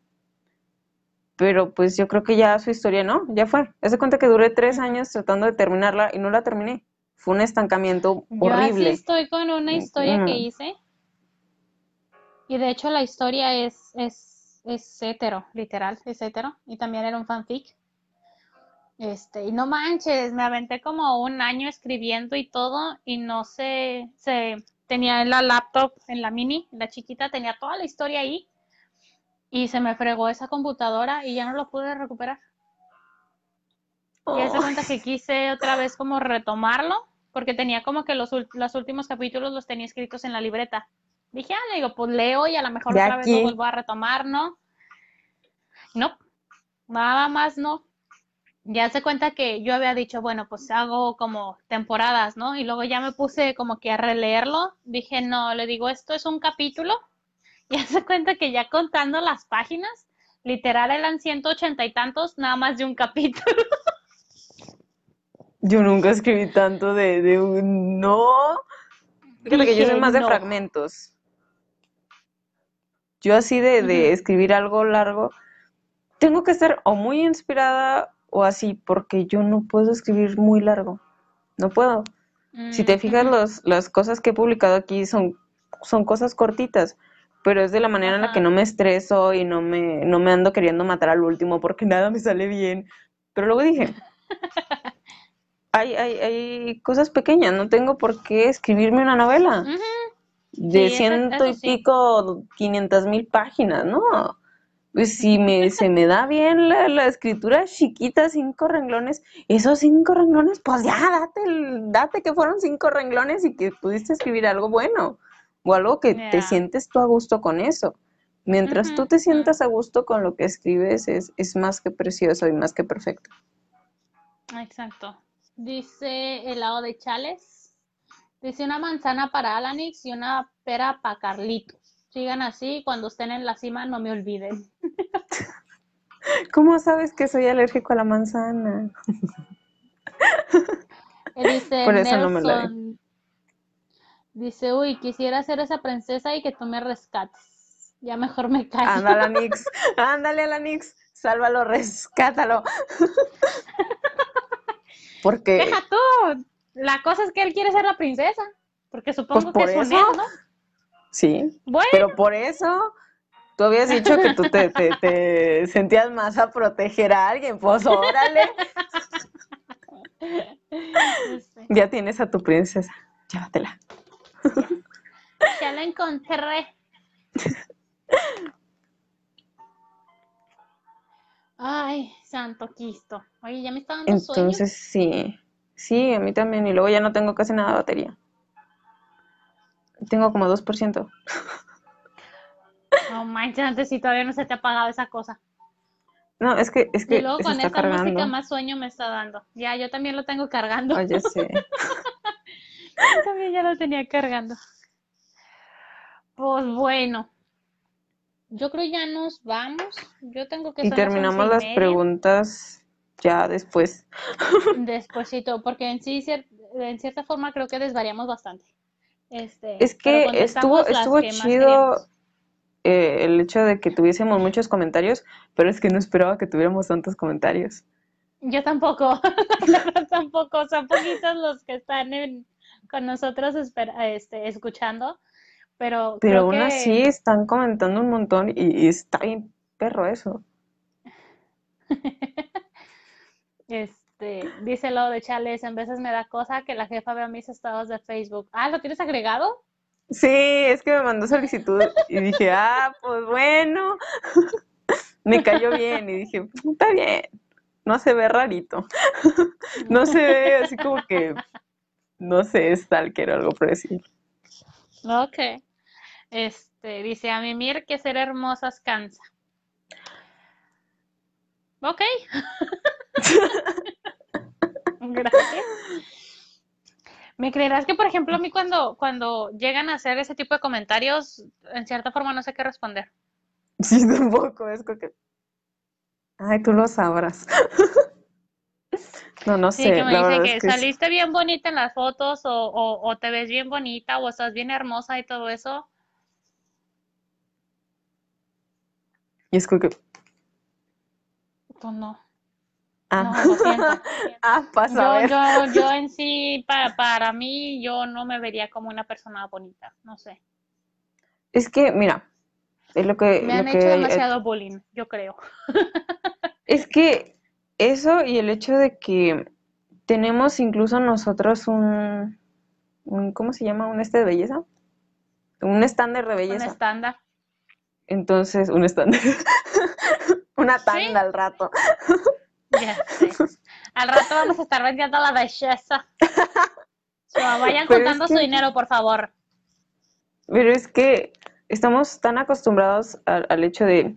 pero pues yo creo que ya su historia no, ya fue. Haz de cuenta que duré tres años tratando de terminarla y no la terminé. Fue un estancamiento Yo así horrible. estoy con una historia que Mm. hice. Y de hecho la historia es, es, es hetero, literal, es hetero. Y también era un fanfic. Este, y no manches, me aventé como un año escribiendo y todo, y no sé, se tenía en la laptop, en la mini, en la chiquita, tenía toda la historia ahí, y se me fregó esa computadora y ya no lo pude recuperar. Y haz de Oh, cuenta que quise otra vez como retomarlo, porque tenía como que los, los últimos capítulos los tenía escritos en la libreta. Dije, ah, le digo, pues leo y a lo mejor De otra vez lo aquí. vuelvo a retomar, ¿no? No, nada más no. Ya se cuenta que yo había dicho, bueno, pues hago como temporadas, ¿no? Y luego ya me puse como que a releerlo. Dije, no, le digo, esto es un capítulo. (laughs) Y se cuenta que ya contando las páginas, literal eran ciento ochenta y tantos, nada más de un capítulo. (laughs) yo nunca escribí tanto de, de un... No. Fíjate que yo soy Dije, más de no. fragmentos. Yo así de, de escribir algo largo, tengo que estar o muy inspirada o así, porque yo no puedo escribir muy largo. No puedo. Si te fijas, los, las cosas que he publicado aquí son, son cosas cortitas, pero es de la manera en la que no me estreso y no me, no me ando queriendo matar al último porque nada me sale bien. Pero luego dije, (laughs) hay, hay, hay cosas pequeñas, no tengo por qué escribirme una novela Ujú. De Sí, ciento y sí. pico, quinientas mil páginas, ¿no? Pues si me, (laughs) se me da bien la, la escritura chiquita, cinco renglones, esos cinco renglones, pues ya, date, el- date que fueron cinco renglones y que pudiste escribir algo bueno o algo que te sientes tú a gusto con eso. Mientras tú te sientas a gusto con lo que escribes, es, es más que precioso y más que perfecto. Exacto. Dice el lado de Chales. Dice una manzana para Alanix y una pera para Carlitos. Sigan así, cuando estén en la cima no me olviden. (laughs) ¿Cómo sabes que soy alérgico a la manzana? (laughs) Dice Por eso no me lo Dice, uy, quisiera ser esa princesa y que tú me rescates. Ya mejor me callo. Ándale, Alanix. (laughs) Ándale, Alanix. Sálvalo, rescátalo. Porque. Deja tú. La cosa es que él quiere ser la princesa. Porque supongo pues que es eso, ¿no? Sí. Bueno. Pero por eso tú habías dicho que tú te, te, sentías más a proteger a alguien. Pues órale. (laughs) Ya tienes a tu princesa. Llévatela. Ya la encontré. Ay, santo Cristo. Oye, ya me está dando sueño. Entonces, sí. Sí, a mí también. Y luego ya no tengo casi nada de batería. Tengo como 2%. No manches, antes sí todavía no se te ha apagado esa cosa. No, es que, es que. Y luego con esta música más sueño me está dando. Ya, yo también lo tengo cargando. Oye, sí. (laughs) también ya lo tenía cargando. Pues bueno, yo creo ya nos vamos. Yo tengo que... Y terminamos las preguntas ya después. (laughs) Despuésito, porque en sí, en cierta forma, creo que desvariamos bastante. Este, es que estuvo, estuvo chido eh, el hecho de que tuviésemos muchos comentarios, pero es que no esperaba que tuviéramos tantos comentarios. Yo tampoco, (laughs) tampoco, son poquitos los que están con nosotros este, escuchando, pero, Pero aún así están comentando un montón y, está bien perro eso. (laughs) este, dice lo de Chales, en veces me da cosa que la jefa vea mis estados de Facebook. Ah, ¿lo tienes agregado? Sí, es que me mandó solicitud y dije, (laughs) ah, pues bueno, (laughs) me cayó bien y dije, está bien, no se ve rarito, (laughs) no se ve así como que, no sé, es tal que era algo por decir. Ok. Este, dice a mimir que ser hermosas cansa. Ok. (laughs) Gracias. ¿Me creerás que, por ejemplo, a mí cuando, cuando llegan a hacer ese tipo de comentarios, en cierta forma no sé qué responder? Sí, (laughs) tampoco, es que... Ay, tú lo sabrás. (laughs) no, no sé. Sí, que me dice que, saliste bien bonita en las fotos o, o, o, te ves bien bonita o estás bien hermosa y todo eso. Y es como que... Pues no. Ah, no, lo siento. (laughs) ah, pasa yo, yo, yo, (laughs) en sí, para, para mí, yo no me vería como una persona bonita, no sé. Es que, mira, es lo que... Me han hecho demasiado bullying, yo creo. (laughs) es que eso y el hecho de que tenemos incluso nosotros un, un ¿cómo se llama? ¿Un este de belleza? Un estándar de belleza. Un estándar. Entonces, un estándar. Una tanda al rato. Ya sé. Al rato vamos a estar vendiendo la belleza. vayan contando su dinero, por favor. Pero es que estamos tan acostumbrados al, hecho de,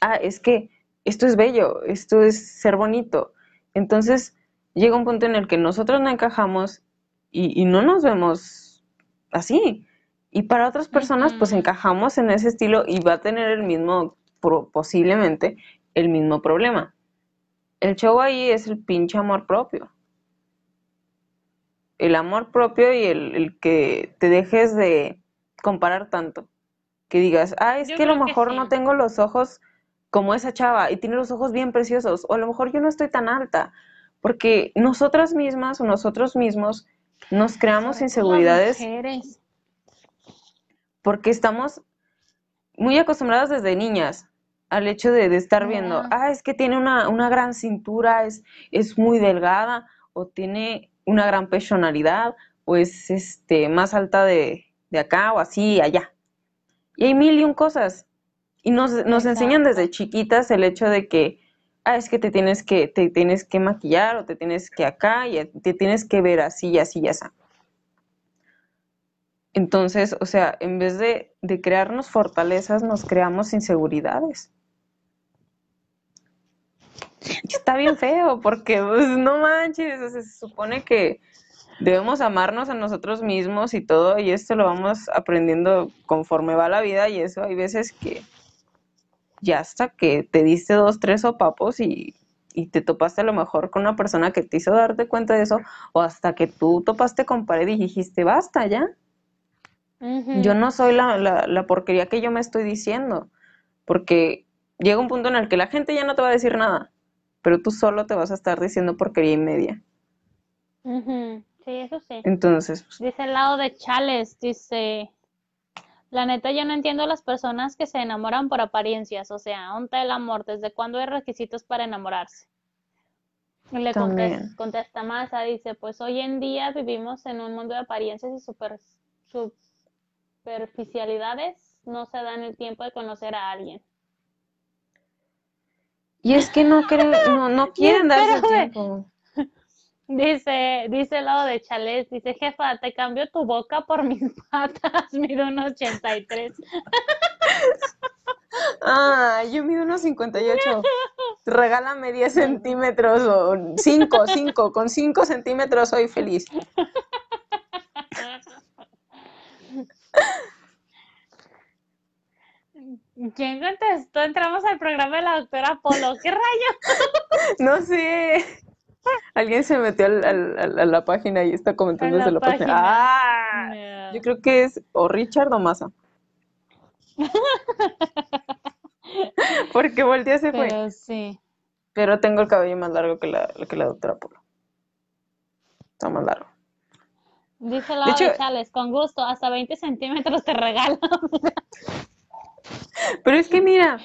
ah, es que esto es bello, esto es ser bonito. Entonces llega un punto en el que nosotros no encajamos y, y no nos vemos así. Y para otras personas, pues encajamos en ese estilo y va a tener el mismo, posiblemente, el mismo problema. El show ahí es el pinche amor propio. El amor propio y el, que te dejes de comparar tanto. Que digas, ah, es que a lo mejor no tengo los ojos como esa chava y tiene los ojos bien preciosos. O a lo mejor yo no estoy tan alta. Porque nosotras mismas o nosotros mismos nos creamos inseguridades porque estamos muy acostumbradas desde niñas al hecho de, estar viendo, ah, es que tiene una, gran cintura, es, es muy delgada, o tiene una gran personalidad, o es este, más alta de, acá, o así, allá. Y hay mil y un cosas. Y nos, nos enseñan desde chiquitas el hecho de que, ah, es que te tienes que, te tienes que maquillar, o te tienes que acá, y te tienes que ver así, y así, y así. Entonces, o sea, en vez de, crearnos fortalezas, nos creamos inseguridades. Está bien feo, porque pues, no manches, se supone que debemos amarnos a nosotros mismos y todo, y esto lo vamos aprendiendo conforme va la vida, y eso hay veces que ya hasta que te diste dos, tres sopapos y, y te topaste a lo mejor con una persona que te hizo darte cuenta de eso, o hasta que tú topaste con pared y dijiste, basta ya. Yo no soy la, la, la porquería que yo me estoy diciendo, porque llega un punto en el que la gente ya no te va a decir nada, pero tú solo te vas a estar diciendo porquería y media. Sí, eso sí. Entonces, pues, Dice el lado de Chales, dice, la neta yo no entiendo a las personas que se enamoran por apariencias, o sea, ¿dónde el amor? ¿Desde cuándo hay requisitos para enamorarse? Y le contes- También. contesta Masa, dice, pues hoy en día vivimos en un mundo de apariencias y super, superficialidades, no se dan el tiempo de conocer a alguien. Y es que no creen, no, no (laughs) quieren darse el tiempo. Dice, dice el lado de Chales, dice, jefa, te cambio tu boca por mis (laughs) patas, mido un 83. (laughs) Ah, yo mido unos 58. Regálame 10 centímetros o 5, 5. Con 5 centímetros soy feliz. ¿Quién contestó? Entramos al programa de la doctora Polo. ¿Qué rayos? (laughs) No sé. Alguien se metió al- al- al- a la página y está comentando desde la página. página. Ah, yo creo que es o Richard o Massa. (laughs) Porque volteé se fue. Pero sí. Pero tengo el cabello más largo que la, que la doctora Polo. Está más largo. Dice de Chales, con gusto, hasta 20 centímetros te regalo. (laughs) Pero es que mira,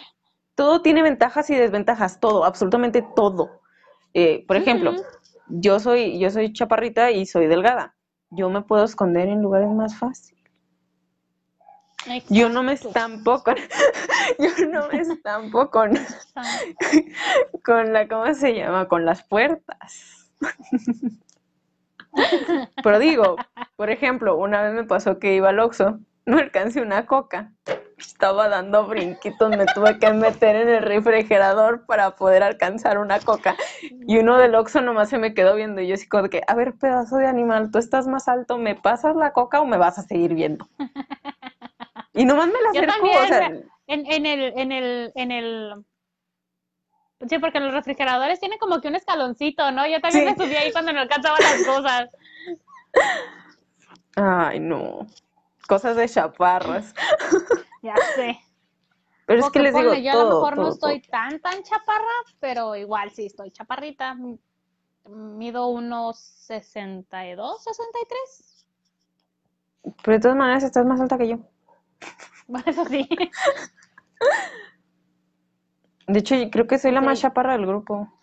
todo tiene ventajas y desventajas, todo, absolutamente todo. Eh, por ejemplo, yo soy, yo soy chaparrita y soy delgada. Yo me puedo esconder en lugares más fáciles. (laughs) Yo no me estampo con, yo no me estampo con, con la, ¿cómo se llama? Con las puertas. (laughs) Pero digo, por ejemplo, una vez me pasó que iba al Oxxo, (laughs) no alcancé una coca. Estaba dando brinquitos, me tuve que meter en el refrigerador para poder alcanzar una coca. Y uno del Oxxo nomás se me quedó viendo y yo así como de que, a ver, pedazo de animal, tú estás más alto, ¿me pasas la coca o me vas a seguir viendo? (laughs) Y nomás me la Yo acercó, también, o sea, En, en el, en el, en el... Sí, porque los refrigeradores tienen como que un escaloncito, ¿no? Yo también Sí. me subí ahí cuando no alcanzaba las cosas. (laughs) ay, no. Cosas de chaparras. (laughs) Ya sé. Pero es que Porque les digo, ponle, yo a lo mejor no estoy todo. tan, tan chaparra, pero igual sí estoy chaparrita. Mido unos 62, 63. Pero de todas maneras estás más alta que yo. (laughs) Eso sí. De hecho, yo creo que soy la más chaparra del grupo.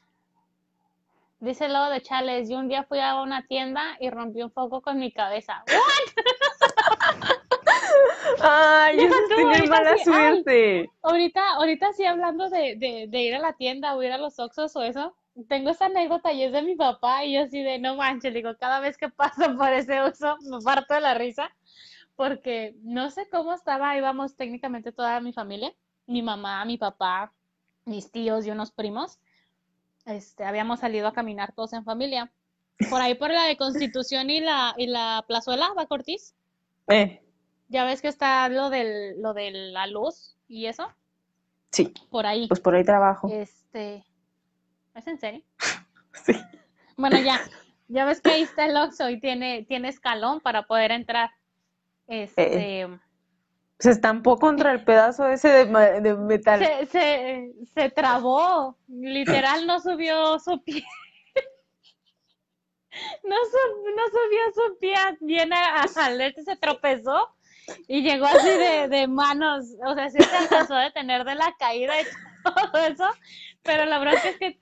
Dice el lobo de Chales, yo un día fui a una tienda y rompí un foco con mi cabeza. (laughs) Ay, tú, tenía ahorita mala sí, ay. Ahorita, ahorita sí hablando de, de, de ir a la tienda o ir a los Oxxos o eso, tengo esa anécdota y es de mi papá y yo así de no manches, digo, cada vez que paso por ese Oxxo me parto de la risa porque no sé cómo estaba, íbamos técnicamente toda mi familia, mi mamá, mi papá, mis tíos y unos primos, este, habíamos salido a caminar todos en familia. Por ahí por la de Constitución y la, y la plazuela, va Cortiz. Eh, Ya ves que está lo del, lo de la luz y eso, sí, por ahí. pues por ahí trabajo. Este, ¿es en serio? (laughs) Sí. Bueno, ya, ya ves que ahí está el Oxxo y tiene, tiene escalón para poder entrar. Este, Se estampó contra el pedazo ese de, metal. se, se, se trabó, literal no subió su pie. (laughs) No, su- no subió su pie bien a- a- al este, se tropezó y llegó así de, de manos, o sea, sí se alcanzó a detener de la caída y (laughs) todo eso, pero la verdad es que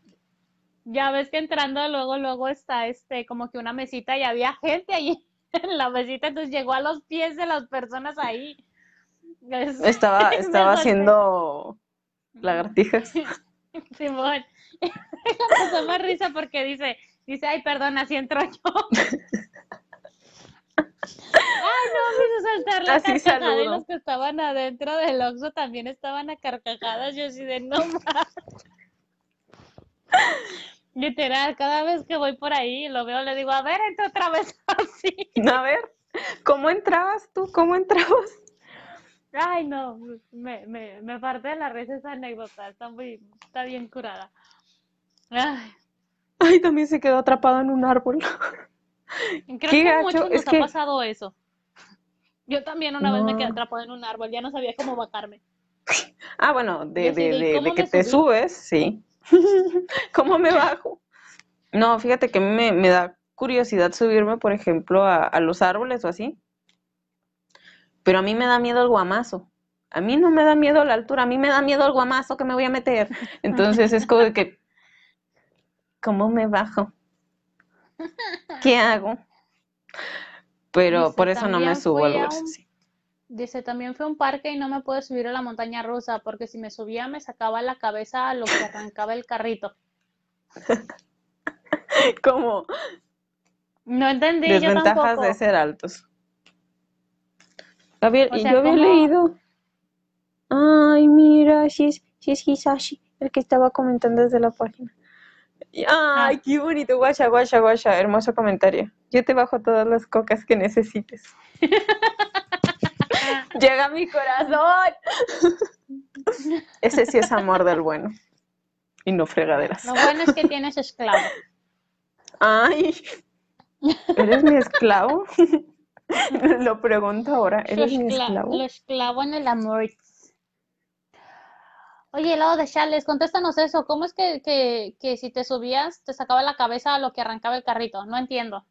ya ves que entrando luego, luego está este, como que una mesita y había gente ahí (laughs) en la mesita, entonces llegó a los pies de las personas ahí. Es- (laughs) Estaba, estaba haciendo lagartijas. Simón. Me más risa porque dice, dice, ay, perdón, así entro yo. Ay, no, me hizo saltar la Así carcajada y los que estaban adentro del Oxxo también estaban a carcajadas. Yo así de no más. Literal, cada vez que voy por ahí lo veo, le digo, a ver, entra otra vez (laughs) así. A ver, ¿cómo entrabas tú? ¿Cómo entrabas? Ay, no, me, me, me parte de la risa esa anécdota, está muy, está bien curada. Ay, Ay, también se quedó atrapado en un árbol. Creo Qué que a muchos nos que- ha pasado eso. Yo también una vez me quedé atrapada en un árbol, ya no sabía cómo bajarme. (laughs) Ah, bueno, de, Yo así de, de, de, de ¿cómo que te subí? subes, sí. (laughs) ¿Cómo me bajo? No, fíjate que me, me da curiosidad subirme, por ejemplo, a, a los árboles o así. Pero a mí me da miedo el guamazo. A mí no me da miedo la altura, a mí me da miedo el guamazo que me voy a meter. Entonces es como de que, (laughs) ¿cómo me bajo? ¿Qué hago? Pero Dice, por eso no me subo fui a a lugares un así. Dice, también fue a un parque y no me pude subir a la montaña rusa porque si me subía me sacaba la cabeza a lo que arrancaba el carrito. (laughs) Como No entendí, yo desventajas tampoco. de ser altos. O sea, yo había ¿cómo? leído. Ay, mira, si es, si es Hisashi, el que estaba comentando desde la página. Ay, Ah. qué bonito, guasha, guasha, guasha, hermoso comentario. Yo te bajo todas las cocas que necesites. (laughs) Llega a mi corazón. (laughs) Ese sí es amor del bueno. Y no fregaderas. Lo bueno es que tienes esclavo. Ay, ¿eres mi esclavo? (laughs) Lo pregunto ahora, ¿eres mi escla- esclavo? Lo esclavo en el amor. Oye, helado de Charles, contéstanos eso. ¿Cómo es que, que, que si te subías te sacaba la cabeza a lo que arrancaba el carrito? No entiendo.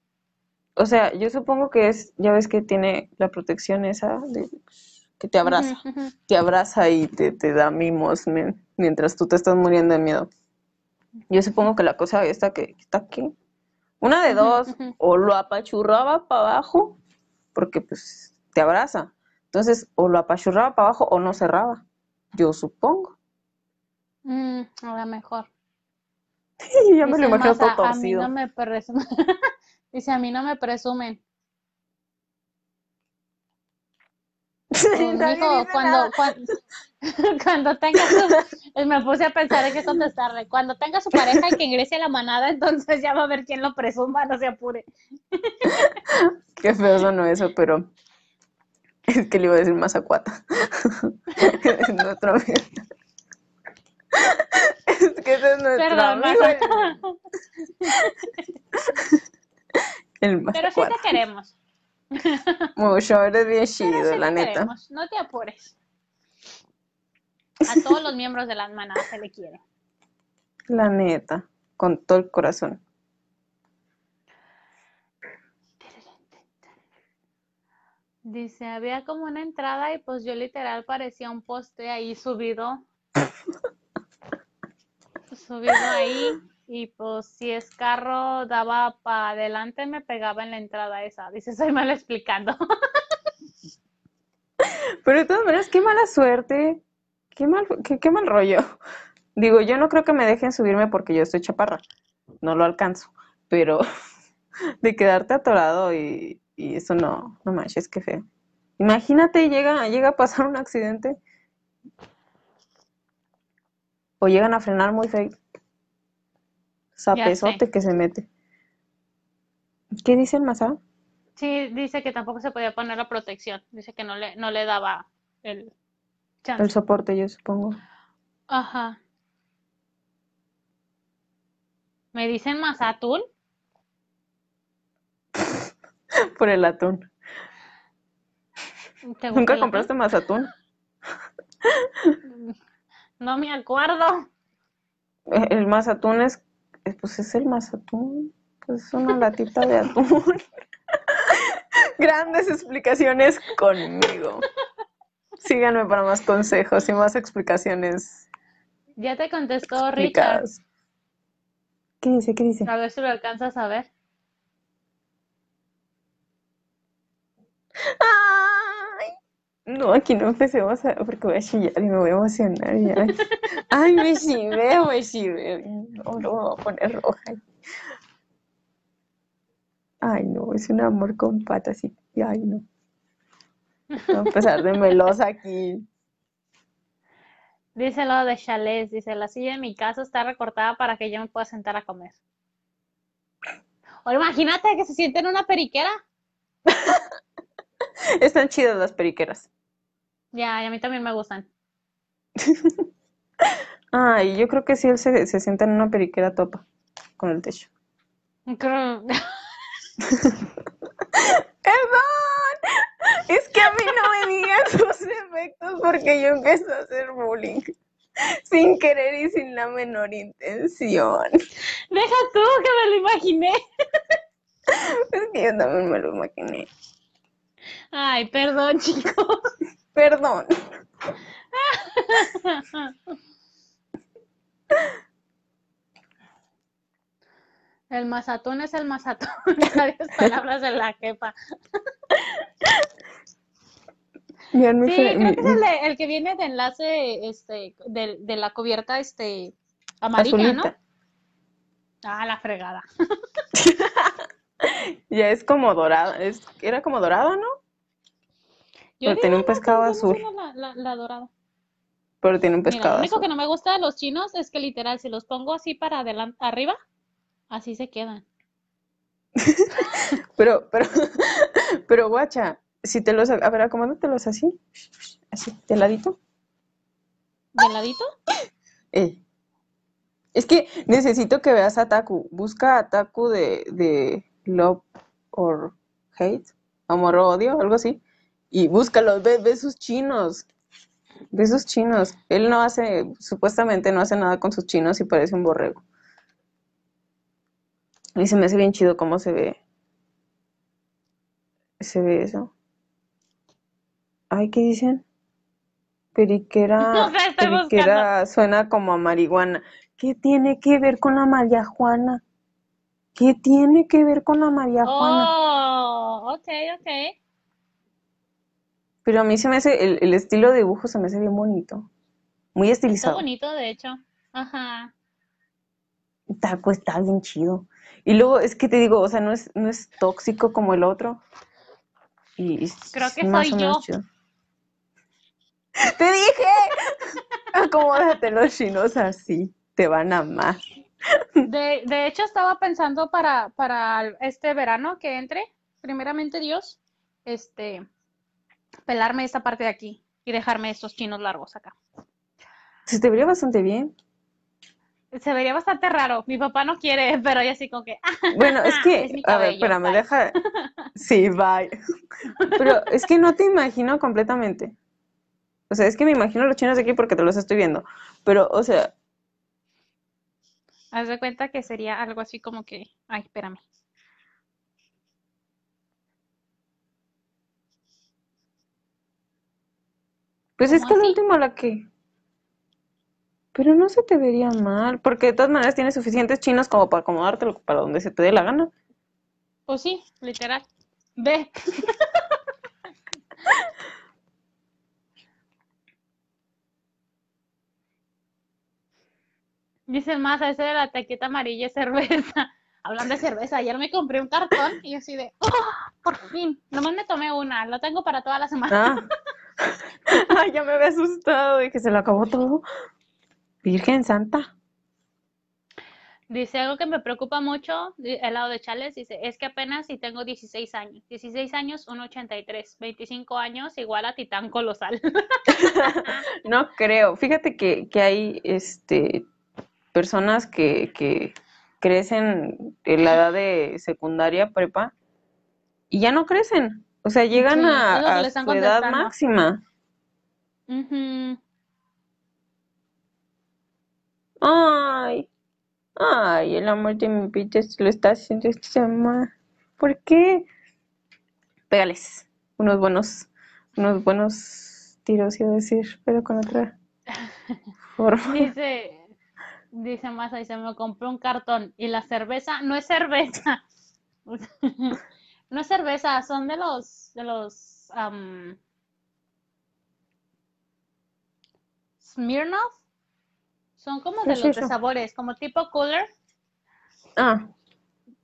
O sea, yo supongo que es, ya ves que tiene la protección esa de que te abraza, te abraza y te, te da mimos men, mientras tú te estás muriendo de miedo. Yo supongo que la cosa esta que está aquí, una de dos, o lo apachurraba para abajo, porque pues te abraza. Entonces, o lo apachurraba para abajo o no cerraba. Yo supongo. Mm, a lo mejor. (laughs) ya me lo imagino todo Masa, a mí torcido. no me presumen. (laughs) Dice, a mí no me presumen. (laughs) Mijo, dice cuando, cuando, cuando tenga su, me puse a pensar en qué contestarle. Cuando tenga su pareja y que ingrese a la manada, entonces ya va a ver quién lo presuma, no se apure. Qué feo sonó eso, pero es que le iba a decir Mazacuata. es nuestro amigo. Es que ese es nuestro Perdón, amigo. El, el Pero sí te queremos. Mucho, eres bien chido, sí la neta. queremos. No te apures. A todos los miembros de las manadas se le quiere. La neta, con todo el corazón. Dice, había como una entrada y pues yo literal parecía un poste ahí subido. (laughs) Subido ahí y pues si es carro daba para adelante me pegaba en la entrada esa. Dice, soy mal explicando. (laughs) Pero de todas maneras, qué mala suerte. Qué mal, qué, qué mal rollo. Digo, yo no creo que me dejen subirme porque yo estoy chaparra. No lo alcanzo. Pero (laughs) de quedarte atorado y, y eso no, no manches, qué feo. Imagínate, llega, llega a pasar un accidente. O llegan a frenar muy feo. Sapezote que se mete. ¿Qué dice el Mazá? Sí, dice que tampoco se podía poner la protección. Dice que no le, no le daba el chance. El soporte, yo supongo. Ajá. ¿Me dicen Mazatul? (laughs) Por el atún. ¿Te gusta ¿Nunca compraste más atún? (laughs) atún? No me acuerdo. Eh, El mazatún es, eh, pues es el mazatún, pues es una latita de atún. (laughs) Grandes explicaciones conmigo. Síganme para más consejos y más explicaciones Ya te contestó Richard. ¿Qué dice? ¿Qué dice? A ver si lo alcanzas a ver. ¡Ay! No, aquí no empecemos a, porque voy a chillar y me voy a emocionar. ya. Ay, me chivé, me chivé. No, no, me voy a poner roja. Ay, no, es un amor con patas y, y ay, no. Voy a empezar de melosa aquí. Dice lo de chalés, dice, la silla de mi casa está recortada para que yo me pueda sentar a comer. O imagínate que se siente en una periquera. (laughs) Están chidas las periqueras. Ya, y a mí también me gustan. (laughs) Ay, yo creo que sí él se, se sienta en una periquera topa con el techo. Creo- (laughs) ¡Perdón! Es que a mí no me digan (laughs) sus efectos porque yo empiezo a hacer bullying. Sin querer y sin la menor intención. Deja tú que me lo imaginé. Es que yo también me lo imaginé. Ay, perdón, chicos. Perdón. El mazatón es el mazatón. (laughs) Varias palabras de la. Vean mi Sí, creo mi- que es el, de- el que viene de enlace este, de, de la cubierta este, amarilla, ¿no? Ah, la fregada. (laughs) Ya es como dorado. Es, era como dorado, ¿no? Yo Pero tiene un pescado ¿cómo azul. se llama La, la, la dorada. Pero tiene un Mira, pescado lo único azul. que no me gusta de los chinos es que literal, si los pongo así para adelante, arriba, así se quedan. (laughs) Pero, pero, (laughs) pero guacha, si te los, a ver, acomódatelos así, así, de ladito. ¿De ladito? (laughs) Eh. Es que necesito que veas a Taku. Busca a Taku de, de Love or Hate, Amor o Odio, algo así. Y búscalo, ve, ve sus chinos. Ve sus chinos. Él no hace, supuestamente no hace nada con sus chinos y parece un borrego. Y se me hace bien chido cómo se ve. Se ve eso. Ay, ¿qué dicen? Periquera, (laughs) No sé, estoy periquera suena como a marihuana. ¿Qué tiene que ver con la María Juana? ¿Qué tiene que ver con la María Juana? Oh, ok, ok. Pero a mí se me hace, el, el estilo de dibujo se me hace bien bonito. Muy Está estilizado. bonito, de hecho. Ajá. Taco está bien chido. Y luego es que te digo, o sea, no es, no es tóxico como el otro. Y, y Creo que soy o menos yo. chido. (laughs) ¡Te dije! (laughs) Acomódate los chinos así. Te van a amar. (laughs) De, de hecho, estaba pensando para, para este verano que entre, primeramente Dios, este, pelarme esta parte de aquí y dejarme estos chinos largos acá. Se te vería bastante bien. Se vería bastante raro. Mi papá no quiere, pero yo así como que, ah, Bueno, es (laughs) que, Es mi a ver, espérame, bye. deja. (laughs) Sí, bye. Pero es que no te imagino completamente. O sea, es que me imagino los chinos de aquí porque te los estoy viendo. Pero, o sea, haz de cuenta que sería algo así como que, ay, espérame. Pues es ¿Cómo que así? último la que. Pero no se te vería mal, porque de todas maneras tienes suficientes chinos como para acomodártelo para donde se te dé la gana. Pues sí, literal. Ve. (laughs) Dice más, ese de la taqueta amarilla es cerveza. (laughs) Hablando de cerveza, ayer me compré un cartón y yo así de, ¡oh! Por fin, nomás me tomé una, lo tengo para toda la semana. Ah. (laughs) (laughs) Ay, ya me había asustado, dije, se lo acabó todo. Virgen Santa. Dice algo que me preocupa mucho, el lado de Chales, dice, es que apenas si tengo 16 años. 16 años, 1,83. 25 años, igual a Titán Colosal. (laughs) No creo. Fíjate que, que hay este personas que, que crecen en la edad de secundaria, prepa, y ya no crecen. O sea, llegan Sí, a, a su edad máxima. Ay, ay, el amor de mi vida se lo está haciendo este amor. ¿Por qué? Pégales unos buenos, unos buenos tiros, iba a decir, pero con otra (laughs) forma. Dice, dice Masa, dice, me compré un cartón y la cerveza no es cerveza. (laughs) (laughs) No es cerveza, son de los, de los, am, Smirnoff. Son como ¿Qué de es los de sabores, como tipo cooler. Ah,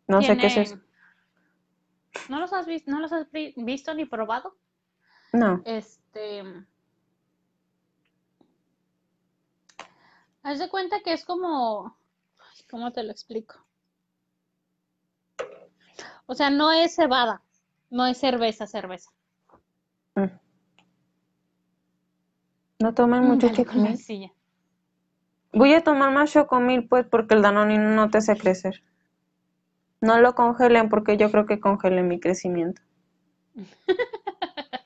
no sé qué es eso. ¿No los has visto, no los has vi- visto ni probado? No. Este, Haz de cuenta que es como, ¿cómo te lo explico? O sea, no es cebada, no es cerveza, cerveza. Mm. No toman mucho Dale con la chocomil. Voy a tomar más chocomil, pues, porque el danonino no te hace crecer. No lo congelen porque yo creo que congelen mi crecimiento. (laughs)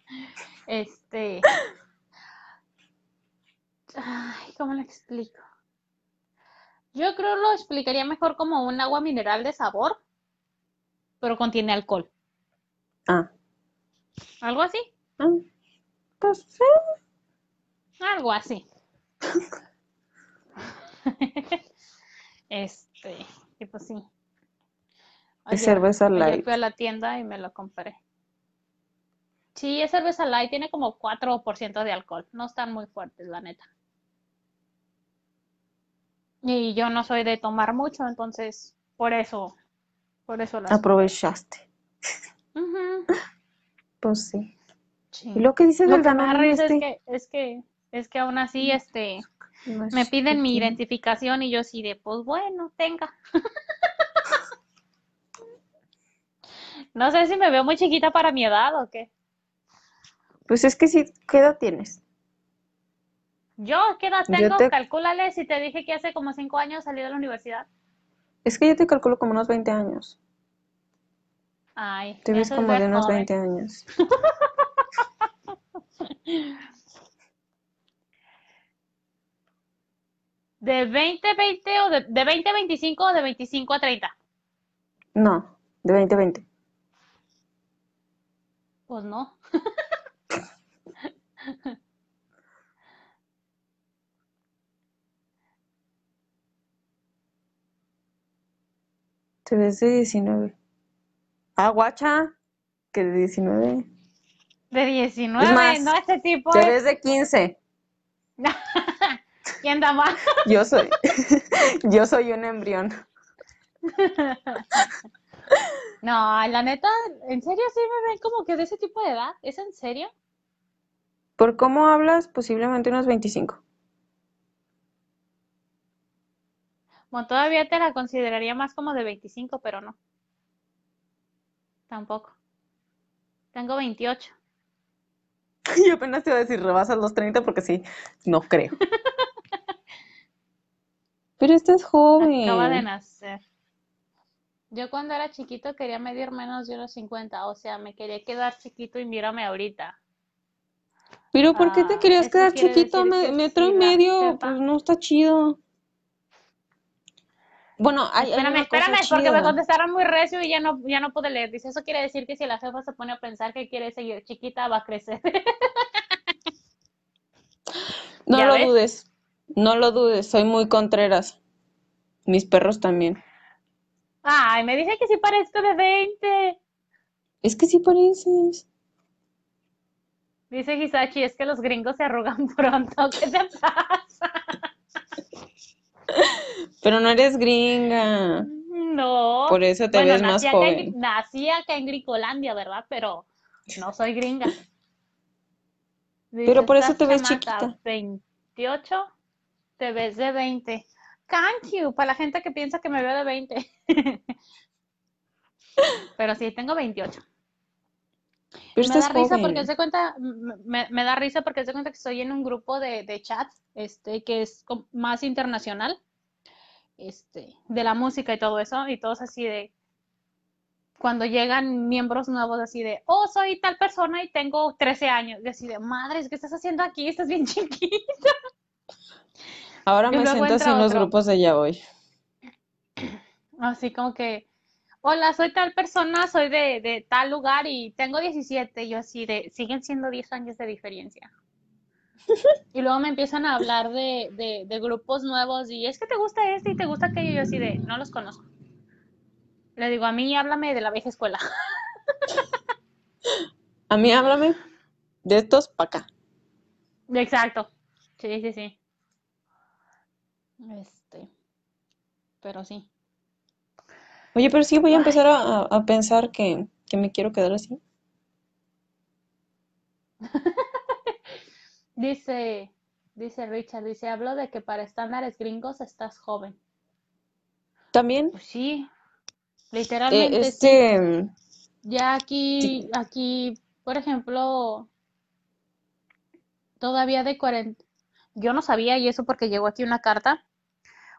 Este, ay, ¿cómo lo explico? Yo creo lo explicaría mejor como un agua mineral de sabor, pero contiene alcohol. Ah, Algo así, ah, pues sí. algo así. (laughs) Este, y pues sí. Es cerveza light. fui a la tienda y me lo compré. Sí, es cerveza light, tiene como 4% de alcohol. No están muy fuertes, la neta. Y yo no soy de tomar mucho, entonces por eso, por eso las. Aprovechaste. Pues sí. sí. ¿Y lo que dices del danonino risa es este? que, es que, es que aún así, este, Más me piden mi identificación y yo sí de, pues bueno, tenga. (laughs) No sé si me veo muy chiquita para mi edad o qué. Pues es que sí, ¿qué edad tienes? Yo, ¿qué edad tengo? te, Calcúlale si te dije que hace como cinco años salí de la universidad. Es que yo te calculo como unos 20 años. Ay, Te ves como de unos joven. 20 años. (laughs) ¿De 20 20 o de, de 20 a 25 o de 25 a 30? No, de 20 a 20. Pues no. (laughs) Te ves de 19. Ah, guacha, que de 19. De Es 19, más, no, este tipo te es... ves de 15. (laughs) ¿Quién da más? (laughs) Yo soy, (laughs) yo soy un embrión. No, la neta, ¿en serio sí me ven como que de ese tipo de edad? ¿Es en serio? Por cómo hablas, posiblemente unos 25. Bueno, todavía te la consideraría más como de 25, pero no, tampoco. Tengo 28. (laughs) Yo apenas te iba a decir, rebasas los 30 porque sí, no creo. (laughs) Pero estás Acaba de joven. nacer. Yo cuando era chiquito quería medir menos de unos 50, o sea, me quería quedar chiquito y mírame ahorita. Pero ¿por qué te Ah, querías quedar chiquito? decir Me- que metro y sí, medio, pues no está chido. Bueno, hay, hay Espérame, cosa espérame, porque me contestaron muy recio y ya no, ya no pude leer. Dice, eso quiere decir que si la jefa se pone a pensar que quiere seguir chiquita, va a crecer. (laughs) No ¿Ya lo ves? dudes, no lo dudes, soy muy contreras. Mis perros también. Ay, me dice que sí parezco de 20. Es que sí pareces. Dice Hisachi, es que los gringos se arrugan (laughs) pronto. ¿Qué te pasa? (laughs) Pero no eres gringa. No. Por eso te Bueno, ves más en, joven. nací acá en Gringolandia, ¿verdad? Pero no soy gringa. (laughs) Pero por eso te ves chiquita. 28, te ves de 20. Thank you, para la gente que piensa que me veo de 20. (laughs) Pero sí, tengo 28. Pero Me da risa porque se cuenta, me, me da risa porque se cuenta que estoy en un grupo de, de chat, este, que es más internacional, este, de la música y todo eso, y todos así de, cuando llegan miembros nuevos así de, oh, soy tal persona y tengo 13 años, y así de, madres, ¿qué estás haciendo aquí? Estás bien (laughs) chiquita. Ahora Y me siento así en los grupos de ya hoy. así como que, hola, soy tal persona, soy de, de tal lugar y tengo 17, y yo así de, siguen siendo 10 años de diferencia. Y luego me empiezan a hablar de, de, de grupos nuevos y es que te gusta este y te gusta aquello, y yo así de, no los conozco. Le digo, a mí háblame de la vieja escuela. (laughs) A mí háblame de estos para acá. Exacto. Sí, sí, sí. Este, pero sí. Oye, pero sí voy a empezar a, a- a pensar que, que me quiero quedar así. (laughs) dice, Dice Richard, dice, hablo de que para estándares gringos estás joven. También, Pues sí, eh, literalmente sí. este, Ya aquí, aquí, por ejemplo, todavía de 40, yo no sabía y eso porque llegó aquí una carta.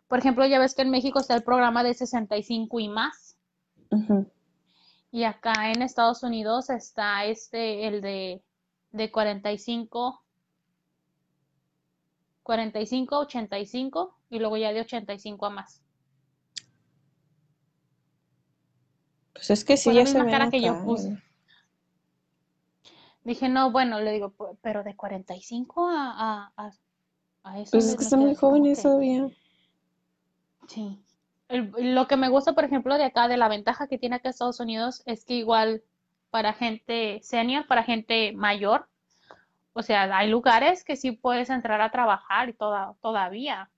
Por ejemplo, ya ves que en México está el programa de 65 y más. ujú, Y acá en Estados Unidos está este, el de, de 45, 45, 85 y luego ya de 85 a más. Pues es que sí, Fue la ya se misma ven cara que yo puse. eh. Dije, no, bueno, le digo, "Pu- pero de 45 a, a, a, a eso Pues es que están muy jóvenes todavía. Sí. El- lo que me gusta, por ejemplo, de acá, de la ventaja que tiene acá Estados Unidos, es que igual para gente senior, para gente mayor, o sea, hay lugares que sí puedes entrar a trabajar y toda, todavía.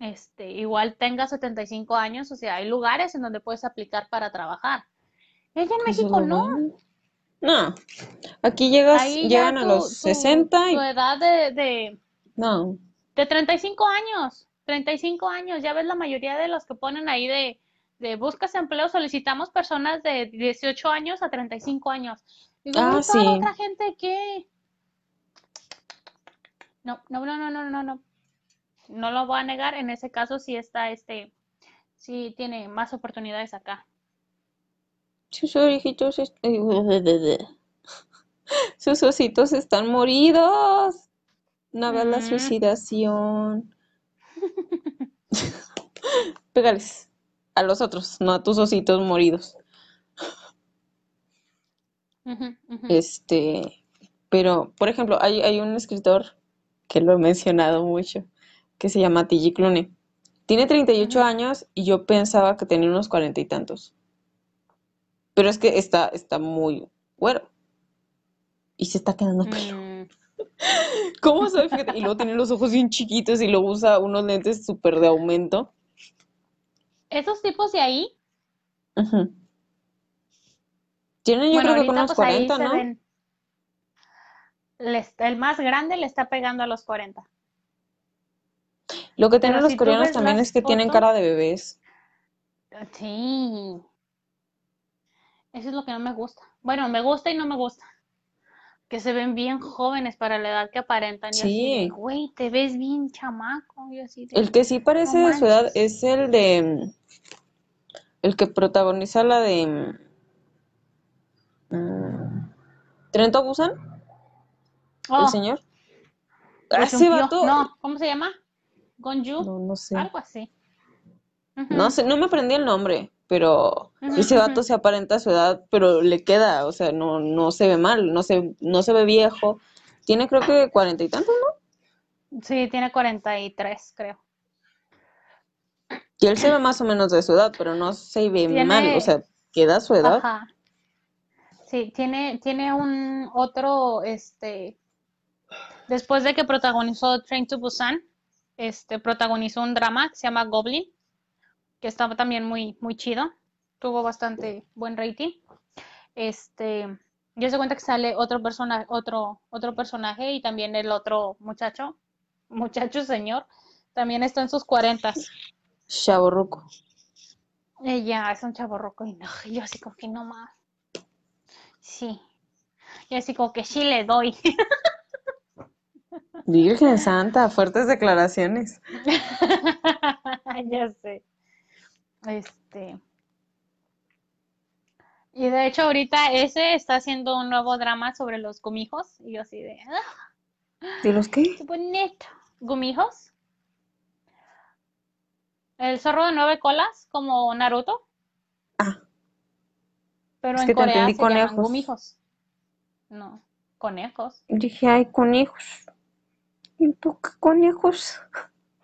Este, igual tengas 75 años, o sea, hay lugares en donde puedes aplicar para trabajar. Ella en Eso es México no. No, aquí llegas, Ahí llegan a tu, los tu, 60 tu y edad de, de, no, de 35 años, 35 años, ya ves la mayoría de los que ponen ahí de, de buscas empleo, solicitamos personas de 18 años a 35 años. Digo, ah, ¿y toda la sí, otra gente qué? No, no, no, no, no, no, no, no lo voy a negar, en ese caso sí está, este, sí tiene más oportunidades acá. sus orejitos, est- eh, (laughs) sus ositos están moridos. No hagas la suicidación. (laughs) Pégales a los otros, no a tus ositos moridos. Este, pero, por ejemplo, hay, hay un escritor que lo he mencionado mucho, que se llama T.G. Clooney. Tiene 38 ujú. años y yo pensaba que tenía unos cuarenta y tantos. Pero es que está, está muy güero y se está quedando pelo. (laughs) ¿Cómo soy? Fíjate, y luego tiene los ojos bien chiquitos y luego usa unos lentes súper de aumento. Esos tipos de ahí. Tienen yo bueno, creo que unos pues ahí 40, se ¿no? ven, el más grande le está pegando a los 40. Lo que tienen Pero los si coreanos también es que tienen cara de bebés. sí, eso es lo que no me gusta. Bueno, me gusta y no me gusta, que se ven bien jóvenes para la edad que aparentan. Yo así Sí. güey, te ves bien chamaco. Yo así El que sí no parece de su edad es el de... El que protagoniza la de... mm, ¿Tren to Busan? ¿El Oh, señor? Go Ese Jumpyo. vato... No, ¿cómo se llama? Gonju, No, no sé. algo así. No sé, no me aprendí el nombre, pero ese vato se aparenta a su edad, pero le queda, o sea, no, no se ve mal, no se, no se ve viejo. Tiene creo que cuarenta y tantos, ¿no? Sí, tiene 43, creo. Y él se ve más o menos de su edad, pero no se ve mal, o sea, queda su edad. ajá, sí, tiene, tiene un otro, este, después de que protagonizó Train to Busan, este, protagonizó un drama que se llama Goblin, que estaba también muy, muy chido, tuvo bastante buen rating. Este, yo se cuenta que sale otro personaje, otro, otro personaje y también el otro muchacho, (laughs) muchacho señor, también está en sus cuarentas. Chavorruco. Ella es un chavorroco y no, (laughs) yo así como que no más. Sí, yo así como que sí le doy. Virgen Santa, fuertes declaraciones. (laughs) Ya sé. Este. Y de hecho ahorita ese está haciendo un nuevo drama sobre los gumijos y yo así de, ah, ¿De los qué? qué bonito. ¿Gumijos? El zorro de nueve colas, como Naruto, Ah, pero es en que te Corea entendí se llaman conejos. gumijos. No, conejos. Dije, ay, conejos. ¿Y tú qué conejos?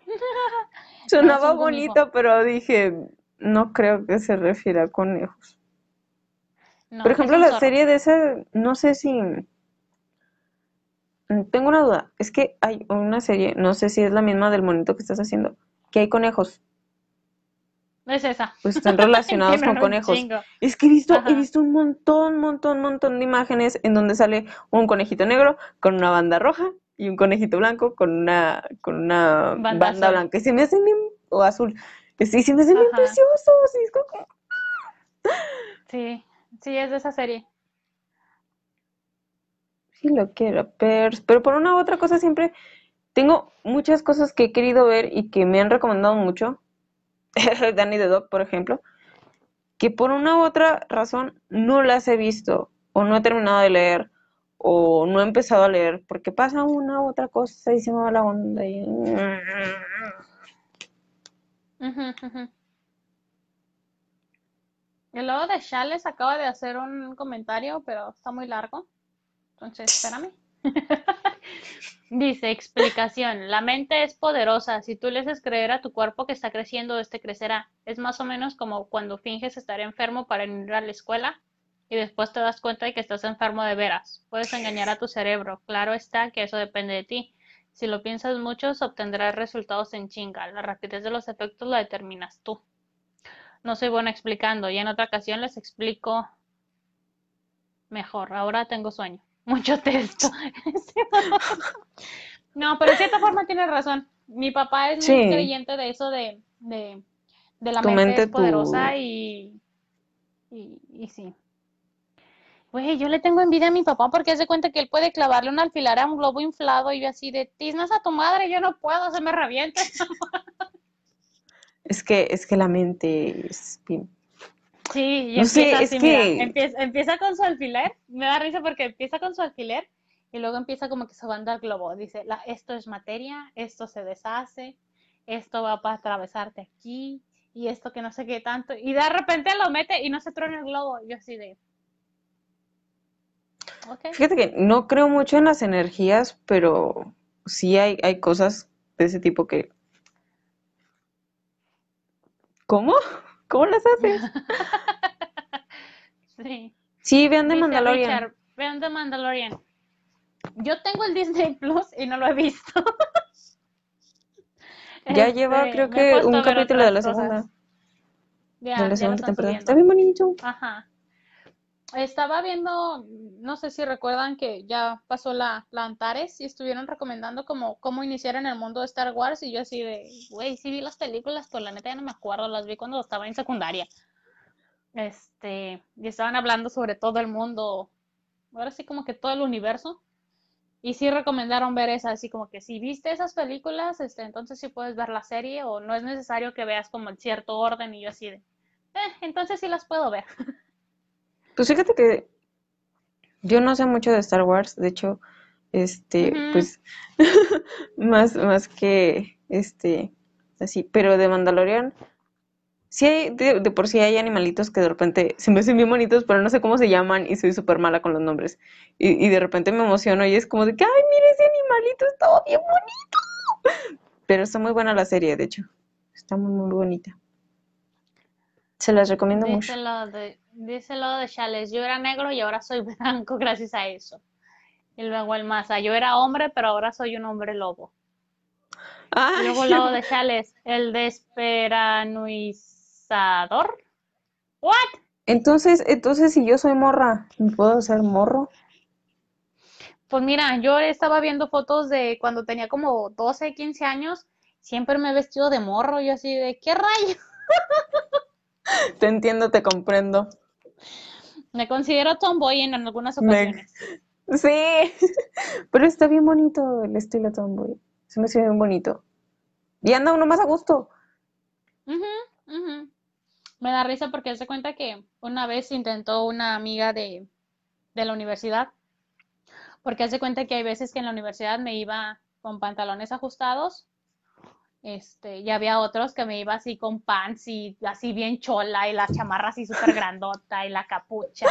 (laughs) Sonaba bonito, pero dije, no creo que se refiera a conejos. No, Por ejemplo, la zorro. serie de esa, no sé si... Mm, Tengo una duda. Es que hay una serie, no sé si es la misma del monito que estás haciendo, que hay conejos, Es esa. pues están relacionados (laughs) con conejos. chingo. Es que he visto, he visto un montón, montón, montón de imágenes en donde sale un conejito negro con una banda roja y un conejito blanco con una, con una Banda blanca. Y se me hacen bien, o azul. Sí, se me hacen bien preciosos. y es como- Sí, sí, es de esa serie. Sí, lo quiero, pero, pero por una u otra cosa siempre tengo muchas cosas que he querido ver y que me han recomendado mucho. (laughs) Danny the Dog, por ejemplo, que por una u otra razón no las he visto o no he terminado de leer o no he empezado a leer porque pasa una u otra cosa y se me va la onda y... Y luego de Chales acaba de hacer un comentario, pero está muy largo. Entonces, espérame. (laughs) Dice, explicación. La mente es poderosa. Si tú le haces creer a tu cuerpo que está creciendo, este crecerá. Es más o menos como cuando finges estar enfermo para ir a la escuela y después te das cuenta de que estás enfermo de veras. Puedes engañar a tu cerebro. Claro está que eso depende de ti. Si lo piensas mucho, obtendrás resultados en chinga. La rapidez de los efectos la determinas tú. No soy buena explicando. Ya en otra ocasión les explico mejor. Ahora tengo sueño. (laughs) Mucho texto. (laughs) No, pero de cierta forma tienes razón. Mi papá es muy creyente de eso de, de, de la mente mente, es poderosa tu- y, y, y sí. Güey, yo le tengo envidia a mi papá porque hace cuenta que él puede clavarle un alfiler a un globo inflado y yo así de tiznas a tu madre, yo no puedo, se me revienta. Es que, es que la mente es bien- Sí, y No sé, empieza es así, mira, que- empieza, empieza con su alfiler, me da risa porque empieza con su alfiler y luego empieza como que sobando al globo. Dice, la, esto es materia, esto se deshace, esto va para atravesarte aquí y esto que no sé qué tanto. Y de repente lo mete y no se truena el globo. Yo así de... Fíjate que no creo mucho en las energías, pero sí hay, hay cosas de ese tipo que... ¿Cómo? (laughs) ¿Cómo las haces? (laughs) Sí. Sí, vean Dice Mandalorian. Richard, vean The Mandalorian. Yo tengo el Disney Plus y no lo he visto. (laughs) Ya lleva, Este, creo que un capítulo de la cosas. segunda, Ya, de la segunda temporada. subiendo. Está bien bonito. Ajá. Estaba viendo, no sé si recuerdan que ya pasó la, la Antares y estuvieron recomendando como cómo iniciar en el mundo de Star Wars y yo así de, güey, sí vi las películas, pero la neta ya no me acuerdo, las vi cuando estaba en secundaria. Este, y estaban hablando sobre todo el mundo, ahora sí como que todo el universo. Y sí recomendaron ver esa, así como que si viste esas películas, este, entonces sí puedes ver la serie o no es necesario que veas como cierto orden y yo así de, eh, entonces sí las puedo ver. (laughs) Pues fíjate que yo no sé mucho de Star Wars, de hecho, este, pues, (laughs) más, más que, este, así, pero de Mandalorian, sí hay, de, de por sí hay animalitos que de repente se me hacen bien bonitos, pero no sé cómo se llaman y soy súper mala con los nombres. Y, y de repente me emociono y es como de que, ay, mira ese animalito, está bien bonito. (laughs) Pero está muy buena la serie, de hecho, está muy, muy bonita. Se las recomiendo mucho. De, dice lo de Chales, yo era negro y ahora soy (laughs) blanco gracias a eso. Y luego el Maza, yo era hombre, pero ahora soy un hombre lobo. Ay, Y luego lo de Chales, el desesperanuizador. ¿What? Entonces, entonces si yo soy morra, ¿me puedo hacer morro? Pues mira, yo estaba viendo fotos de cuando tenía como 12, 15 años, siempre me he vestido de morro, yo así de, ¿qué rayo? Te entiendo, te comprendo. Me considero tomboy en algunas Me- ocasiones. Sí, (laughs) pero está bien bonito el estilo tomboy. Se me hace bien bonito. Y anda uno más a gusto. Ujú, ujú. Me da risa porque se cuenta que una vez intentó una amiga de, de la universidad, porque hace cuenta que hay veces que en la universidad me iba con pantalones ajustados, este, y había otros que me iba así con pants y así bien chola y la chamarra así súper grandota y la capucha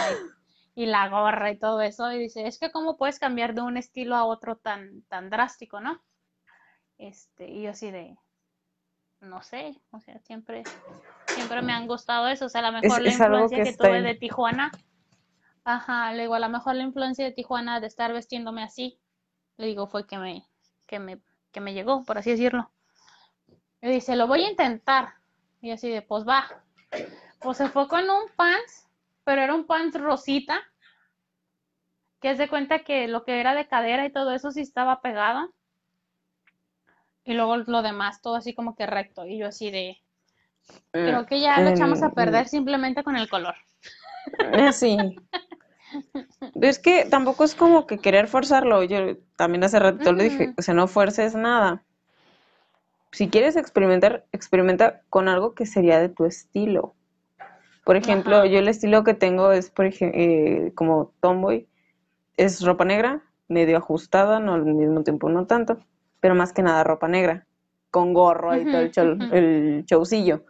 y, y la gorra y todo eso, y dice, es que cómo puedes cambiar de un estilo a otro tan, tan drástico, ¿no? Este, y yo así de, no sé, o sea, siempre, siempre me han gustado eso, o sea, a lo mejor la es influencia que tuve en- de Tijuana, ajá, le digo, a lo mejor la influencia de Tijuana de estar vestiéndome así, le digo, fue que me, que me, que me llegó, por así decirlo. Y dice, lo voy a intentar. Y así de, pues va. Pues se fue con un pants, pero era un pants rosita, que es de cuenta que lo que era de cadera y todo eso sí estaba pegado. Y luego lo demás, todo así como que recto. Y yo así de... Creo que ya lo echamos a perder simplemente con el color. (laughs) Eh, sí. Es que tampoco es como que querer forzarlo. Yo también hace rato le dije, o sea, no fuerces nada. Si quieres experimentar, experimenta con algo que sería de tu estilo. Por ejemplo, yo el estilo que tengo es, por ejemplo, eh, como tomboy, es ropa negra, medio ajustada, no al mismo tiempo no tanto, pero más que nada ropa negra, con gorro y todo el, show, el showcillo.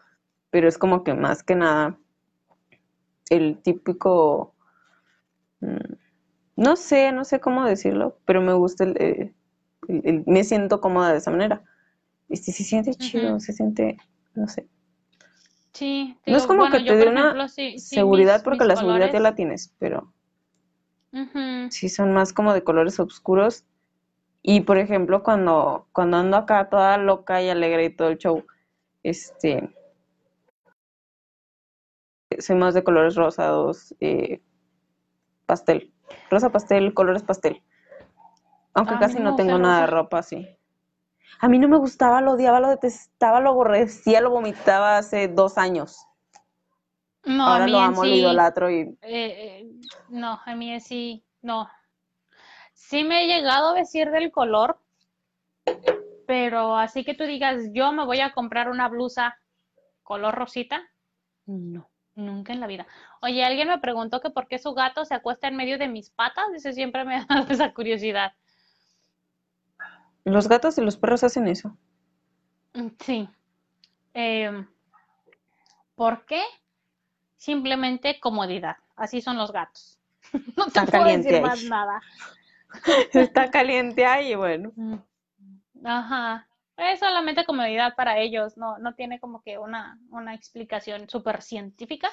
Pero es como que más que nada el típico, mm, no sé, no sé cómo decirlo, pero me gusta el, el, me siento cómoda de esa manera. Si se siente chido, se siente, no sé. Sí, no es como que te dé una seguridad porque la seguridad ya la tienes, pero sí son más como de colores oscuros. Y por ejemplo, cuando, cuando ando acá toda loca y alegre y todo el show, este, soy más de colores rosados, eh, pastel, rosa pastel, colores pastel. Aunque casi no tengo nada de ropa así. A mí no me gustaba, lo odiaba, lo detestaba, lo aborrecía, lo vomitaba hace dos años. No, Ahora a mí lo amo, lo idolatro y... Eh, eh, no, a mí sí, no. Sí me he llegado a decir del color, pero así que tú digas, yo me voy a comprar una blusa color rosita, no. Nunca en la vida. Oye, alguien me preguntó que por qué su gato se acuesta en medio de mis patas. Eso siempre me (laughs) ha dado esa curiosidad. Los gatos y los perros hacen eso. Mm, sí. Em, ¿Por qué? Simplemente comodidad. Así son los gatos. (laughs) No te puedo decir más nada. (laughs) Está caliente ahí, bueno. Mm. Ajá. Es solamente comodidad para ellos, no, no tiene como que una, una explicación súper científica.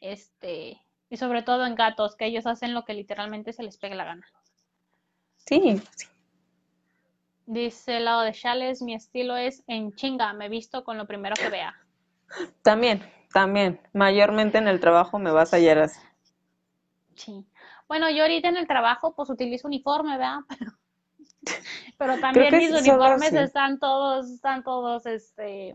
Este, y sobre todo en gatos, que ellos hacen lo que literalmente se les pegue la gana. Sí, sí. Dice el lado de Chales, mi estilo es en chinga, me visto con lo primero que vea. También, también. Mayormente en el trabajo me vas a hallar así. Sí. Bueno, yo ahorita en el trabajo pues utilizo uniforme, ¿verdad? (laughs) Pero también mis uniformes están todos, están todos, este,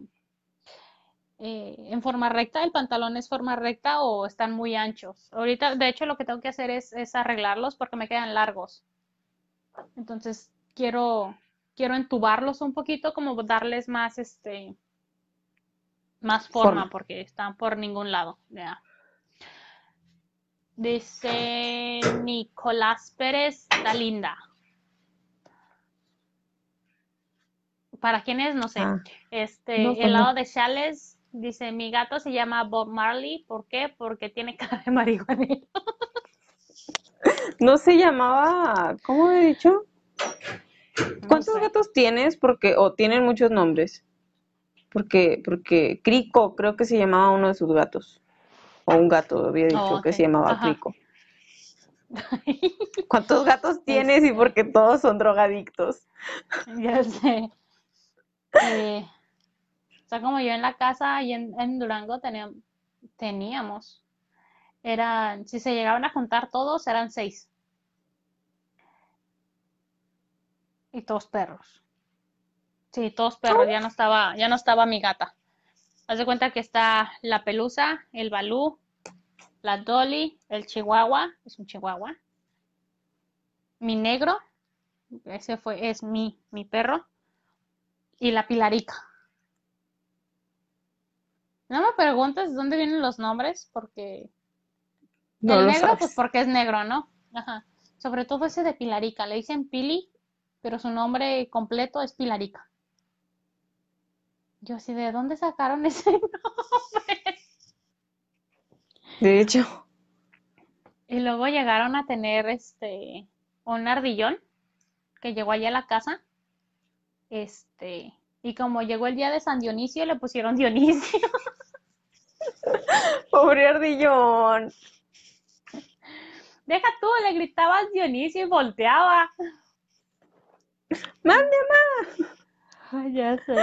eh, en forma recta, el pantalón es forma recta o están muy anchos. Ahorita, de hecho, lo que tengo que hacer es, arreglarlos porque me quedan largos. Entonces, quiero, quiero entubarlos un poquito, como darles más, este, más forma, porque están por ningún lado. Dice Nicolás Pérez, está linda. para quienes no sé, ah. este, el pues lado de Chales dice, mi gato se llama Bob Marley, ¿por qué? Porque tiene cara de marihuanero. (laughs) no se llamaba, ¿cómo he dicho? ¿Cuántos gatos tienes? Porque, o tienen muchos nombres. Porque, porque Crico creo que se llamaba uno de sus gatos. O un gato había dicho oh, que se llamaba Crico. (laughs) ¿Cuántos gatos tienes y por qué todos son drogadictos? Ya sé. Eh, o sea, como yo en la casa y en, Durango teníamos, teníamos, eran, si se llegaban a juntar todos, eran seis. Y todos perros. Sí, todos perros, ya no estaba, ya no estaba mi gata. Haz de cuenta que está la pelusa, el balú, la dolly, el chihuahua, es un chihuahua. Mi negro, ese fue, es mi, mi perro y la Pilarica. No me preguntes dónde vienen los nombres, porque el negro, pues porque es negro, ¿no? Ajá. Sobre todo ese de Pilarica. Le dicen Pili, pero su nombre completo es Pilarica. Yo así, ¿de dónde sacaron (laughs) ese nombre? De hecho. Y luego llegaron a tener este un ardillón que llegó allá a la casa este, y como llegó el día de San Dionisio, le pusieron Dionisio. (laughs) Pobre ardillón. Deja tú, le gritabas Dionisio y volteaba. ¡Mande! Ay, ya sé.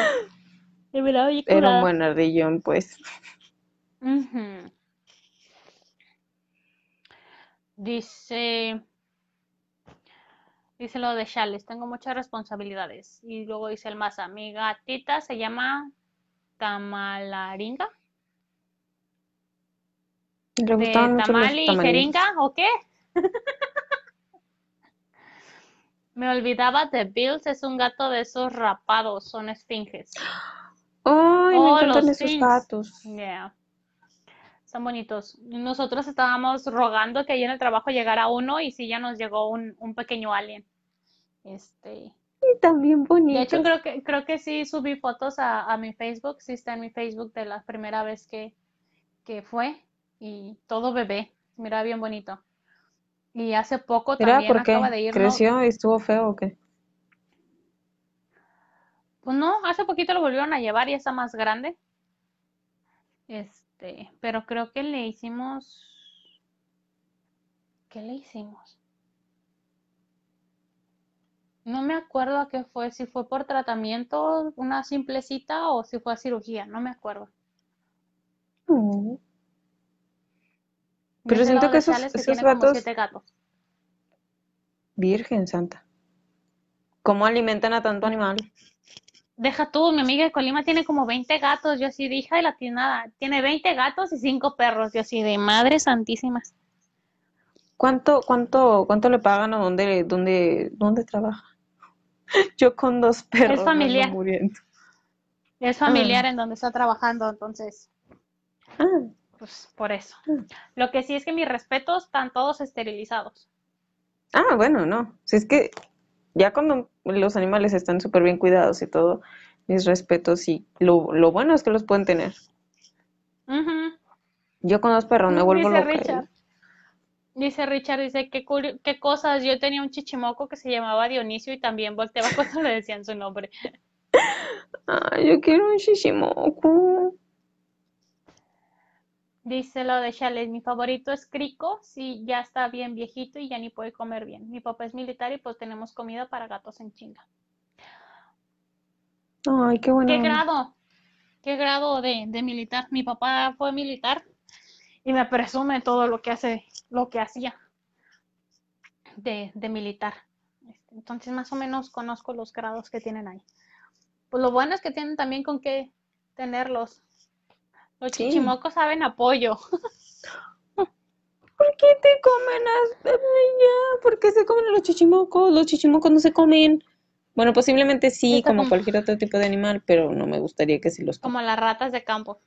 Era un buen ardillón, pues. Dice Dice lo de Chales, tengo muchas responsabilidades. Y luego dice el Maza, mi gatita se llama Tamalaringa. Le ¿De tamal y jeringa o qué? (laughs) Me olvidaba de Bills, es un gato de esos rapados, son esfinges. Ay, me Oh, encantan los esos gatos. Yeah. Son bonitos. Nosotros estábamos rogando que ahí en el trabajo llegara uno y sí ya nos llegó un, un pequeño alien. Este, Y también de bonitos. hecho creo que creo que sí subí fotos a, a mi Facebook, sí está en mi Facebook de la primera vez que, que fue y todo bebé, mira bien bonito. Y hace poco ¿Era también por qué? acaba de ir, ¿Creció y estuvo feo o qué? pues no, hace poquito lo volvieron a llevar y está más grande. Este, pero creo que le hicimos, ¿qué le hicimos? No me acuerdo a qué fue, si fue por tratamiento, una simple cita o si fue a cirugía, no me acuerdo. Mm. Pero Dice siento que esos, que esos gatos, siete gatos. Virgen Santa, ¿cómo alimentan a tanto animal? Deja tú, mi amiga de Colima tiene como 20 gatos, yo así de hija de la tiznada, tiene 20 gatos y 5 perros, yo así de madre santísima. ¿Cuánto, cuánto, cuánto le pagan o dónde, dónde, dónde trabaja? (laughs) Yo con dos Es perros ando familiar, muriendo. es Ah, familiar en donde está trabajando, entonces, ah, pues por eso. ah. Lo que sí es que mis respetos están todos esterilizados. Ah, bueno, no. Si es que ya cuando los animales están súper bien cuidados y todo, mis respetos y lo, lo bueno es que los pueden tener. Ujú. Yo con dos perros me vuelvo Dice loca. Richard, dice Richard, dice, qué, qué cosas, yo tenía un chichimoco que se llamaba Dionisio y también volteaba (laughs) cuando le decían su nombre. Ay, yo quiero un shishimoku. Dice lo de Chales, mi favorito es Crico, sí, ya está bien viejito y ya ni puede comer bien. Mi papá es militar y pues tenemos comida para gatos en chinga. Ay, qué buena ¿Qué grado? ¿Qué grado de, de militar? Mi papá fue militar y me presume todo lo que hace, lo que hacía de, de militar. Este, Entonces más o menos conozco los grados que tienen ahí. Pues lo bueno es que tienen también con qué tenerlos. Los Sí. chichimocos saben apoyo. ¿Por qué te comen ya, ¿por qué se comen los chichimocos? Los chichimocos no se comen. Bueno, posiblemente sí, Está como como, cualquier otro tipo de animal, pero no me gustaría que sí los coman. como las ratas de campo.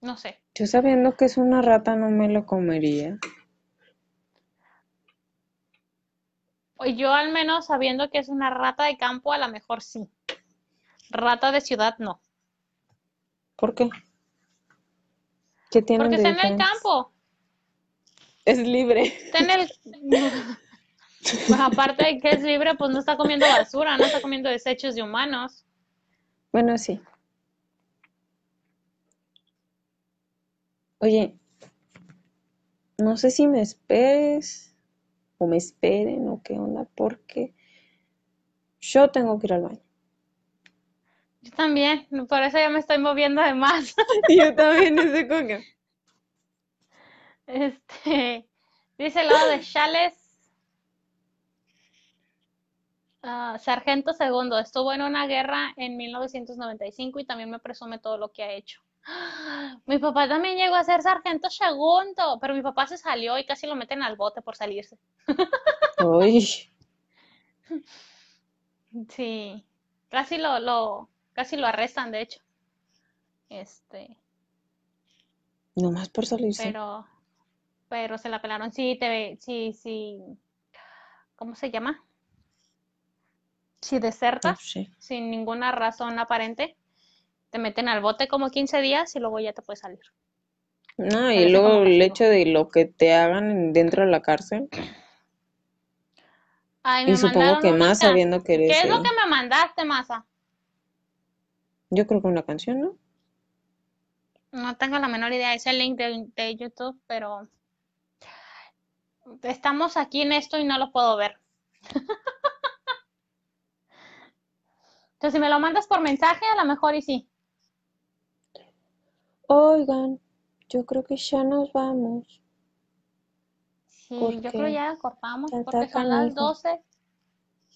No sé. Yo sabiendo que es una rata no me lo comería. O Yo al menos sabiendo que es una rata de campo, a lo mejor sí. Rata de ciudad no. ¿Por qué? ¿Qué tienen Porque está en el campo. Es libre. Está en el... (laughs) Pues aparte de que es libre, pues no está comiendo basura, no está comiendo desechos de humanos. Bueno, sí. Oye, no sé si me esperes o me esperen o qué onda, porque yo tengo que ir al baño. Yo también, por eso ya me estoy moviendo de más. (laughs) Yo también con que... Este, dice el lado de Chales, ah, Sargento Segundo, estuvo en una guerra en 1995 y también me presume todo lo que ha hecho. ¡Ah! (gasps) Mi papá también llegó a ser Sargento Segundo, pero mi papá se salió y casi lo meten al bote por salirse. Uy, (laughs) Sí, casi lo, lo, casi lo arrestan, de hecho. Este, nomás por salirse. pero, pero se la pelaron. Sí, te, sí, sí, ¿cómo se llama? Si desertas sé. sin ninguna razón aparente, te meten al bote como 15 días y luego ya te puedes salir. No, y luego el hecho de lo que te hagan en- dentro de la cárcel. Ay, Y supongo que más sabiendo que ¿Qué eres es lo que me mandaste, Masa? Yo creo que una canción, ¿no? No tengo la menor idea. Es el link de, de YouTube, pero estamos aquí en esto y no lo puedo ver. (laughs) Entonces, si me lo mandas por mensaje, a lo mejor y sí. Oigan, yo creo que ya nos vamos. Sí, yo creo ya cortamos porque son las canijo. 12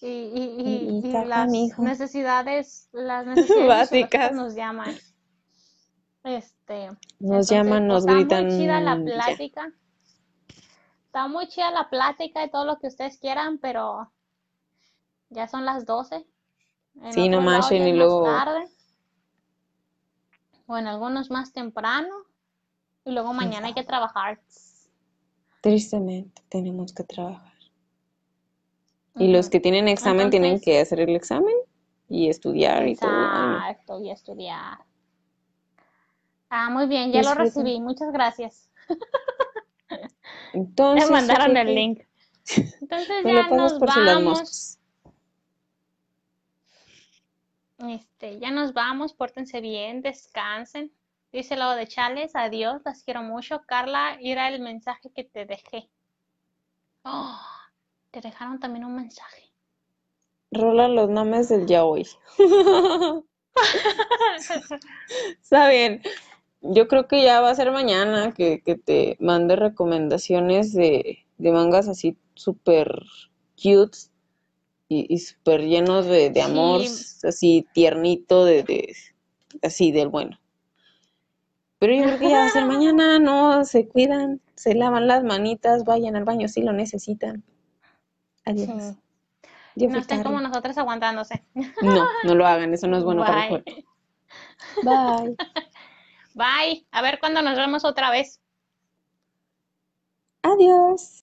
y, las necesidades, las (laughs) necesidades Básicas. nos llaman. Este, Nos entonces, llaman, pues nos está muy gritan, chida la ya. plática. Está muy chida la plática y todo lo que ustedes quieran, pero ya son las 12. En Sí, no manchen y luego, tarde, o en algunos más temprano, y luego mañana hay que trabajar. Tristemente, tenemos que trabajar. Y los que tienen examen tienen que hacer el examen y estudiar y todo. Exacto, y estudiar. Ah, muy bien, ya lo recibí. Muchas gracias. (laughs) Me Entonces, mandaron el link. Entonces (laughs) me lo ya pasas nos por vamos. Este, ya nos vamos. Pórtense bien, descansen. Dice lo de Chales, adiós, las quiero mucho. Carla, era el mensaje que te dejé. Oh, te dejaron también un mensaje. Rola los nombres del yaoi. (laughs) Está bien. Yo creo que ya va a ser mañana que, que te mande recomendaciones de, de mangas así súper cute y, y súper llenos de, de amor, Sí, así tiernito, de, de así del bueno. Pero yo creo que ya va a ser mañana, no, se cuidan, se lavan las manitas, vayan al baño si lo necesitan. Adiós. sí. No estén como tarde. nosotras aguantándose. No, no lo hagan, eso no es bueno para el Bye. cuerpo. Bye. (laughs) Bye. A ver cuándo nos vemos otra vez. Adiós.